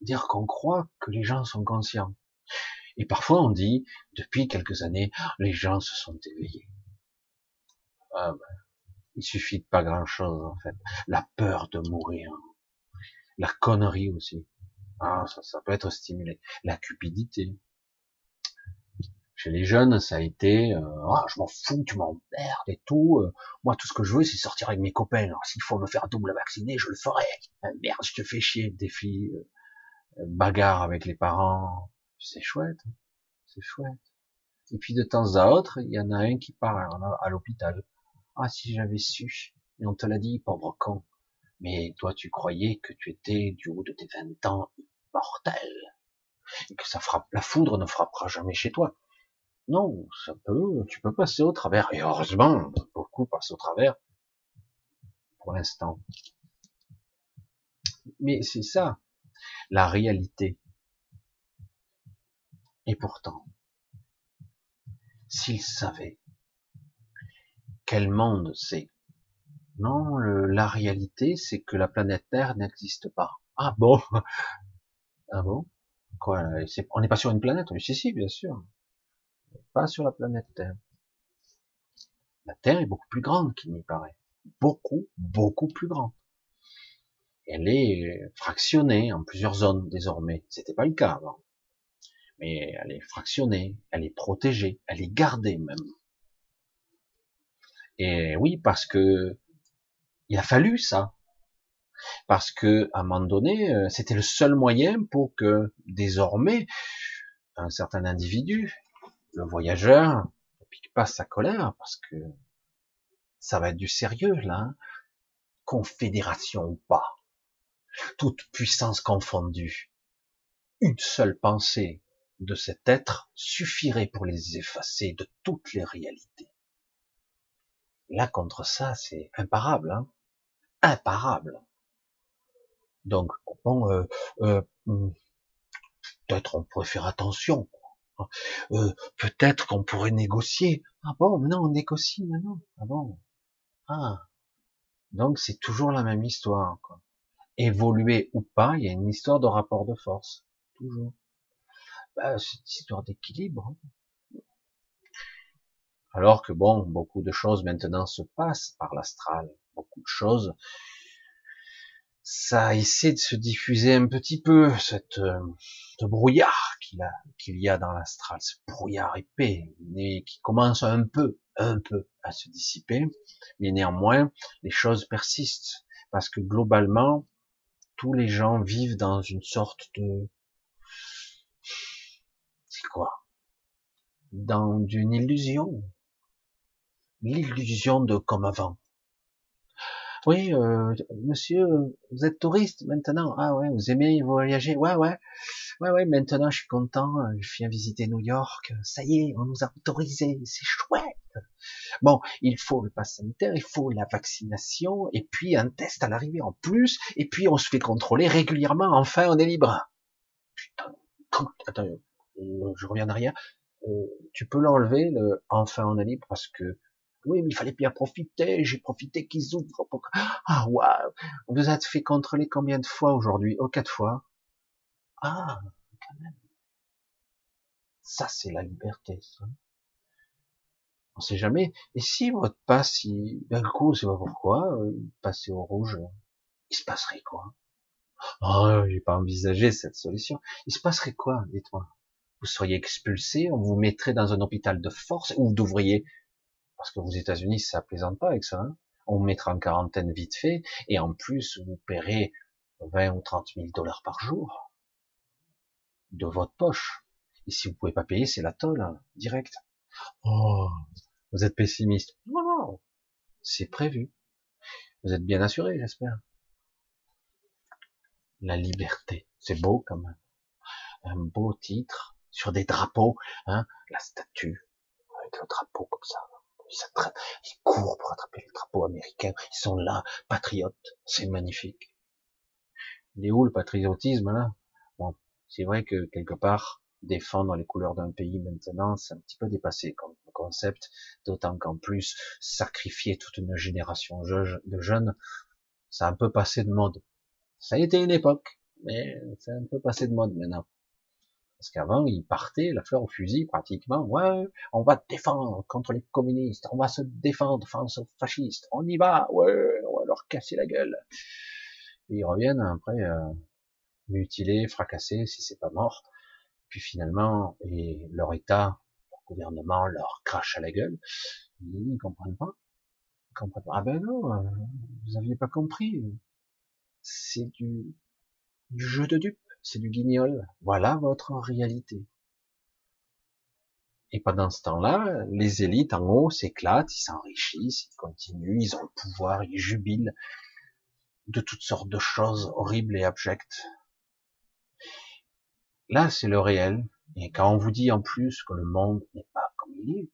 Dire qu'on croit que les gens sont conscients. Et parfois on dit, depuis quelques années, les gens se sont éveillés. Ah ben, il suffit de pas grand chose en fait. La peur de mourir, la connerie aussi. Ah, ça peut être stimulé. La cupidité. Chez les jeunes, ça a été, euh, ah, je m'en fous, tu m'emmerdes et tout. Euh, moi, tout ce que je veux, c'est sortir avec mes copains. Alors, s'il faut me faire double vacciner, je le ferai. Ah, merde, je te fais chier, défi, euh, bagarre avec les parents, c'est chouette, c'est chouette. Et puis de temps à autre, il y en a un qui part à l'hôpital. Ah, si j'avais su. Et on te l'a dit, pauvre con. Mais toi, tu croyais que tu étais, du haut de tes 20 ans, immortel. Et que ça frappe, la foudre ne frappera jamais chez toi. Non, ça peut, tu peux passer au travers. Et heureusement, beaucoup passent au travers. Pour l'instant. Mais c'est ça, la réalité. Et pourtant, s'ils savaient quel monde c'est, non, la réalité, c'est que la planète Terre n'existe pas. Ah bon? Ah bon? Quoi On n'est pas sur une planète? Oui, si, si, bien sûr. Sur la planète Terre. La Terre est beaucoup plus grande qu'il n'y paraît. Beaucoup, beaucoup plus grande. Elle est fractionnée en plusieurs zones désormais. C'était pas le cas avant mais elle est fractionnée, elle est protégée, elle est gardée même. Et oui, parce que il a fallu ça, parce que à un moment donné, euh, c'était le seul moyen pour que désormais un certain individu, le voyageur, ne pique pas sa colère, parce que ça va être du sérieux là, hein. confédération ou pas, toute puissance confondue, une seule pensée, de cet être suffirait pour les effacer de toutes les réalités. Là, contre ça, c'est imparable, hein imparable. Donc, bon, euh, euh, hmm, peut-être on pourrait faire attention. Euh, peut-être qu'on pourrait négocier. Ah bon, maintenant on négocie maintenant. Ah bon. Ah. Donc c'est toujours la même histoire. Quoi. Évoluer ou pas, il y a une histoire de rapport de force. Toujours. Bah, c'est une histoire d'équilibre. Hein. Alors que bon, beaucoup de choses maintenant se passent par l'astral, beaucoup de choses. Ça essaie de se diffuser un petit peu, cette, euh, ce brouillard qu'il a, qu'il y a dans l'astral, ce brouillard épais, qui commence un peu, un peu à se dissiper, mais néanmoins, les choses persistent, parce que globalement, tous les gens vivent dans une sorte de, c'est quoi? Dans une illusion. L'illusion de comme avant. Oui, euh, monsieur, vous êtes touriste maintenant. Ah ouais, vous aimez voyager. Ouais, ouais. Ouais, ouais, maintenant je suis content. Je viens visiter New York. Ça y est, on nous a autorisé. C'est chouette. Bon, il faut le pass sanitaire, il faut la vaccination, et puis un test à l'arrivée en plus, et puis on se fait contrôler régulièrement. Enfin, on est libre. Putain, attends, euh, je reviens derrière. Euh, tu peux l'enlever, le enfin on est libre, parce que oui, mais il fallait bien profiter, j'ai profité qu'ils ouvrent. Pour... Ah, waouh Vous êtes fait contrôler combien de fois aujourd'hui? Oh, quatre fois. Ah, quand même. Ça, c'est la liberté, ça. On sait jamais. Et si votre passe, il... d'un coup, c'est pas pourquoi, euh, il au rouge, il se passerait quoi? Oh, j'ai pas envisagé cette solution. Il se passerait quoi, dites-moi Vous seriez expulsé, on vous mettrait dans un hôpital de force, ou vous devriez parce que aux États-Unis, ça plaisante pas avec ça. Hein. on mettra en quarantaine vite fait, et en plus, vous paierez 20 ou 30 000 dollars par jour de votre poche. Et si vous pouvez pas payer, c'est la tolle, hein, direct. Oh, vous êtes pessimiste. Non, non, c'est prévu. Vous êtes bien assuré, j'espère. La liberté, c'est beau quand même. Un beau titre sur des drapeaux, hein, la statue avec le drapeau comme ça. Ils, courent pour attraper le drapeau américain. Ils sont là, patriotes. C'est magnifique. Il est où le patriotisme là? Bon, c'est vrai que quelque part, défendre les couleurs d'un pays maintenant, c'est un petit peu dépassé comme concept, d'autant qu'en plus, sacrifier toute une génération de jeunes, ça a un peu passé de mode. Ça a été une époque, mais c'est un peu passé de mode maintenant. Parce qu'avant, ils partaient la fleur au fusil pratiquement. Ouais, on va défendre contre les communistes, on va se défendre face aux fascistes, on y va, ouais, on va leur casser la gueule. Et ils reviennent après euh, mutilés, fracassés, si c'est pas mort. Puis finalement, et leur État, leur gouvernement leur crache à la gueule. Ils comprennent pas. Ils comprennent pas. Ah ben non, euh, vous aviez pas compris. C'est du, du jeu de dupes c'est du guignol. Voilà votre réalité. Et pendant ce temps-là, les élites en haut s'éclatent, ils s'enrichissent, ils continuent, ils ont le pouvoir, ils jubilent de toutes sortes de choses horribles et abjectes. Là, c'est le réel. Et quand on vous dit en plus que le monde n'est pas comme il est,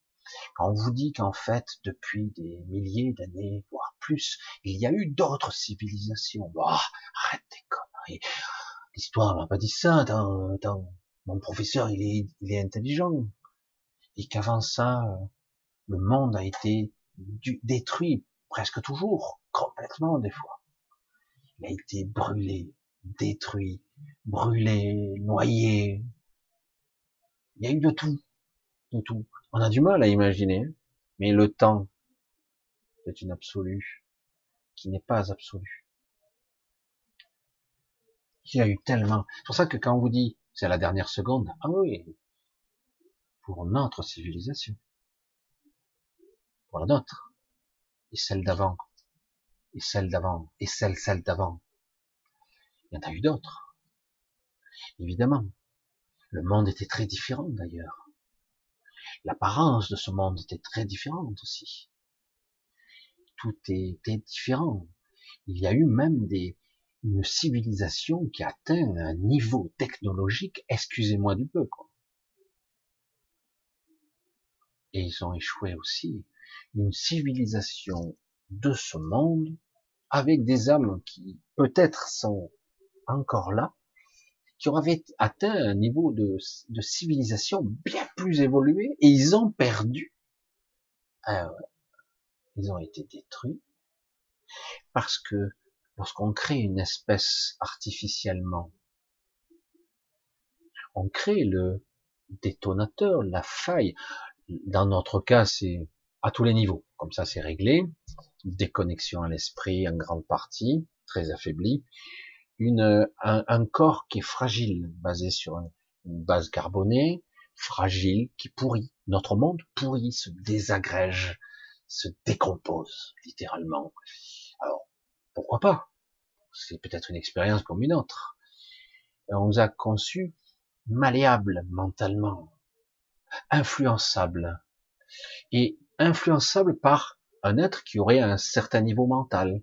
quand on vous dit qu'en fait, depuis des milliers d'années, voire plus, il y a eu d'autres civilisations, oh, arrête conneries, L'histoire m'a pas dit ça. Attends, Mon professeur, il est, il est intelligent. Et qu'avant ça, le monde a été détruit presque toujours, complètement des fois. Il a été brûlé, détruit, brûlé, noyé. Il y a eu de tout, de tout. On a du mal à imaginer, mais le temps, c'est une absolue qui n'est pas absolue. Il y a eu tellement. C'est pour ça que quand on vous dit c'est la dernière seconde, ah oui, pour notre civilisation, pour la nôtre, et celle d'avant, et celle d'avant, et celle, celle d'avant. Il y en a eu d'autres. Évidemment. Le monde était très différent d'ailleurs. L'apparence de ce monde était très différente aussi. Tout était différent. Il y a eu même des, une civilisation qui atteint un niveau technologique, excusez-moi du peu, quoi. Et ils ont échoué aussi. Une civilisation de ce monde, avec des âmes qui peut-être sont encore là, qui auraient atteint un niveau de, civilisation bien plus évolué, et ils ont perdu. Ah ils ont été détruits parce que lorsqu'on crée une espèce artificiellement, on crée le détonateur, la faille. Dans notre cas, c'est à tous les niveaux. Comme ça, c'est réglé. déconnexion à l'esprit en grande partie, très affaibli. Une, un, corps qui est fragile, basé sur une, base carbonée, fragile, qui pourrit. Notre monde pourrit, se désagrège, se décompose, littéralement. Pourquoi pas? C'est peut-être une expérience comme une autre. on nous a conçus malléables mentalement, influençables, et influençable par un être qui aurait un certain niveau mental.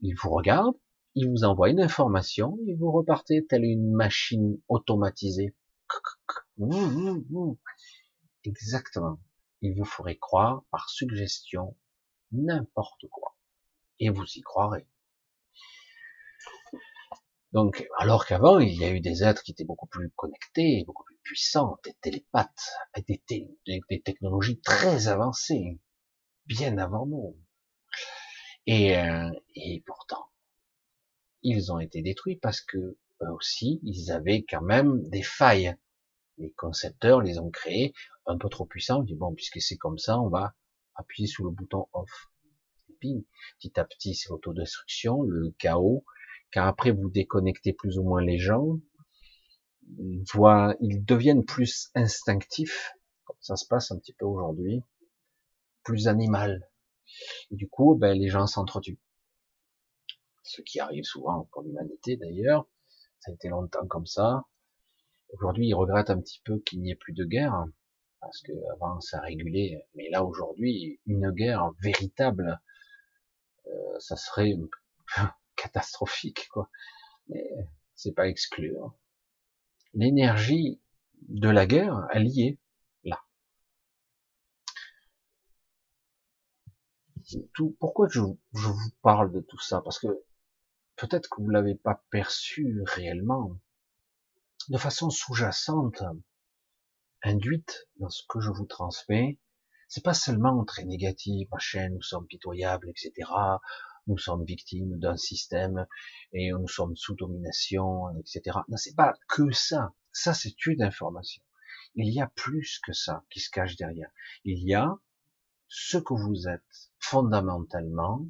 Il vous regarde, il vous envoie une information, et vous repartez telle une machine automatisée. Exactement. Il vous ferait croire par suggestion n'importe quoi. Et vous y croirez. Donc, alors qu'avant, il y a eu des êtres qui étaient beaucoup plus connectés, beaucoup plus puissants, des télépathes, des, des technologies très avancées, bien avant nous. Et, euh, et pourtant, ils ont été détruits parce que eux aussi, ils avaient quand même des failles. Les concepteurs les ont créés un peu trop puissants. Ils disent bon, puisque c'est comme ça, on va appuyer sur le bouton off. Petit à petit, c'est l'autodestruction, le chaos, car après vous déconnectez plus ou moins les gens, ils voient, ils deviennent plus instinctifs, comme ça se passe un petit peu aujourd'hui, plus animal. Et du coup, ben, les gens s'entretuent. Ce qui arrive souvent pour l'humanité d'ailleurs, ça a été longtemps comme ça. Aujourd'hui, ils regrettent un petit peu qu'il n'y ait plus de guerre, parce que avant ça régulait, mais là aujourd'hui, une guerre véritable, euh, ça serait catastrophique, quoi. Mais c'est pas exclu. Hein. L'énergie de la guerre, elle y est, là. Tout, pourquoi je, je vous parle de tout ça? Parce que peut-être que vous l'avez pas perçu réellement, de façon sous-jacente, induite dans ce que je vous transmets, c'est pas seulement très négatif, machin, nous sommes pitoyables, etc nous sommes victimes d'un système et nous sommes sous domination, etc. Non, c'est pas que ça. Ça, c'est une information. Il y a plus que ça qui se cache derrière. Il y a ce que vous êtes fondamentalement.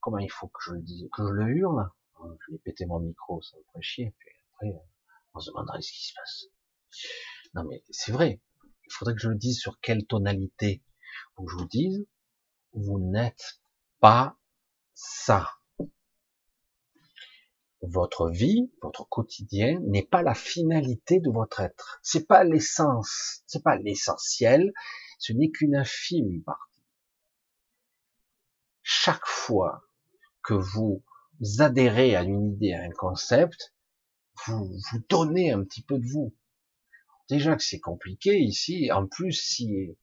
Comment il faut que je le dise, que je le hurle? Je vais péter mon micro, ça me ferait chier. Puis après, on se demanderait ce qui se passe. Non mais c'est vrai. Il faudrait que je le dise sur quelle tonalité. Faut que je vous dise, vous n'êtes pas ça. Votre vie, votre quotidien n'est pas la finalité de votre être. C'est pas l'essence, c'est pas l'essentiel. Ce n'est qu'une infime partie. Chaque fois que vous adhérez à une idée, à un concept, vous vous donnez un petit peu de vous. Déjà que c'est compliqué ici, en plus si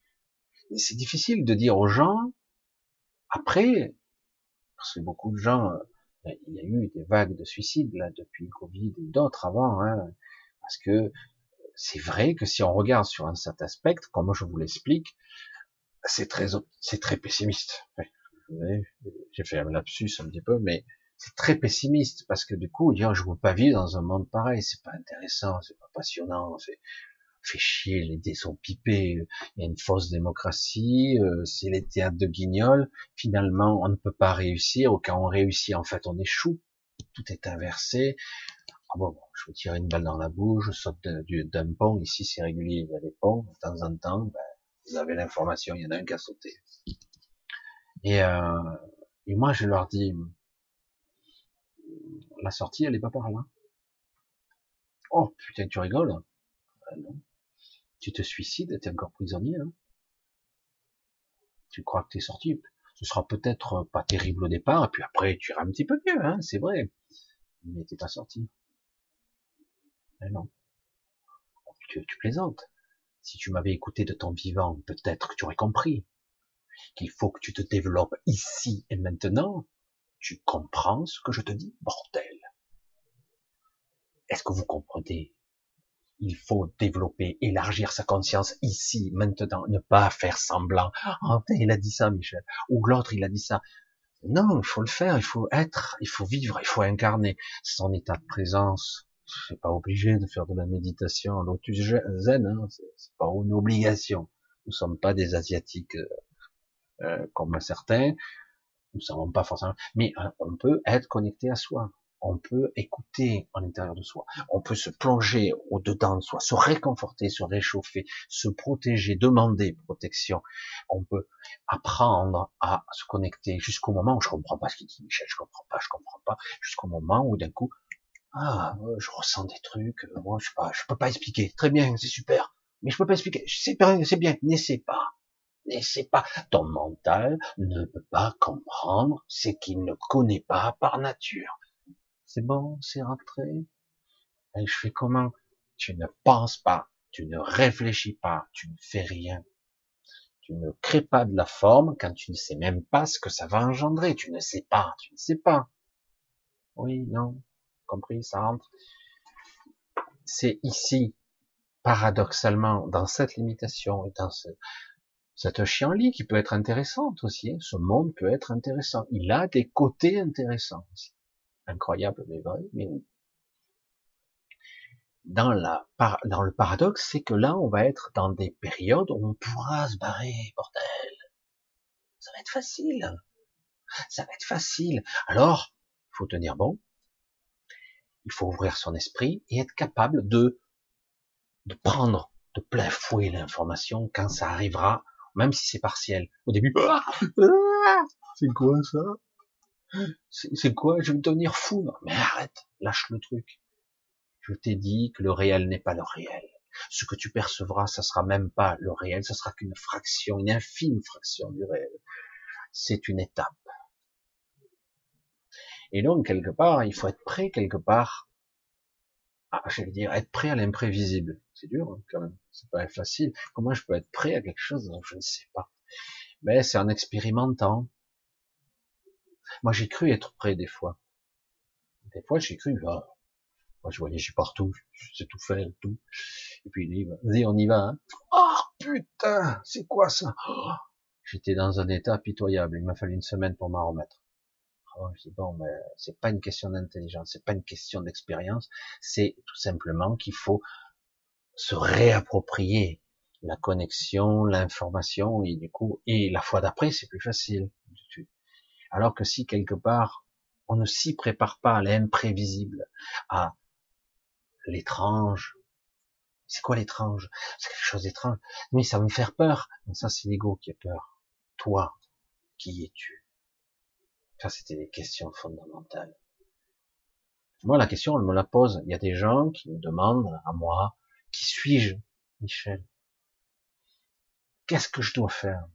c'est difficile de dire aux gens, après, parce que beaucoup de gens, euh, il y a eu des vagues de suicides là depuis le Covid et d'autres avant, hein, parce que c'est vrai que si on regarde sur un certain aspect, comme je vous l'explique, c'est très, c'est très pessimiste. J'ai fait un lapsus un petit peu, mais c'est très pessimiste parce que du coup, dire je veux pas vivre dans un monde pareil, c'est pas intéressant, c'est pas passionnant, c'est fait chier, les dés sont pipés, il y a une fausse démocratie, euh, c'est les théâtres de guignol, finalement on ne peut pas réussir, ou quand on réussit en fait on échoue, tout est inversé. Ah bon, je vous tire une balle dans la bouche, je saute d'un pont, ici c'est régulier, il y a des ponts, de temps en temps, ben, vous avez l'information, il y en a un qui a sauté. Et, euh, moi je leur dis, la sortie elle est pas par là. Oh putain tu rigoles ben non tu te suicides, tu es encore prisonnier. Hein. tu crois que tu es sorti. Ce sera peut-être pas terrible au départ, et puis après tu iras un petit peu mieux, hein, c'est vrai. Mais t'es pas sorti. Mais non. Tu, tu plaisantes. Si tu m'avais écouté de ton vivant, peut-être que tu aurais compris qu'il faut que tu te développes ici et maintenant. Tu comprends ce que je te dis, bordel? Est-ce que vous comprenez? Il faut développer, élargir sa conscience ici, maintenant, ne pas faire semblant. Oh, il a dit ça, Michel. Ou l'autre, il a dit ça. Non, il faut le faire, il faut être, il faut vivre, il faut incarner son état de présence. C'est pas obligé de faire de la méditation en lotus zen, hein. c'est pas une obligation. Nous sommes pas des asiatiques euh, euh comme certains. Nous savons pas forcément, mais euh, on peut être connecté à soi. On peut écouter en l'intérieur de soi. On peut se plonger au dedans de soi, se réconforter, se réchauffer, se protéger, demander protection. On peut apprendre à se connecter jusqu'au moment où je comprends pas ce qu'il dit Michel, je comprends pas, je comprends pas, jusqu'au moment où d'un coup, ah, je ressens des trucs, euh, moi je sais pas, je peux pas expliquer. Très bien, c'est super, mais je peux pas expliquer. C'est bien, c'est bien, n'essaie pas, n'essaie pas. Ton mental ne peut pas comprendre ce qu'il ne connaît pas par nature. C'est bon, c'est rentré. Et je fais comment? Tu ne penses pas, tu ne réfléchis pas, tu ne fais rien. Tu ne crées pas de la forme quand tu ne sais même pas ce que ça va engendrer. Tu ne sais pas, tu ne sais pas. Oui, non, compris, ça rentre. C'est ici, paradoxalement, dans cette limitation et dans ce, cette chienlit qui peut être intéressante aussi. Hein. Ce monde peut être intéressant. Il a des côtés intéressants aussi. Incroyable, mais vrai, mais oui. Dans, la, dans le paradoxe, c'est que là, on va être dans des périodes où on pourra se barrer, bordel. Ça va être facile. Ça va être facile. Alors, il faut tenir bon, il faut ouvrir son esprit et être capable de, de prendre de plein fouet l'information quand ça arrivera, même si c'est partiel. Au début, ah, c'est quoi ça? C'est quoi? Je vais devenir fou. Mais arrête, lâche le truc. Je t'ai dit que le réel n'est pas le réel. Ce que tu percevras, ça sera même pas le réel, ça sera qu'une fraction, une infime fraction du réel. C'est une étape. Et donc, quelque part, il faut être prêt quelque part à, j'allais dire, être prêt à l'imprévisible. C'est dur, hein, quand même. C'est pas facile. Comment je peux être prêt à quelque chose je ne sais pas? Mais c'est en expérimentant. Moi, j'ai cru être prêt des fois. Des fois, j'ai cru, là, moi, je partout, je sais tout faire, tout. Et puis, il dit, on y va, hein. Oh, putain, c'est quoi ça? Oh, j'étais dans un état pitoyable. Il m'a fallu une semaine pour m'en remettre. Oh, je dis bon, mais c'est pas une question d'intelligence, c'est pas une question d'expérience, c'est tout simplement qu'il faut se réapproprier la connexion, l'information, et du coup, et la fois d'après, c'est plus facile. Alors que si quelque part, on ne s'y prépare pas à l'imprévisible, à l'étrange, c'est quoi l'étrange? C'est quelque chose d'étrange. Mais ça va me faire peur. ça, c'est l'ego qui a peur. Toi, qui es-tu? Ça, c'était des questions fondamentales. Moi, la question, elle me la pose. Il y a des gens qui me demandent à moi, qui suis-je, Michel? Qu'est-ce que je dois faire?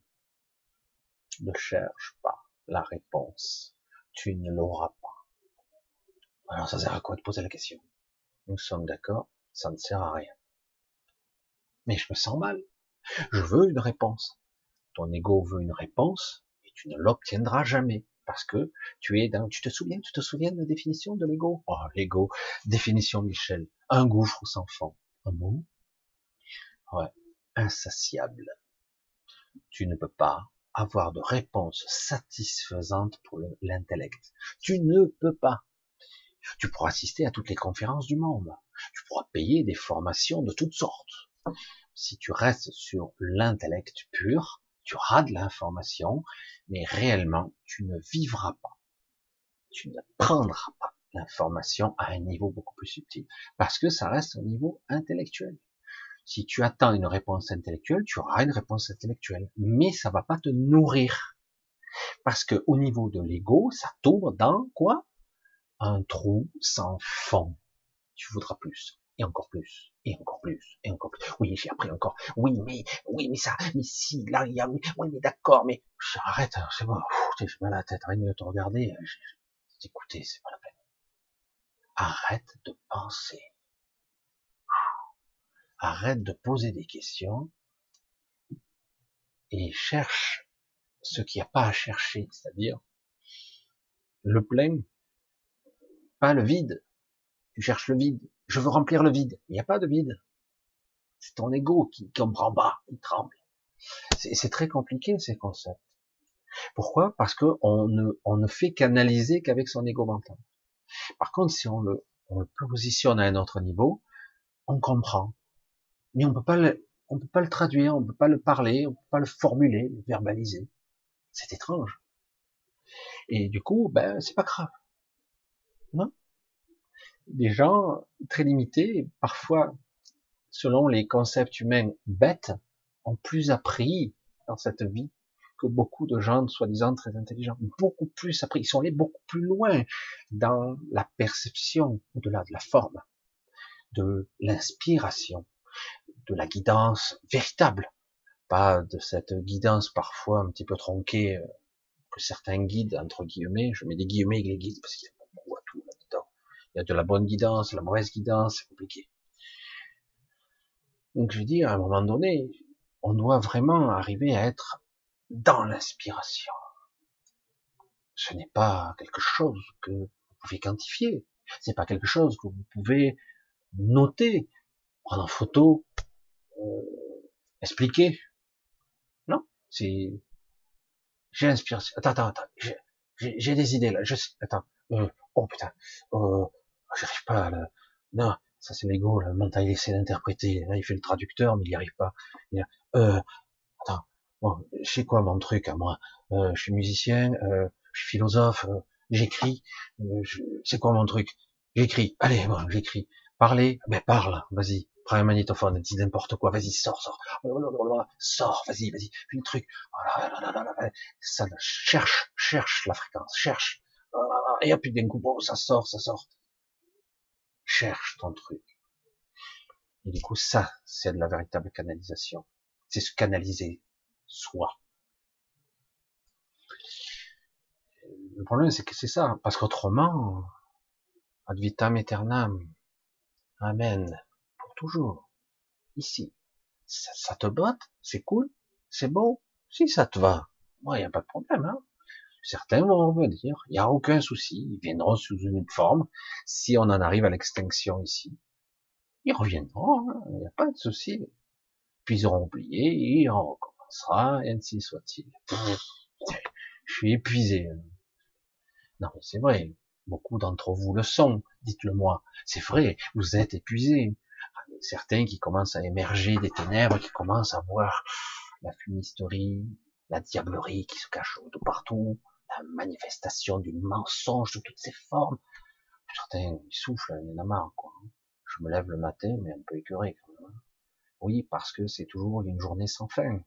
Ne cherche pas la réponse. Tu ne l'auras pas. Alors, ça sert à quoi de poser la question? Nous sommes d'accord, ça ne sert à rien. Mais je me sens mal. Je veux une réponse. Ton ego veut une réponse et tu ne l'obtiendras jamais parce que tu es dans, tu te souviens, tu te souviens de la définition de l'ego? Oh, l'ego, définition Michel, un gouffre sans fond, un mot? Ouais, insatiable. Tu ne peux pas avoir de réponse satisfaisante pour l'intellect. Tu ne peux pas. Tu pourras assister à toutes les conférences du monde. Tu pourras payer des formations de toutes sortes. Si tu restes sur l'intellect pur, tu auras de l'information, mais réellement, tu ne vivras pas. Tu ne prendras pas l'information à un niveau beaucoup plus subtil, parce que ça reste au niveau intellectuel. Si tu attends une réponse intellectuelle, tu auras une réponse intellectuelle, mais ça va pas te nourrir. Parce que au niveau de l'ego, ça tourne dans quoi? Un trou sans fond. Tu voudras plus et encore plus, et encore plus, et encore plus. Oui, j'ai appris encore. Oui, mais, oui, mais ça, mais si, là, il y a, oui, mais d'accord, mais, arrête, c'est bon, j'ai mal à la tête, arrête de te regarder, d'écouter, c'est pas la peine. Arrête de penser. Arrête de poser des questions et cherche ce qu'il n'y a pas à chercher, c'est-à-dire le plein, pas le vide. Tu cherches le vide je veux remplir le vide. Il n'y a pas de vide. C'est ton ego qui comprend pas, il tremble. C'est très compliqué ces concepts. Pourquoi? Parce que on ne fait qu'analyser qu'avec son ego mental. Par contre, si on le, on le positionne à un autre niveau, on comprend. Mais on peut pas le, peut pas le traduire, on peut pas le parler, on peut pas le formuler, le verbaliser. C'est étrange. Et du coup, ben, c'est pas grave. Non? Des gens très limités, parfois, selon les concepts humains bêtes, ont plus appris dans cette vie que beaucoup de gens soi-disant très intelligents. Beaucoup plus appris. Ils sont allés beaucoup plus loin dans la perception, au-delà de la forme, de l'inspiration, de la guidance véritable. Pas de cette guidance parfois un petit peu tronquée euh, que certains guides, entre guillemets, je mets des guillemets avec les guides parce qu'il y a beaucoup à tout là-dedans. Il y a de la bonne guidance, de la mauvaise guidance, c'est compliqué. Donc je veux dire, à un moment donné, on doit vraiment arriver à être dans l'inspiration. Ce n'est pas quelque chose que vous pouvez quantifier. C'est pas quelque chose que vous pouvez noter, prendre en photo, euh, expliquer. Non, c'est j'ai l'inspiration. Attends, attends, attends. J'ai des idées là. Je attends. Euh, oh putain. Euh, J'arrive pas à le... Non, ça c'est l'ego. Le mental il essaie d'interpréter. Là il fait le traducteur mais il n'y arrive pas. Euh, attends. Bon, sais quoi mon truc à moi? Euh, je suis musicien. Euh, je suis philosophe. Euh, j'écris. Euh, c'est quoi mon truc? J'écris. Allez, bon, j'écris. Parler. Mais parle. Vas-y un magnétophone, dis n'importe quoi, vas-y, sors, sors, sors, vas-y, vas-y, le truc, ça, cherche, cherche la fréquence, cherche, et puis d'un coup, ça sort, ça sort, cherche ton truc. Et du coup, ça, c'est de la véritable canalisation. C'est se canaliser soi. Le problème, c'est que c'est ça, parce qu'autrement, ad vitam aeternam, amen, toujours. Ici. Ça, te botte, c'est cool, c'est bon. Si ça te va, moi, il n'y a pas de problème. Hein. Certains vont revenir, il n'y a aucun souci, ils viendront sous une forme. Si on en arrive à l'extinction ici, ils reviendront, hein. il n'y a pas de souci. Puis ils auront oublié, et on recommencera, et ainsi soit-il. Je suis épuisé. Hein. Non, c'est vrai, beaucoup d'entre vous le sont, dites-le moi. C'est vrai, vous êtes épuisé certains qui commencent à émerger des ténèbres, qui commencent à voir la fumisterie, la diablerie qui se cache de partout, la manifestation du mensonge de toutes ses formes. Certains ils soufflent, il y en a marre, quoi. Je me lève le matin, mais un peu écœuré quand même. Hein. Oui, parce que c'est toujours une journée sans fin,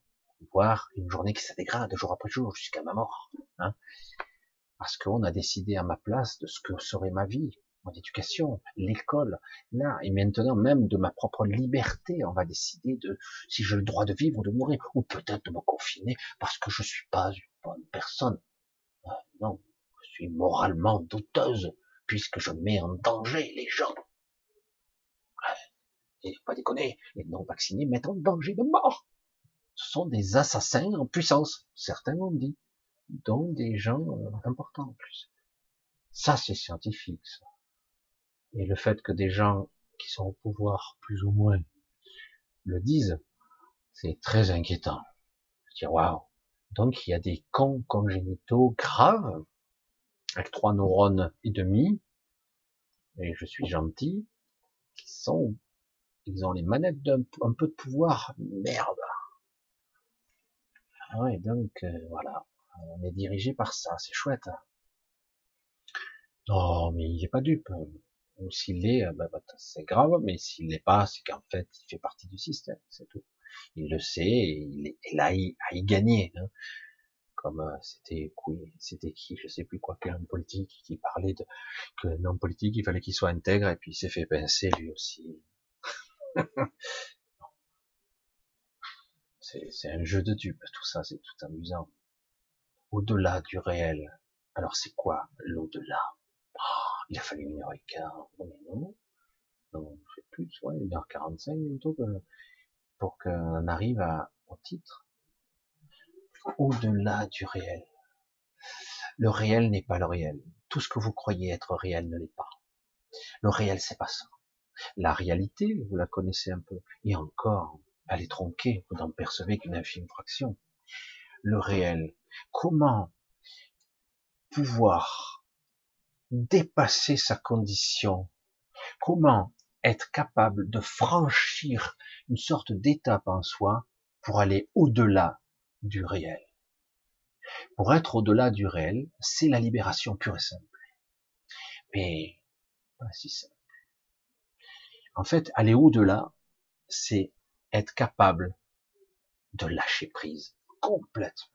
voire une journée qui se dégrade jour après jour jusqu'à ma mort. Hein. Parce qu'on a décidé à ma place de ce que serait ma vie, mon éducation, l'école, là, et maintenant même de ma propre liberté, on va décider de si j'ai le droit de vivre ou de mourir, ou peut-être de me confiner parce que je suis pas une bonne personne. Euh, non, je suis moralement douteuse puisque je mets en danger les gens. Et pas déconner, les non vaccinés mettent en danger de mort. Ce sont des assassins en puissance, certains l'ont dit, dont des gens euh, importants en plus. Ça, c'est scientifique, ça. Et le fait que des gens qui sont au pouvoir, plus ou moins, le disent, c'est très inquiétant. Je dis, waouh. Donc, il y a des cons congénitaux graves, avec trois neurones et demi, et je suis gentil, qui sont, ils ont les manettes d'un peu de pouvoir. Merde. Ah ouais, donc, euh, voilà. On est dirigé par ça, c'est chouette. Non, mais il n'est pas dupe ou s'il l'est, euh, bah, bah, c'est grave, mais s'il l'est pas, c'est qu'en fait, il fait partie du système, c'est tout. Il le sait et il est là à y gagner. Hein. Comme euh, c'était c'était qui, je sais plus quoi, quel homme politique qui parlait de que non politique, il fallait qu'il soit intègre et puis il s'est fait pincer lui aussi. c'est un jeu de dupes, tout ça, c'est tout amusant. Au-delà du réel. Alors c'est quoi l'au-delà? Il a fallu une heure et quart, mais non, non, je sais plus, ouais, une heure quarante-cinq bientôt pour qu'on arrive au titre. Au-delà du réel. Le réel n'est pas le réel. Tout ce que vous croyez être réel ne l'est pas. Le réel, c'est pas ça. La réalité, vous la connaissez un peu. Et encore, elle est tronquée. Vous n'en percevez qu'une infime fraction. Le réel. Comment pouvoir dépasser sa condition Comment être capable de franchir une sorte d'étape en soi pour aller au-delà du réel? Pour être au-delà du réel, c'est la libération pure et simple. Mais pas si simple. En fait, aller au-delà, c'est être capable de lâcher prise complètement.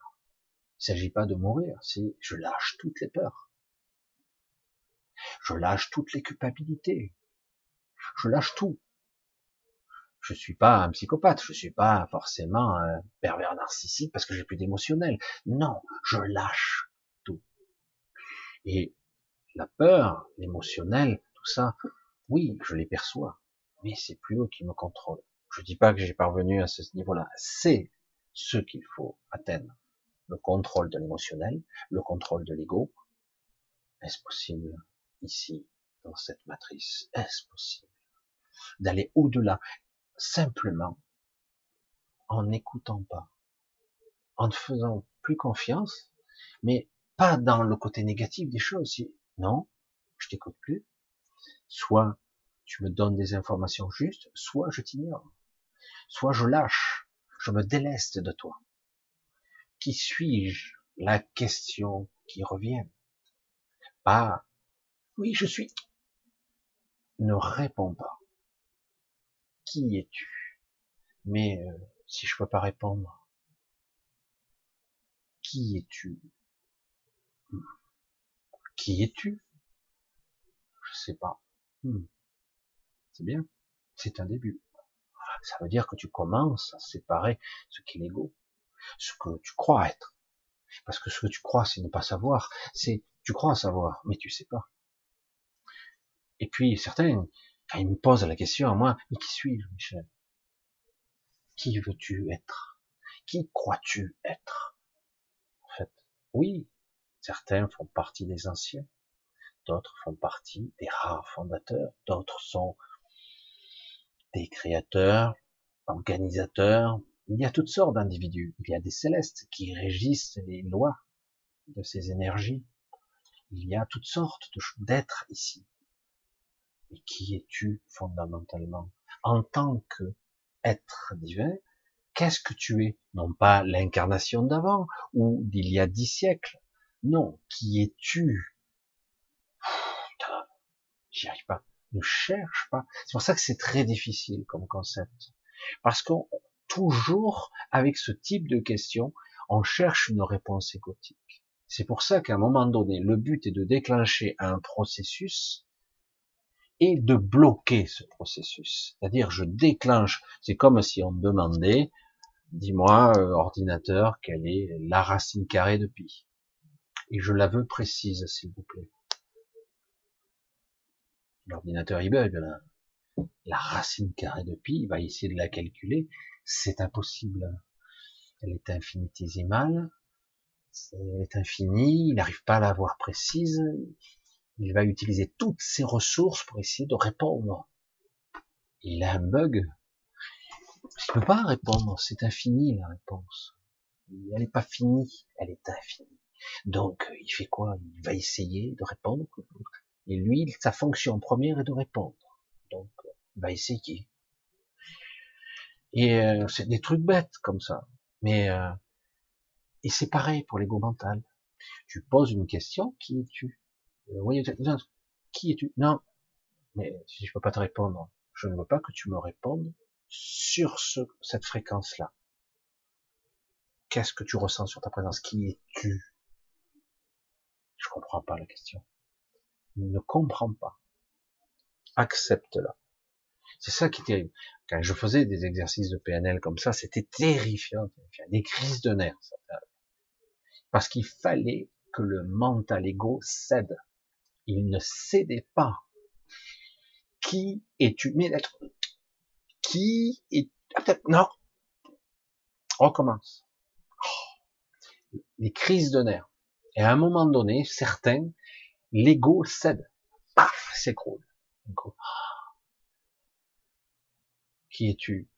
Il ne s'agit pas de mourir, c'est je lâche toutes les peurs. Je lâche toutes les culpabilités. Je lâche tout. Je suis pas un psychopathe, je suis pas forcément un pervers narcissique parce que j'ai plus d'émotionnel. Non, je lâche tout. Et la peur, l'émotionnel, tout ça, oui, je les perçois, mais c'est plus eux qui me contrôlent. Je dis pas que j'ai parvenu à ce niveau-là. C'est ce qu'il faut atteindre. Le contrôle de l'émotionnel, le contrôle de l'ego. Est-ce possible? Ici, dans cette matrice Est-ce possible d'aller au-delà simplement en n'écoutant pas, en ne faisant plus confiance, mais pas dans le côté négatif des choses. Non, je t'écoute plus. Soit tu me donnes des informations justes, soit je t'ignore. Soit je lâche, je me déleste de toi. Qui suis-je? La question qui revient. Pas, oui, je suis. Ne réponds pas qui es-tu? Mais euh, si je peux pas répondre, qui es-tu? Qui es-tu? Je sais pas. Hmm. C'est bien, c'est un début. Ça veut dire que tu commences à séparer ce qu'est l'ego, ce que tu crois être. Parce que ce que tu crois, c'est ne pas savoir. C'est tu crois savoir, mais tu sais pas. Et puis certains, il me pose la question à moi, mais qui suis-je, Michel? Qui veux-tu être? Qui crois-tu être? En fait, oui, certains font partie des anciens, d'autres font partie des rares fondateurs, d'autres sont des créateurs, organisateurs. Il y a toutes sortes d'individus. Il y a des célestes qui régissent les lois de ces énergies. Il y a toutes sortes d'êtres ici. Mais qui es-tu fondamentalement? En tant que être divin, qu'est-ce que tu es? Non pas l'incarnation d'avant ou d'il y a dix siècles. Non, qui es-tu? J'y arrive pas. Ne cherche pas. C'est pour ça que c'est très difficile comme concept. Parce qu'on toujours avec ce type de questions, on cherche une réponse égotique. C'est pour ça qu'à un moment donné, le but est de déclencher un processus et de bloquer ce processus. C'est-à-dire, je déclenche, c'est comme si on me demandait, dis-moi, euh, ordinateur, quelle est la racine carrée de pi? Et je la veux précise, s'il vous plaît. L'ordinateur, il bug, là. La racine carrée de pi, il va essayer de la calculer. C'est impossible. Elle est infinitésimale. Elle est infinie. Il n'arrive pas à la voir précise il va utiliser toutes ses ressources pour essayer de répondre. Il a un bug. Il ne peut pas répondre, c'est infini la réponse. Elle n'est pas finie, elle est infinie. Donc, il fait quoi? Il va essayer de répondre. Et lui, sa fonction première est de répondre. Donc, il va essayer. Et euh, c'est des trucs bêtes comme ça. Mais euh, et c'est pareil pour l'ego mental. Tu poses une question, qui es-tu? Oui, qui es-tu? Non, mais si je peux pas te répondre, je ne veux pas que tu me répondes sur ce, cette fréquence-là. Qu'est-ce que tu ressens sur ta présence? Qui es-tu? Je comprends pas la question. Ne comprends pas. Accepte-la. C'est ça qui est terrible. Quand je faisais des exercices de PNL comme ça, c'était terrifiant, des crises de nerfs. Parce qu'il fallait que le mental ego cède il ne cédait pas. Qui es-tu? Mais qui est ah, Non. On recommence. Oh. Les crises de nerfs. Et à un moment donné, certains, l'ego cède. Paf, s'écroule. Qui es-tu?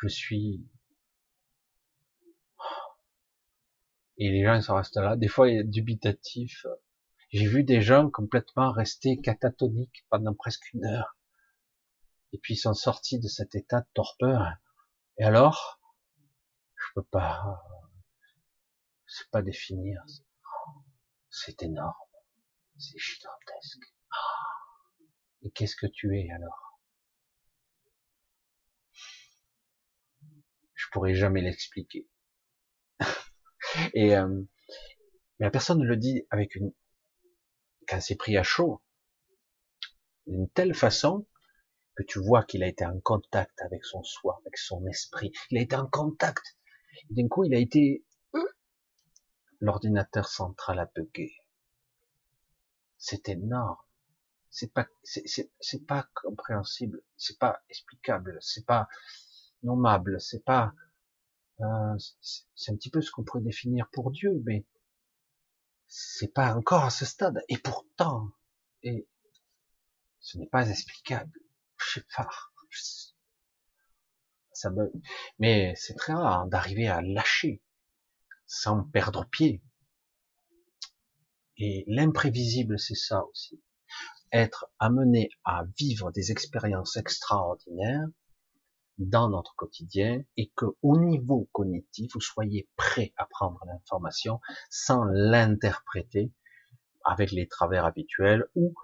Je suis et les gens ils restés là. Des fois, il a dubitatif. J'ai vu des gens complètement rester catatoniques pendant presque une heure. Et puis ils sont sortis de cet état de torpeur. Et alors, je peux pas, sais pas définir. C'est énorme, c'est gigantesque. Et qu'est-ce que tu es alors? Je pourrais jamais l'expliquer. Et euh, mais la personne le dit avec une quand c'est pris à chaud, d'une telle façon que tu vois qu'il a été en contact avec son soi, avec son esprit. Il a été en contact. D'un coup, il a été l'ordinateur central a bugué. C'est énorme. C'est pas, c'est pas compréhensible. C'est pas explicable. C'est pas nommable. C'est pas, euh, c'est un petit peu ce qu'on pourrait définir pour Dieu, mais c'est pas encore à ce stade. Et pourtant, et ce n'est pas explicable. Je sais pas. Ça. Mais c'est très rare d'arriver à lâcher sans perdre pied. Et l'imprévisible, c'est ça aussi. Être amené à vivre des expériences extraordinaires dans notre quotidien et que au niveau cognitif, vous soyez prêt à prendre l'information sans l'interpréter avec les travers habituels ou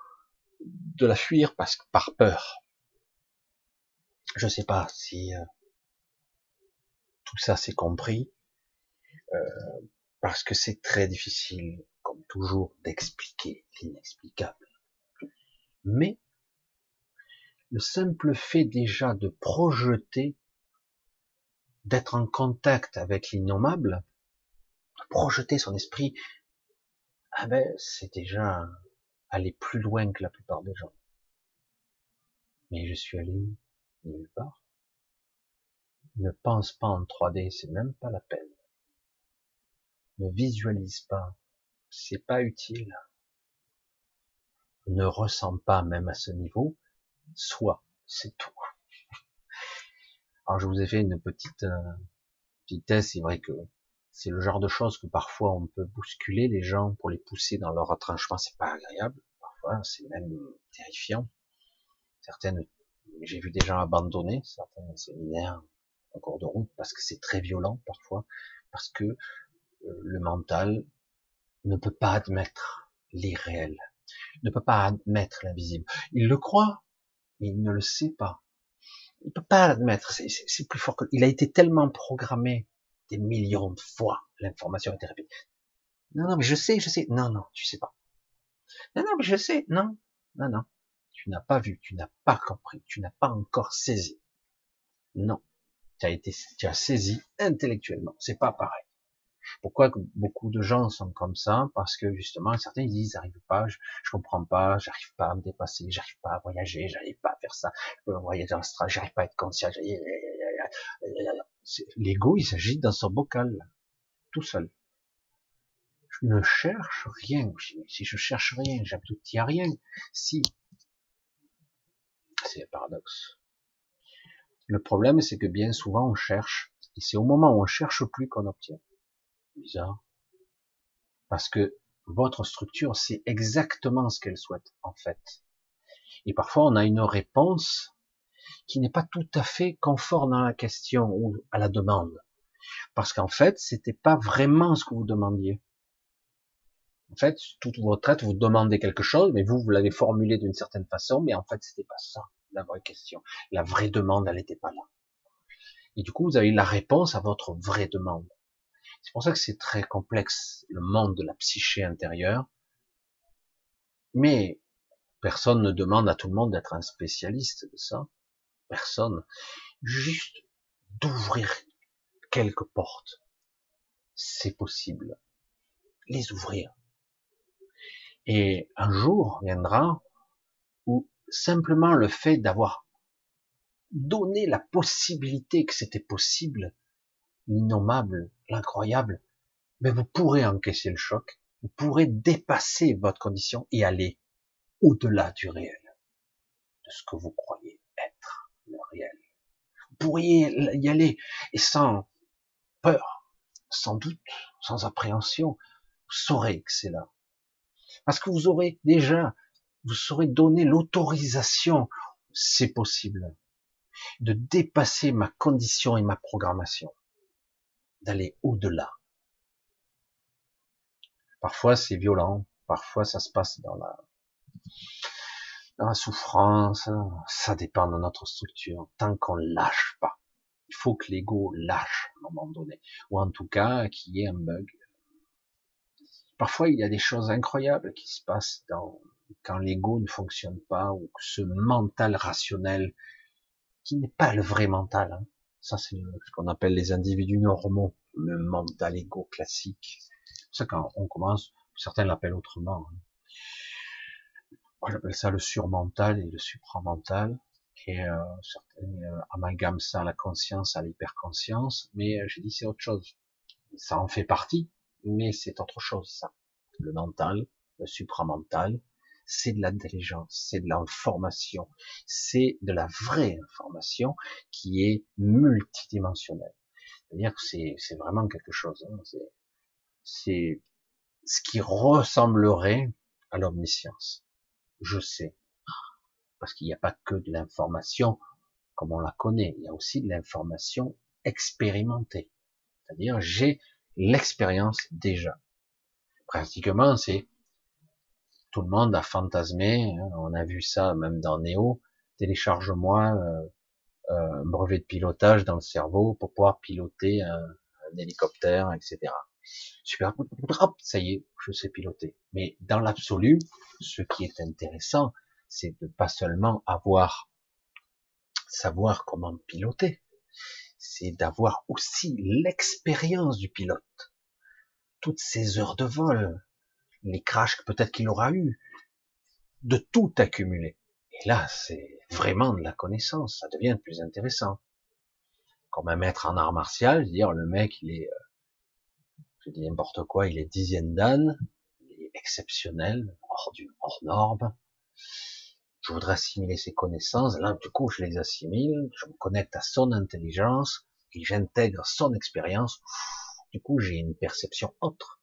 de la fuir parce que par peur. Je sais pas si euh, tout ça c'est compris euh, parce que c'est très difficile, comme toujours, d'expliquer l'inexplicable. Mais le simple fait déjà de projeter, d'être en contact avec l'innommable, de projeter son esprit, ah ben, c'est déjà aller plus loin que la plupart des gens. Mais je suis allé nulle part. Ne pense pas en 3D, c'est même pas la peine. Ne visualise pas, c'est pas utile. Ne ressens pas même à ce niveau, soit, c'est tout. Alors je vous ai fait une petite, euh, petite thèse, c'est vrai que c'est le genre de choses que parfois on peut bousculer les gens pour les pousser dans leur retranchement, c'est pas agréable, parfois c'est même terrifiant. Certaines, j'ai vu des gens abandonner certains séminaires en cours de route parce que c'est très violent parfois, parce que euh, le mental ne peut pas admettre l'irréel, ne peut pas admettre l'invisible. Il le croit, il ne le sait pas. Il peut pas l'admettre. C'est plus fort que. Il a été tellement programmé des millions de fois. L'information a été répétée. Non, non, mais je sais, je sais. Non, non, tu sais pas. Non, non, mais je sais. Non, non, non. Tu n'as pas vu, tu n'as pas compris, tu n'as pas encore saisi. Non. Tu as été, tu as saisi intellectuellement. C'est pas pareil. Pourquoi beaucoup de gens sont comme ça? Parce que justement, certains disent, j'arrive pas, je, je, comprends pas, j'arrive pas à me dépasser, j'arrive pas à voyager, j'arrive pas à faire ça, je peux voyager l'astral, j'arrive pas à être conscient. L'ego, il s'agit dans son bocal, tout seul. Je ne cherche rien. Si je cherche rien, j'aboutis à rien. Si, c'est un paradoxe. Le problème, c'est que bien souvent, on cherche, et c'est au moment où on cherche plus qu'on obtient bizarre. Parce que votre structure sait exactement ce qu'elle souhaite, en fait. Et parfois, on a une réponse qui n'est pas tout à fait conforme à la question ou à la demande. Parce qu'en fait, c'était pas vraiment ce que vous demandiez. En fait, toute votre être, vous demandez quelque chose, mais vous, vous l'avez formulé d'une certaine façon, mais en fait, c'était pas ça, la vraie question. La vraie demande, elle n'était pas là. Et du coup, vous avez la réponse à votre vraie demande. C'est pour ça que c'est très complexe, le monde de la psyché intérieure. Mais personne ne demande à tout le monde d'être un spécialiste de ça. Personne. Juste d'ouvrir quelques portes. C'est possible. Les ouvrir. Et un jour viendra où simplement le fait d'avoir donné la possibilité que c'était possible l'innommable, l'incroyable, mais vous pourrez encaisser le choc, vous pourrez dépasser votre condition et aller au-delà du réel, de ce que vous croyez être le réel. Vous pourriez y aller et sans peur, sans doute, sans appréhension, vous saurez que c'est là. Parce que vous aurez déjà, vous saurez donner l'autorisation c'est possible de dépasser ma condition et ma programmation, d'aller au-delà. Parfois c'est violent, parfois ça se passe dans la, dans la souffrance, ça dépend de notre structure, tant qu'on lâche pas. Il faut que l'ego lâche à un moment donné, ou en tout cas qu'il y ait un bug. Parfois il y a des choses incroyables qui se passent dans, quand l'ego ne fonctionne pas, ou que ce mental rationnel, qui n'est pas le vrai mental, hein. Ça c'est ce qu'on appelle les individus normaux, le mental ego classique. C'est quand on commence, certains l'appellent autrement. Hein. Moi j'appelle ça le surmental et le supramental, et euh, certains euh, amalgament ça à la conscience, à l'hyperconscience, mais euh, j'ai dit c'est autre chose. Ça en fait partie, mais c'est autre chose ça. Le mental, le supramental, c'est de l'intelligence, c'est de l'information, c'est de la vraie information qui est multidimensionnelle. C'est-à-dire que c'est vraiment quelque chose. Hein. C'est ce qui ressemblerait à l'omniscience. Je sais. Parce qu'il n'y a pas que de l'information comme on la connaît, il y a aussi de l'information expérimentée. C'est-à-dire j'ai l'expérience déjà. Pratiquement, c'est tout le monde a fantasmé, hein, on a vu ça même dans Néo, télécharge-moi euh, euh, un brevet de pilotage dans le cerveau pour pouvoir piloter un, hélicoptère, etc. Super, ça y est, je sais piloter. Mais dans l'absolu, ce qui est intéressant, c'est de pas seulement avoir savoir comment piloter, c'est d'avoir aussi l'expérience du pilote. Toutes ces heures de vol, les crashs peut-être qu'il aura eu, de tout accumuler. Et là, c'est vraiment de la connaissance, ça devient plus intéressant. Comme un maître en art martial, dire le mec, il est, euh, je dis n'importe quoi, il est dixième dan, il est exceptionnel, hors du, hors norme. Je voudrais assimiler ses connaissances, là, du coup, je les assimile, je me connecte à son intelligence, et j'intègre son expérience. Du coup, j'ai une perception autre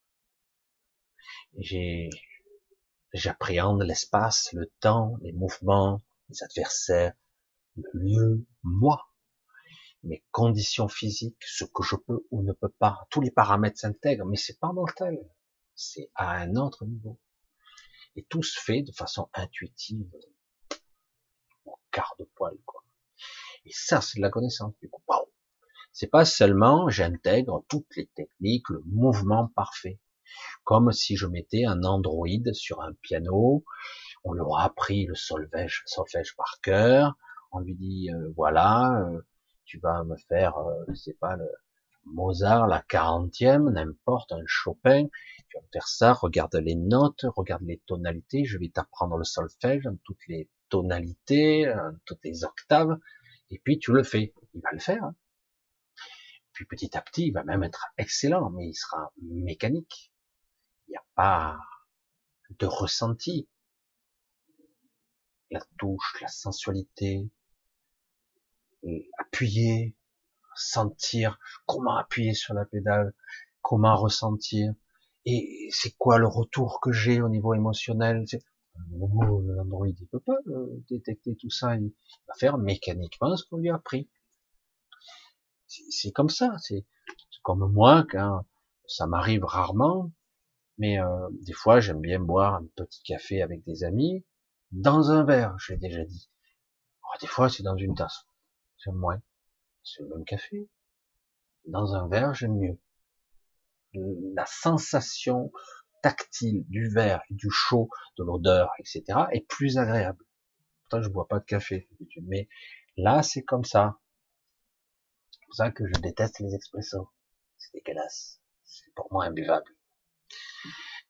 j'appréhende l'espace, le temps, les mouvements, les adversaires, le lieu, moi, mes conditions physiques, ce que je peux ou ne peux pas, tous les paramètres s'intègrent, mais c'est pas mortel, c'est à un autre niveau. Et tout se fait de façon intuitive, au quart de poil, quoi. Et ça, c'est de la connaissance, du coup. C'est pas seulement j'intègre toutes les techniques, le mouvement parfait comme si je mettais un androïde sur un piano, on lui aura appris le solfège, solfège par cœur, on lui dit euh, voilà, euh, tu vas me faire, euh, je sais pas, le Mozart, la quarantième, n'importe, un Chopin, tu vas me faire ça, regarde les notes, regarde les tonalités, je vais t'apprendre le solfège dans toutes les tonalités, toutes les octaves, et puis tu le fais. Il va le faire. Hein. Puis petit à petit, il va même être excellent, mais il sera mécanique n'y a pas de ressenti. La touche, la sensualité, appuyer, sentir, comment appuyer sur la pédale, comment ressentir, et c'est quoi le retour que j'ai au niveau émotionnel? L'Android, il peut pas euh, détecter tout ça, il va faire mécaniquement ce qu'on lui a appris. C'est comme ça, c'est comme moi, quand ça m'arrive rarement, mais euh, des fois, j'aime bien boire un petit café avec des amis dans un verre, je l'ai déjà dit. Oh, des fois, c'est dans une tasse. J'aime moins. C'est le même café. Dans un verre, j'aime mieux. La sensation tactile du verre, du chaud, de l'odeur, etc. est plus agréable. Pourtant, je bois pas de café, mais là, c'est comme ça. C'est pour ça que je déteste les expressos. C'est dégueulasse. C'est pour moi imbuvable.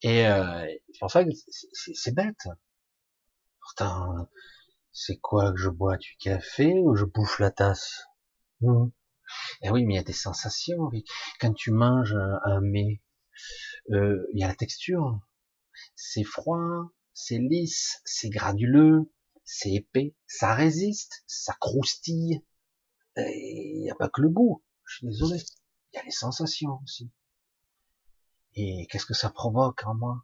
Et euh, c'est pour ça que c'est bête. Pourtant, c'est quoi que je bois? Du café ou je bouffe la tasse? Mmh. Eh oui, mais il y a des sensations. Quand tu manges un, mets, euh, il y a la texture. C'est froid, c'est lisse, c'est granuleux, c'est épais, ça résiste, ça croustille. Il n'y a pas que le goût. Je suis désolé. Il y a les sensations aussi. Et qu'est-ce que ça provoque en moi?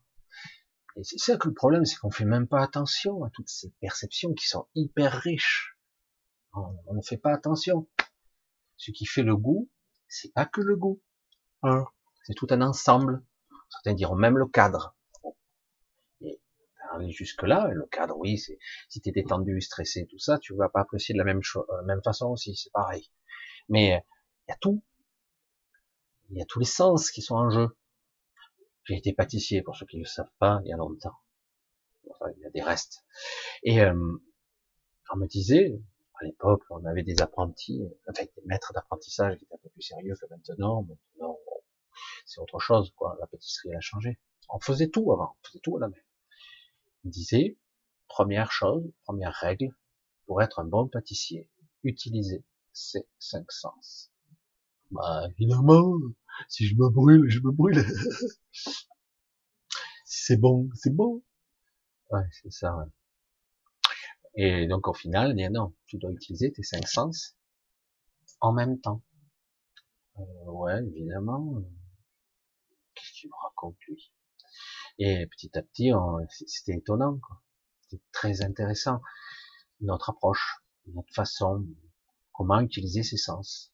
Et c'est ça que le problème, c'est qu'on fait même pas attention à toutes ces perceptions qui sont hyper riches. On, ne fait pas attention. Ce qui fait le goût, c'est pas que le goût. Hein. c'est tout un ensemble. Certains diront même le cadre. Et aller jusque là, le cadre, oui, c'est si tu es détendu, stressé, tout ça, tu vas pas apprécier de la même chose, la même façon aussi, c'est pareil. Mais il y a tout. Il y a tous les sens qui sont en jeu. J'ai été pâtissier, pour ceux qui ne le savent pas, il y a longtemps. Enfin, il y a des restes. Et euh, on me disait, à l'époque, on avait des apprentis, enfin des maîtres d'apprentissage qui étaient un peu plus sérieux que maintenant. Maintenant, c'est autre chose, quoi. La pâtisserie a changé. On faisait tout avant, on faisait tout à la main. Il disait, première chose, première règle, pour être un bon pâtissier, utiliser ses cinq sens. Bah, évidemment, si je me brûle, je me brûle. si c'est bon, c'est bon. Ouais, c'est ça. Et donc au final, non, tu dois utiliser tes cinq sens en même temps. Euh, ouais, évidemment. Qu'est-ce qu'il me raconte lui? Et petit à petit, c'était étonnant. C'était très intéressant. Notre approche, notre façon, comment utiliser ses sens.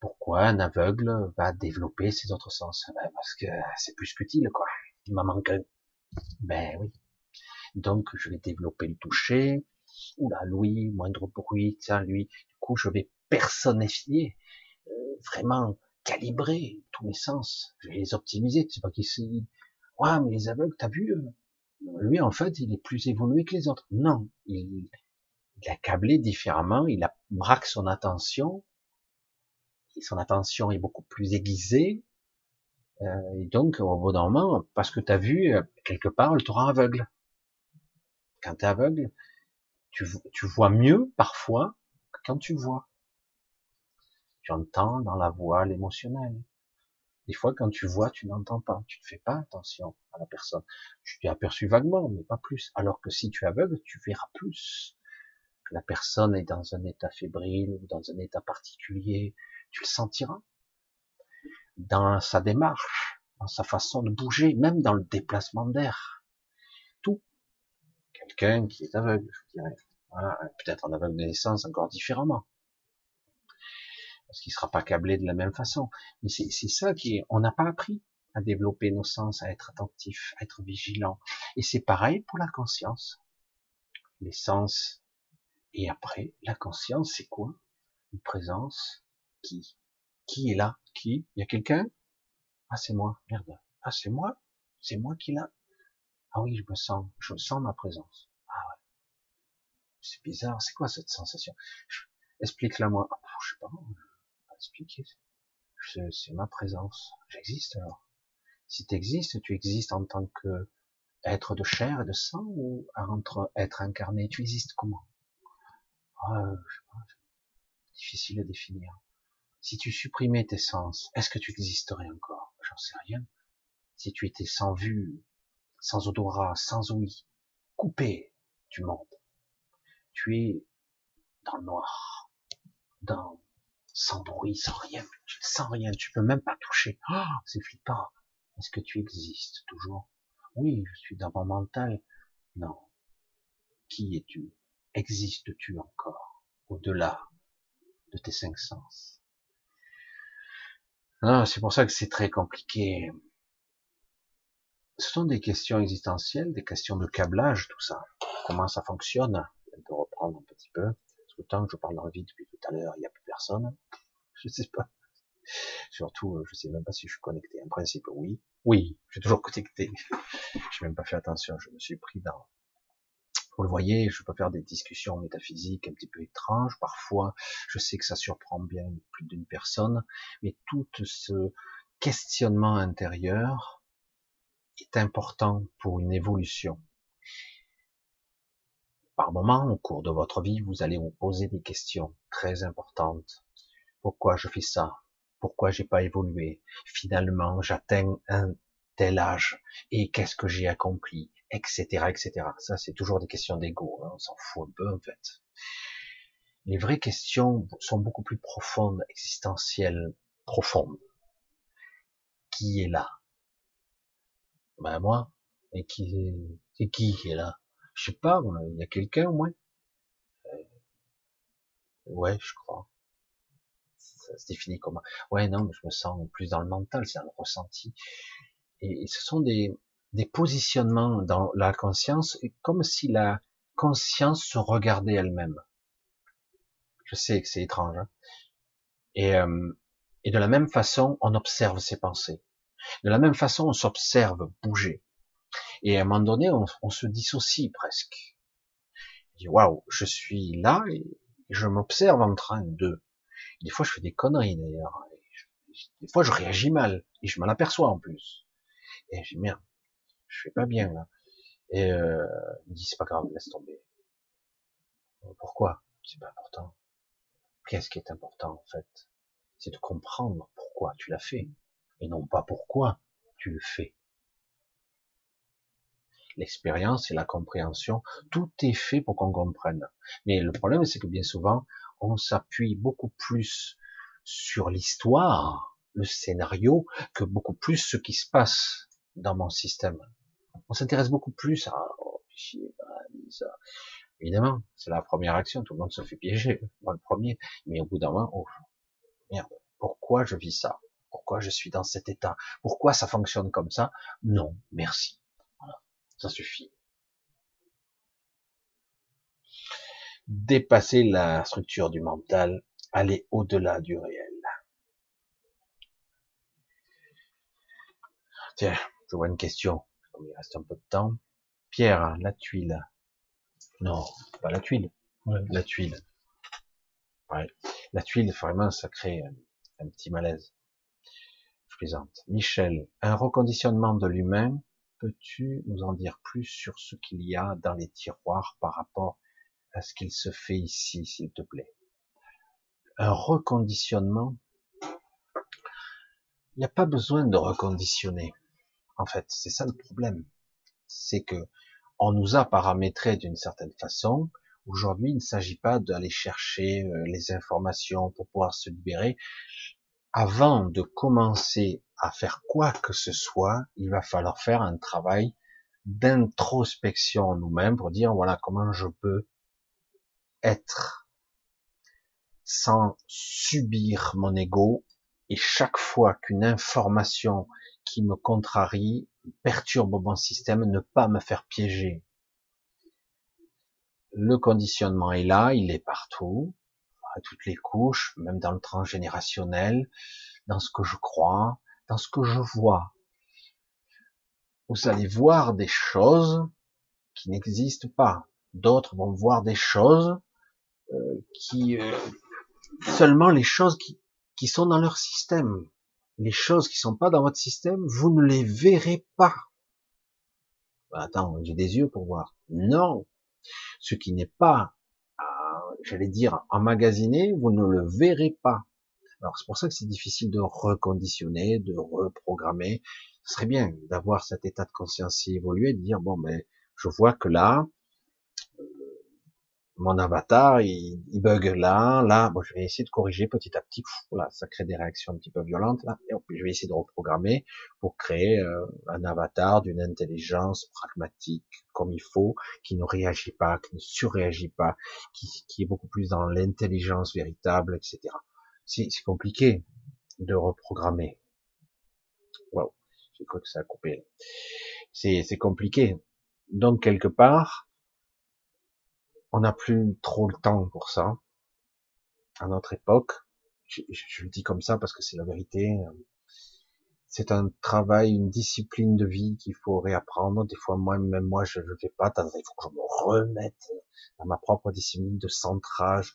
Pourquoi un aveugle va développer ses autres sens? Ben Parce que c'est plus qu'utile, quoi. Il m'en manque un. Ben oui. Donc, je vais développer le toucher. Oula, lui, moindre bruit, tiens, lui. Du coup, je vais personnifier, euh, vraiment calibrer tous mes sens. Je vais les optimiser. C'est pas qu'il ouais, mais les aveugles, t'as vu, euh, lui, en fait, il est plus évolué que les autres. Non, il, il a câblé différemment, il a braque son attention, son attention est beaucoup plus aiguisée, euh, et donc au bout d'un moment, parce que tu as vu, euh, quelque part, le torrent aveugle. Quand tu es aveugle, tu, tu vois mieux parfois que quand tu vois. Tu entends dans la voix l'émotionnel. Des fois, quand tu vois, tu n'entends pas. Tu ne fais pas attention à la personne. Tu t'es aperçu vaguement, mais pas plus. Alors que si tu es aveugle, tu verras plus la personne est dans un état fébrile ou dans un état particulier, tu le sentiras dans sa démarche, dans sa façon de bouger, même dans le déplacement d'air. Tout. Quelqu'un qui est aveugle, je dirais. Peut-être en aveugle de naissance encore différemment. Parce qu'il sera pas câblé de la même façon. Mais c'est ça qui on n'a pas appris à développer nos sens, à être attentif, à être vigilant. Et c'est pareil pour la conscience. Les sens et après, la conscience, c'est quoi? Une présence qui? Qui est là? Qui? Il y a quelqu'un? Ah, c'est moi. Merde. Ah, c'est moi? C'est moi qui l'a Ah oui, je me sens. Je sens ma présence. Ah ouais. C'est bizarre. C'est quoi cette sensation? Explique-la moi. Ah, je sais pas. Expliquer. C'est ma présence. J'existe alors. Si tu existes, tu existes en tant que être de chair et de sang ou entre être incarné? Tu existes comment? Ah, difficile à définir. Si tu supprimais tes sens, est-ce que tu existerais encore? J'en sais rien. Si tu étais sans vue, sans odorat, sans ouïe, coupé du monde, tu es dans le noir, dans sans bruit, sans rien, tu ne sens rien, tu peux même pas toucher. Oh, c'est flippant. Est-ce que tu existes toujours? Oui, je suis dans mon mental. Non. Qui es-tu? Existes-tu encore? Au-delà de tes cinq sens? Ah, C'est pour ça que c'est très compliqué. Ce sont des questions existentielles, des questions de câblage, tout ça. Comment ça fonctionne? On peut reprendre un petit peu. Parce que tant que je parle dans le vide depuis tout à l'heure, il n'y a plus personne. Je sais pas. Surtout, euh, je sais même pas si je suis connecté. En principe, oui. Oui, je suis toujours connecté. Je n'ai même pas fait attention. Je me suis pris dans, vous le voyez, je peux faire des discussions métaphysiques un petit peu étranges. Parfois, je sais que ça surprend bien plus d'une personne, mais tout ce questionnement intérieur est important pour une évolution. Par moment, au cours de votre vie, vous allez vous poser des questions très importantes. Pourquoi je fais ça? Pourquoi j'ai pas évolué? Finalement, j'atteins un tel âge et qu'est-ce que j'ai accompli? Etc., etc. Ça, c'est toujours des questions d'ego. Hein, on s'en fout un peu en fait. Les vraies questions sont beaucoup plus profondes, existentielles, profondes. Qui est là? Ben moi, Et qui, c'est qui qui est là? Je sais pas, il y a quelqu'un au moins? Euh, Ouais, je crois. Ça se définit comment? Ouais, non, mais je me sens plus dans le mental, c'est dans le ressenti. Et, ce sont des, des positionnements dans la conscience, comme si la conscience se regardait elle-même. Je sais que c'est étrange. Hein et, euh, et de la même façon, on observe ses pensées. De la même façon, on s'observe bouger. Et à un moment donné, on, se dissocie presque. dit waouh, je suis là et je m'observe en train de. Des fois, je fais des conneries d'ailleurs. Des fois, je réagis mal et je m'en aperçois en plus. Et je dis merde, je fais pas bien là. Et euh, c'est pas grave, laisse tomber. Pourquoi? C'est pas important. Qu'est-ce qui est important en fait? C'est de comprendre pourquoi tu l'as fait et non pas pourquoi tu le fais l'expérience et la compréhension, tout est fait pour qu'on comprenne. Mais le problème, c'est que bien souvent, on s'appuie beaucoup plus sur l'histoire, le scénario, que beaucoup plus ce qui se passe dans mon système. On s'intéresse beaucoup plus à, oh, ça. Évidemment, c'est la première action, tout le monde se fait piéger, moi le premier, mais au bout d'un moment, oh, merde, pourquoi je vis ça? Pourquoi je suis dans cet état? Pourquoi ça fonctionne comme ça? Non, merci. Ça suffit. Dépasser la structure du mental, aller au-delà du réel. Tiens, je vois une question. Il reste un peu de temps. Pierre, la tuile. Non, pas la tuile. La tuile. La tuile, vraiment, ça crée un petit malaise. Je plaisante. Michel, un reconditionnement de l'humain peux-tu nous en dire plus sur ce qu'il y a dans les tiroirs par rapport à ce qu'il se fait ici, s'il te plaît? Un reconditionnement? Il n'y a pas besoin de reconditionner. En fait, c'est ça le problème. C'est que on nous a paramétré d'une certaine façon. Aujourd'hui, il ne s'agit pas d'aller chercher euh, les informations pour pouvoir se libérer. Avant de commencer à faire quoi que ce soit, il va falloir faire un travail d'introspection en nous-mêmes pour dire voilà comment je peux être sans subir mon ego et chaque fois qu'une information qui me contrarie perturbe mon système, ne pas me faire piéger. Le conditionnement est là, il est partout, à toutes les couches, même dans le transgénérationnel, dans ce que je crois, dans ce que je vois. Vous allez voir des choses qui n'existent pas. D'autres vont voir des choses euh, qui euh, seulement les choses qui, qui sont dans leur système. Les choses qui sont pas dans votre système, vous ne les verrez pas. Bah, attends, j'ai des yeux pour voir. Non. Ce qui n'est pas, euh, j'allais dire, emmagasiné, vous ne le verrez pas. Alors c'est pour ça que c'est difficile de reconditionner, de reprogrammer. Ce serait bien d'avoir cet état de conscience évolué, de dire bon mais je vois que là mon avatar il, bug là, là, bon je vais essayer de corriger petit à petit. Là ça crée des réactions un petit peu violentes là, et je vais essayer de reprogrammer pour créer euh, un avatar d'une intelligence pragmatique comme il faut, qui ne réagit pas, qui ne surréagit pas, qui, qui est beaucoup plus dans l'intelligence véritable, etc c'est compliqué de reprogrammer. Wow, j'ai cru que ça a coupé. C'est compliqué. Donc quelque part, on n'a plus trop le temps pour ça. À notre époque, je, je le dis comme ça parce que c'est la vérité. C'est un travail, une discipline de vie qu'il faut réapprendre. Des fois, moi, même moi, je ne fais pas. Il faut que je me remette dans ma propre discipline de centrage,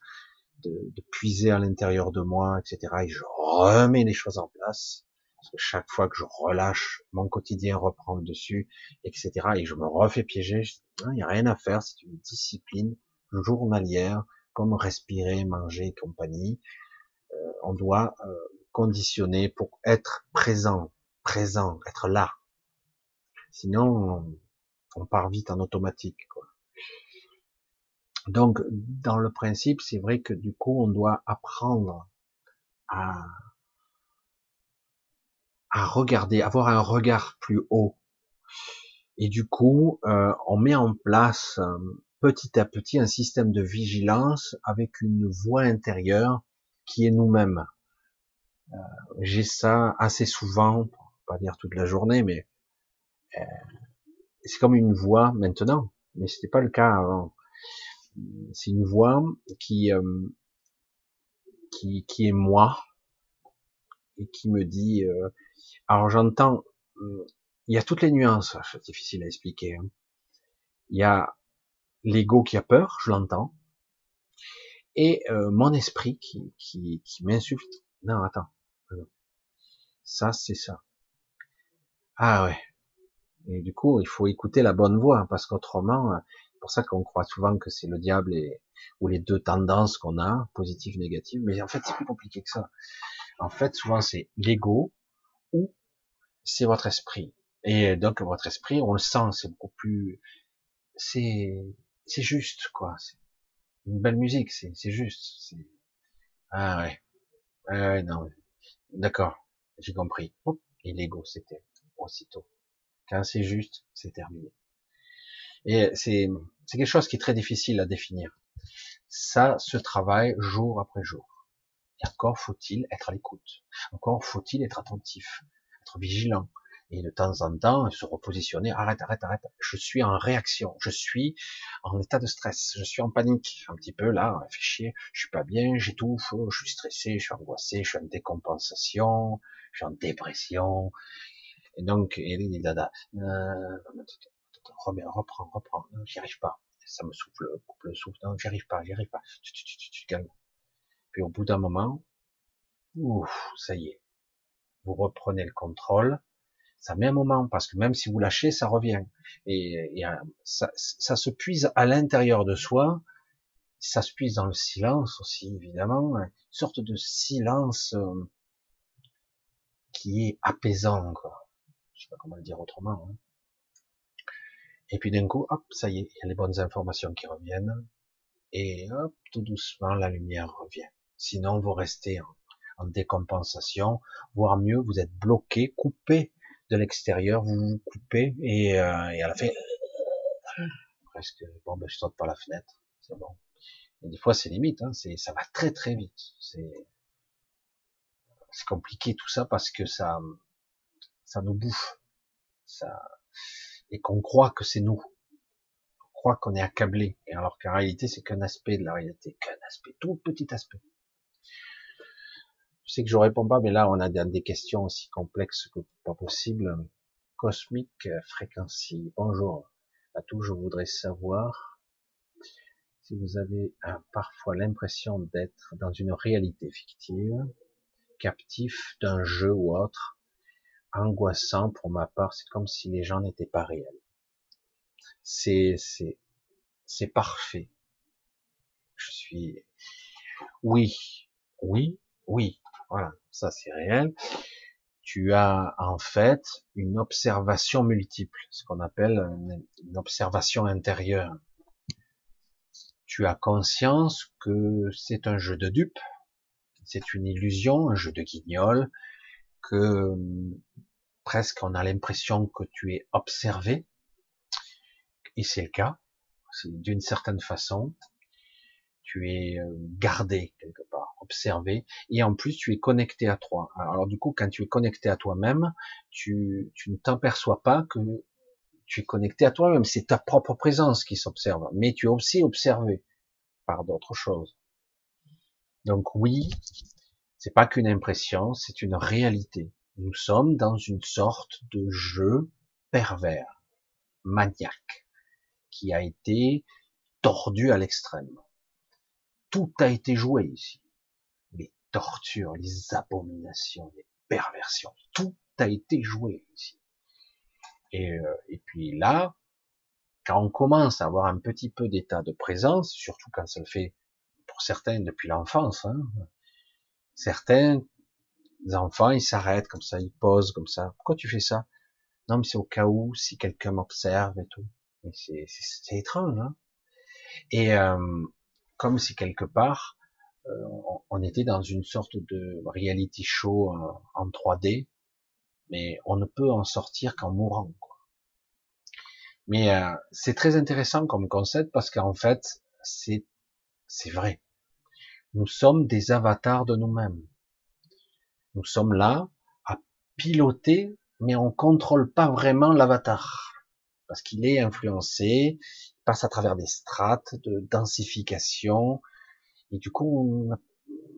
de, de puiser à l'intérieur de moi, etc. Et je remets les choses en place. Parce que chaque fois que je relâche, mon quotidien reprend le dessus, etc. Et je me refais piéger. Il n'y a rien à faire. C'est une discipline journalière, comme respirer, manger compagnie. Euh, on doit euh, conditionner pour être présent, présent, être là. Sinon, on, on part vite en automatique. Quoi. Donc, dans le principe, c'est vrai que du coup, on doit apprendre à, à regarder, avoir un regard plus haut. Et du coup, euh, on met en place petit à petit un système de vigilance avec une voix intérieure qui est nous-mêmes. Euh, j'ai ça assez souvent, pas dire toute la journée, mais euh, c'est comme une voix maintenant, mais c'était pas le cas avant. C'est une voix qui, euh, qui qui est moi et qui me dit. Euh, alors j'entends, il y a toutes les nuances, c'est difficile à expliquer. Hein. Il y a l'ego qui a peur, je l'entends, et euh, mon esprit qui, qui, m'insulte. Non, attends. Ça, c'est ça. Ah ouais. Et du coup, il faut écouter la bonne voix, parce qu'autrement, c'est pour ça qu'on croit souvent que c'est le diable et, ou les deux tendances qu'on a, positives, négatives, mais en fait, c'est plus compliqué que ça. En fait, souvent, c'est l'ego ou c'est votre esprit. Et donc, votre esprit, on le sent, c'est beaucoup plus, c'est, c'est juste, quoi. C'est une belle musique, c'est, c'est juste. Ah ouais. ouais, non. D'accord. J'ai compris. Et l'ego, c'était aussitôt. Quand c'est juste, c'est terminé. Et c'est, c'est quelque chose qui est très difficile à définir. Ça se travaille jour après jour. Et encore faut-il être à l'écoute. Encore faut-il être attentif, être vigilant, et de temps en temps se repositionner, arrête, arrête, arrête, je suis en réaction, je suis en état de stress, je suis en panique, un petit peu là, fait chier, je suis pas bien, j'étouffe, je suis stressé, je suis angoissé, je suis en décompensation, je suis en dépression, et donc, et dada, euh, reprends, reprends, j'y arrive pas, ça me souffle, coupe le souffle, non, j'y arrive pas, j'y arrive pas, tu. Puis au bout d'un moment, ouf, ça y est, vous reprenez le contrôle, ça met un moment parce que même si vous lâchez, ça revient. Et, ça, se puise à l'intérieur de soi. Ça se puise dans le silence aussi, évidemment. Une sorte de silence euh, qui est apaisant, quoi. Je sais pas comment le dire autrement. Hein. Et puis d'un coup, hop, ça y est, il y a les bonnes informations qui reviennent. Et hop, tout doucement, la lumière revient. Sinon, vous restez en, en décompensation, voire mieux, vous êtes bloqué, coupé de l'extérieur, vous vous coupez et, euh, à la fin, presque, bon, ben, je saute par la fenêtre, c'est bon. Et des fois, c'est limite, hein, c'est, ça va très très vite. C'est, c'est compliqué tout ça parce que ça, ça nous bouffe, ça, et qu'on croit que c'est nous. On croit qu'on est accablé, et alors qu'en réalité, c'est qu'un aspect de la réalité, qu'un aspect, tout petit aspect. Je sais que je réponds pas, mais là, on a des questions aussi complexes que pas possible. Cosmique fréquencie. Bonjour à tous. Je voudrais savoir si vous avez parfois l'impression d'être dans une réalité fictive, captif d'un jeu ou autre, angoissant pour ma part. C'est comme si les gens n'étaient pas réels. C'est, c'est, c'est parfait. Je suis, oui, oui, oui. Voilà, ça c'est réel. Tu as en fait une observation multiple, ce qu'on appelle une observation intérieure. Tu as conscience que c'est un jeu de dupe, c'est une illusion, un jeu de guignol, que presque on a l'impression que tu es observé, et c'est le cas, d'une certaine façon, tu es euh, gardé quelque et en plus tu es connecté à toi. Alors du coup, quand tu es connecté à toi-même, tu, tu ne t'aperçois pas que tu es connecté à toi-même, c'est ta propre présence qui s'observe, mais tu es aussi observé par d'autres choses. Donc oui, c'est pas qu'une impression, c'est une réalité. Nous sommes dans une sorte de jeu pervers, maniaque, qui a été tordu à l'extrême tout a été joué ici. Tortures, les abominations, les perversions, tout a été joué ici. Et, euh, et puis là, quand on commence à avoir un petit peu d'état de présence, surtout quand ça le fait pour certains depuis l'enfance, hein, certains enfants, ils s'arrêtent comme ça, ils posent comme ça. Pourquoi tu fais ça? Non, mais c'est au cas où si quelqu'un m'observe et tout. C'est étrange. Hein et, euh, comme si quelque part euh, on était dans une sorte de reality show euh, en 3D, mais on ne peut en sortir qu'en mourant. Quoi. Mais euh, c'est très intéressant comme concept parce qu'en fait, c'est c'est vrai. Nous sommes des avatars de nous-mêmes. Nous sommes là à piloter, mais on contrôle pas vraiment l'avatar parce qu'il est influencé, il passe à travers des strates de densification et du coup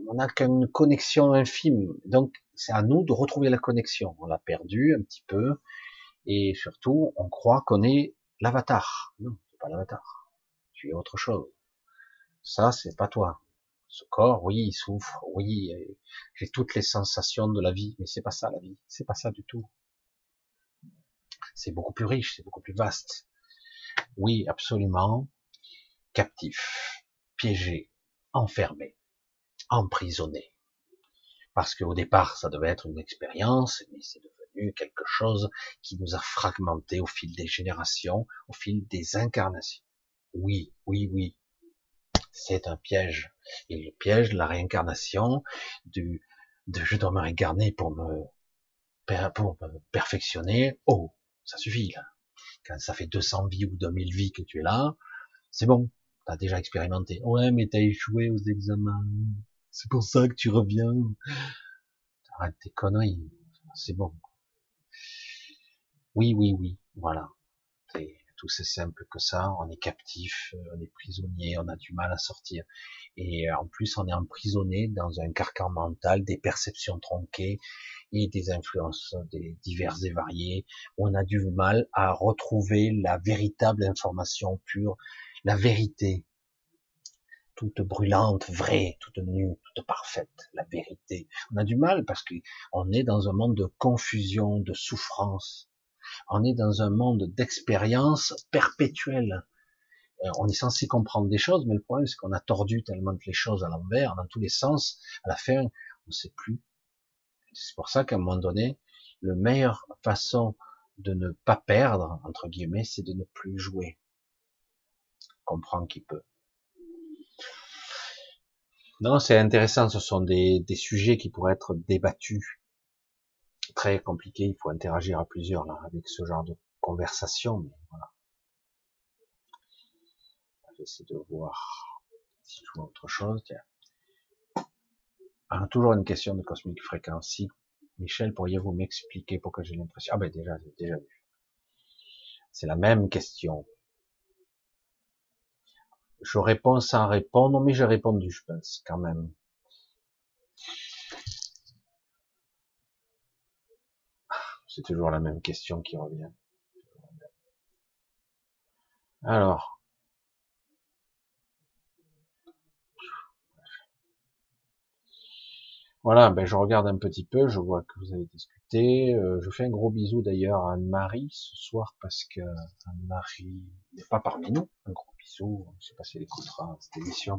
on n'a qu'une connexion infime. Donc c'est à nous de retrouver la connexion. On l'a perdu un petit peu et surtout on croit qu'on est l'avatar. Non, c'est pas l'avatar. Tu es autre chose. Ça, c'est pas toi. Ce corps, oui, il souffre, oui, j'ai toutes les sensations de la vie, mais c'est pas ça la vie. C'est pas ça du tout. C'est beaucoup plus riche, c'est beaucoup plus vaste. Oui, absolument. Captif, piégé, enfermé, emprisonné. Parce qu'au départ, ça devait être une expérience, mais c'est devenu quelque chose qui nous a fragmenté au fil des générations, au fil des incarnations. Oui, oui, oui. C'est un piège. Et le piège de la réincarnation, du, de je dois me réincarner pour me, pour me perfectionner. Oh, ça suffit, là. Quand ça fait 200 vies ou 2000 vies que tu es là, c'est bon. T'as déjà expérimenté. Ouais, mais t'as échoué aux examens. C'est pour ça que tu reviens. Arrête tes conneries. C'est bon. Oui, oui, oui. Voilà. Tout c'est simple que ça. On est captif, on est prisonnier, on a du mal à sortir. Et en plus, on est emprisonné dans un carcan mental, des perceptions tronquées et des influences des diverses et variées. On a du mal à retrouver la véritable information pure, la vérité toute brûlante, vraie, toute nue, toute parfaite, la vérité. On a du mal parce qu'on est dans un monde de confusion, de souffrance. On est dans un monde d'expérience perpétuelle. Euh, on est censé comprendre des choses, mais le problème c'est qu'on a tordu tellement les choses à l'envers, dans tous les sens. À la fin, on ne sait plus. C'est pour ça qu'à un moment donné, le meilleure façon de ne pas perdre, entre guillemets, c'est de ne plus jouer. Comprendre qui peut. Non, c'est intéressant. Ce sont des, sujets qui pourraient être débattus. Très compliqué. Il faut interagir à plusieurs là avec ce genre de conversation. Mais voilà. J'essaie de voir si je vois autre chose. Tiens. Ah, toujours une question de cosmique fréquency. Michel, pourriez-vous m'expliquer pourquoi j'ai l'impression? Ah ben déjà, j'ai déjà vu. C'est la même question. Je réponds sans répondre, mais j'ai répondu, je pense, quand même. C'est toujours la même question qui revient. Alors, Voilà, ben je regarde un petit peu, je vois que vous avez discuté. Euh, je fais un gros bisou d'ailleurs à Anne-Marie ce soir parce que Anne-Marie n'est pas parmi nous. Un gros bisou, je sais pas si elle écoutera cette émission.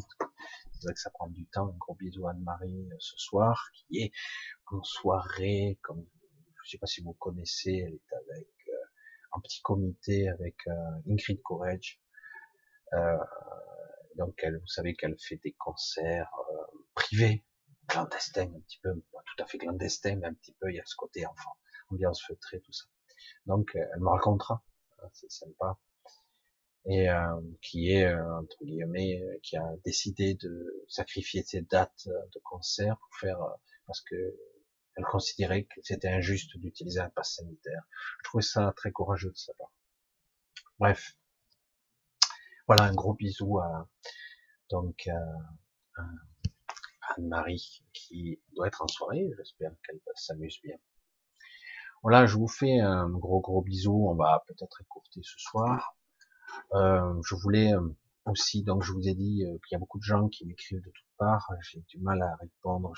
C'est vrai que ça prend du temps. Un gros bisou à Anne-Marie euh, ce soir qui est en soirée, comme je sais pas si vous connaissez, elle est avec euh, un petit comité avec Ingrid Courage. donc elle, vous savez qu'elle fait des concerts privés clandestin un petit peu, tout à fait clandestin, mais un petit peu, il y a ce côté enfant, ambiance feutrée, tout ça. Donc, euh, elle me racontera, hein, c'est sympa, et euh, qui est, euh, entre guillemets, qui a décidé de sacrifier ses dates de concert pour faire, parce que elle considérait que c'était injuste d'utiliser un pass sanitaire. Je trouvais ça très courageux de sa part. Bref. Voilà, un gros bisou à, donc, Anne-Marie qui doit être en soirée. J'espère qu'elle s'amuse bien. Voilà, je vous fais un gros gros bisou. On va peut-être écourter ce soir. Euh, je voulais euh, aussi, donc je vous ai dit euh, qu'il y a beaucoup de gens qui m'écrivent de toutes parts. J'ai du mal à répondre.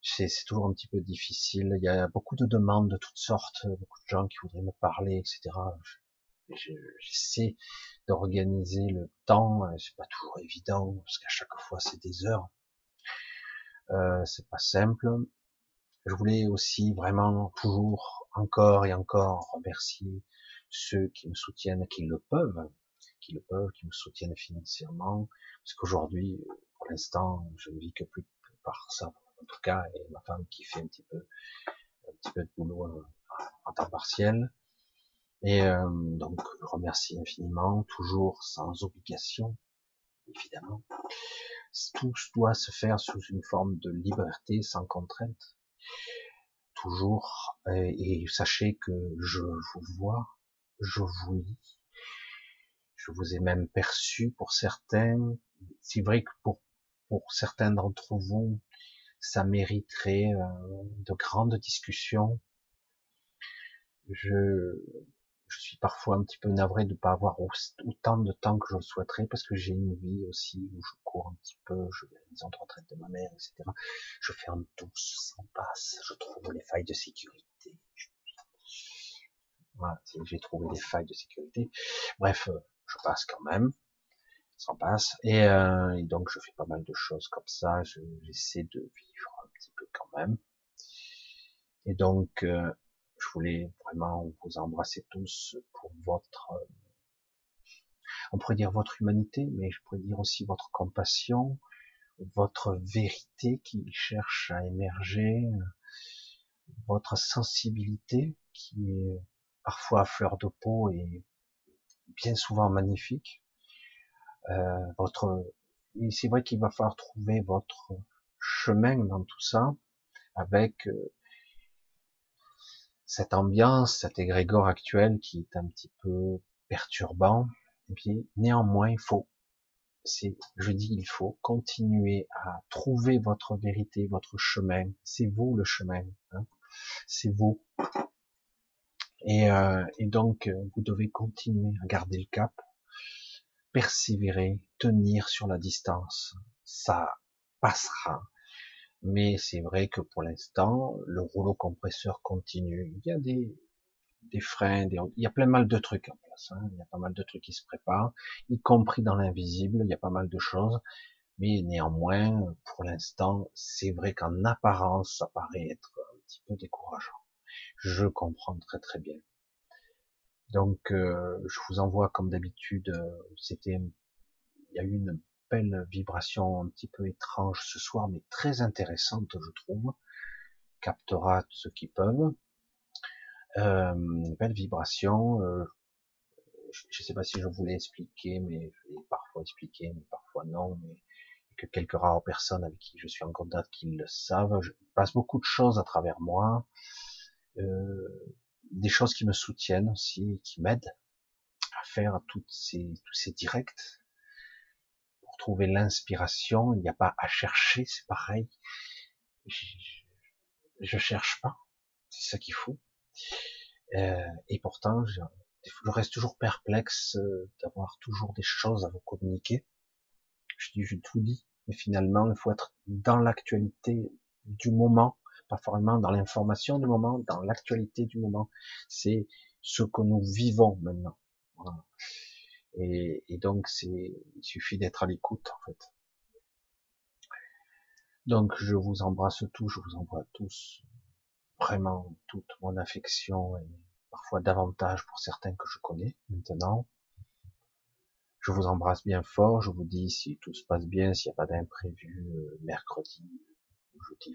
C'est toujours un petit peu difficile. Il y a beaucoup de demandes de toutes sortes, beaucoup de gens qui voudraient me parler, etc. J'essaie d'organiser le temps. C'est pas toujours évident parce qu'à chaque fois c'est des heures. Euh, c'est pas simple. Je voulais aussi vraiment toujours encore et encore remercier ceux qui me soutiennent, qui le peuvent, qui le peuvent, qui me soutiennent financièrement, parce qu'aujourd'hui, pour l'instant, je ne vis que plus par ça, en tout cas, et ma femme qui fait un petit peu, un petit peu de boulot euh, en temps partiel. Et euh, donc, je remercie infiniment, toujours sans obligation, évidemment. Tout doit se faire sous une forme de liberté, sans contrainte. Toujours. Et, sachez que je vous vois, je vous lis, je vous ai même perçu pour certains. C'est vrai que pour, pour certains d'entre vous, ça mériterait euh, de grandes discussions. Je, je suis parfois un petit peu navré de ne pas avoir autant de temps que je le souhaiterais parce que j'ai une vie aussi où je cours un petit peu, je vais à la maison de retraite de ma mère, etc. Je un douce, sans passe, je trouve les failles de sécurité. Voilà, j'ai trouvé des failles de sécurité. Bref, euh, je passe quand même, sans passe. Et, euh, et donc je fais pas mal de choses comme ça. J'essaie de vivre un petit peu quand même. Et donc, euh, je voulais vraiment vous embrasser tous pour votre, euh, on pourrait dire votre humanité, mais je pourrais dire aussi votre compassion, votre vérité qui cherche à émerger, votre sensibilité qui est parfois à fleur de peau et bien souvent magnifique. Euh, votre, c'est vrai qu'il va falloir trouver votre chemin dans tout ça avec euh, cette ambiance, cet égrégore actuel qui est un petit peu perturbant. Et néanmoins, il faut, c'est, je dis, il faut continuer à trouver votre vérité, votre chemin. C'est vous le chemin. Hein. c'est vous. Et, euh, et donc, vous devez continuer à garder le cap, persévérer, tenir sur la distance. Ça passera mais c'est vrai que pour l'instant, le rouleau compresseur continue. Il y a des, des freins, il y a plein mal de trucs en place. Hein. Il y a pas mal de trucs qui se préparent, y compris dans l'invisible. Il y a pas mal de choses, mais néanmoins, pour l'instant, c'est vrai qu'en apparence, ça paraît être un petit peu décourageant. Je comprends très très bien. Donc, euh, je vous envoie comme d'habitude. Euh, c'était, il y a eu une belle vibration un petit peu étrange ce soir, mais très intéressante, je trouve. Captera ceux qui peuvent. Euh, belle vibration. Euh, je ne sais pas si je voulais expliquer, mais je l'ai parfois expliqué, mais parfois non, mais que quelques rares personnes avec qui je suis en contact qui le savent. Je passe beaucoup de choses à travers moi, euh, des choses qui me soutiennent aussi, qui m'aident à faire toutes ces, tous ces directs, trouver l'inspiration, il n'y a pas à chercher, c'est pareil. Je, cherche pas, c'est ça qu'il faut. Euh, et pourtant, je, je, reste toujours perplexe euh, d'avoir toujours des choses à vous communiquer. Je dis, je tout dis, mais finalement, il faut être dans l'actualité du moment, pas forcément dans l'information du moment, dans l'actualité du moment. C'est ce que nous vivons maintenant. Voilà. Et, donc, c'est, il suffit d'être à l'écoute, en fait. Donc, je vous embrasse tous, je vous envoie tous vraiment toute mon affection et parfois davantage pour certains que je connais maintenant. Je vous embrasse bien fort, je vous dis si tout se passe bien, s'il n'y a pas d'imprévu, euh, mercredi ou jeudi.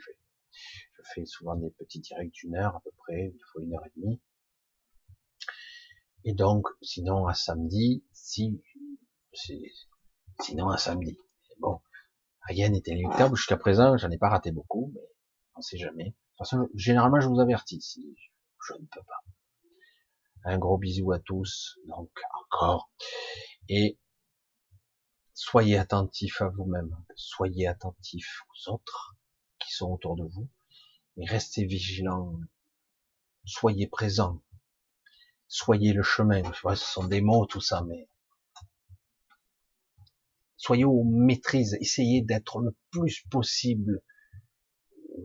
Je fais souvent des petits directs d'une heure à peu près, une fois une heure et demie. Et donc, sinon, à samedi, si, sinon, à samedi. Bon, rien n'était inéluctable jusqu'à présent, j'en ai pas raté beaucoup, mais on sait jamais. De toute façon, généralement, je vous avertis si je ne peux pas. Un gros bisou à tous, donc, encore. Et, soyez attentifs à vous-même, soyez attentifs aux autres qui sont autour de vous, et restez vigilants, soyez présents, soyez le chemin. ce sont des mots, tout ça, mais soyez aux maîtrises. Essayez d'être le plus possible,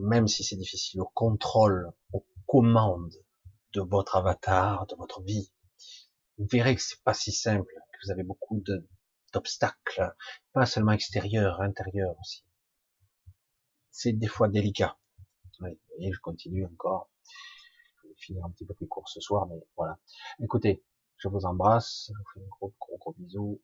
même si c'est difficile, au contrôle, aux commandes de votre avatar, de votre vie. Vous verrez que c'est pas si simple, que vous avez beaucoup d'obstacles, pas seulement extérieurs, intérieurs aussi. C'est des fois délicat. et je continue encore finir un petit peu plus court ce soir, mais voilà. Écoutez, je vous embrasse, je vous fais un gros, gros, gros bisous.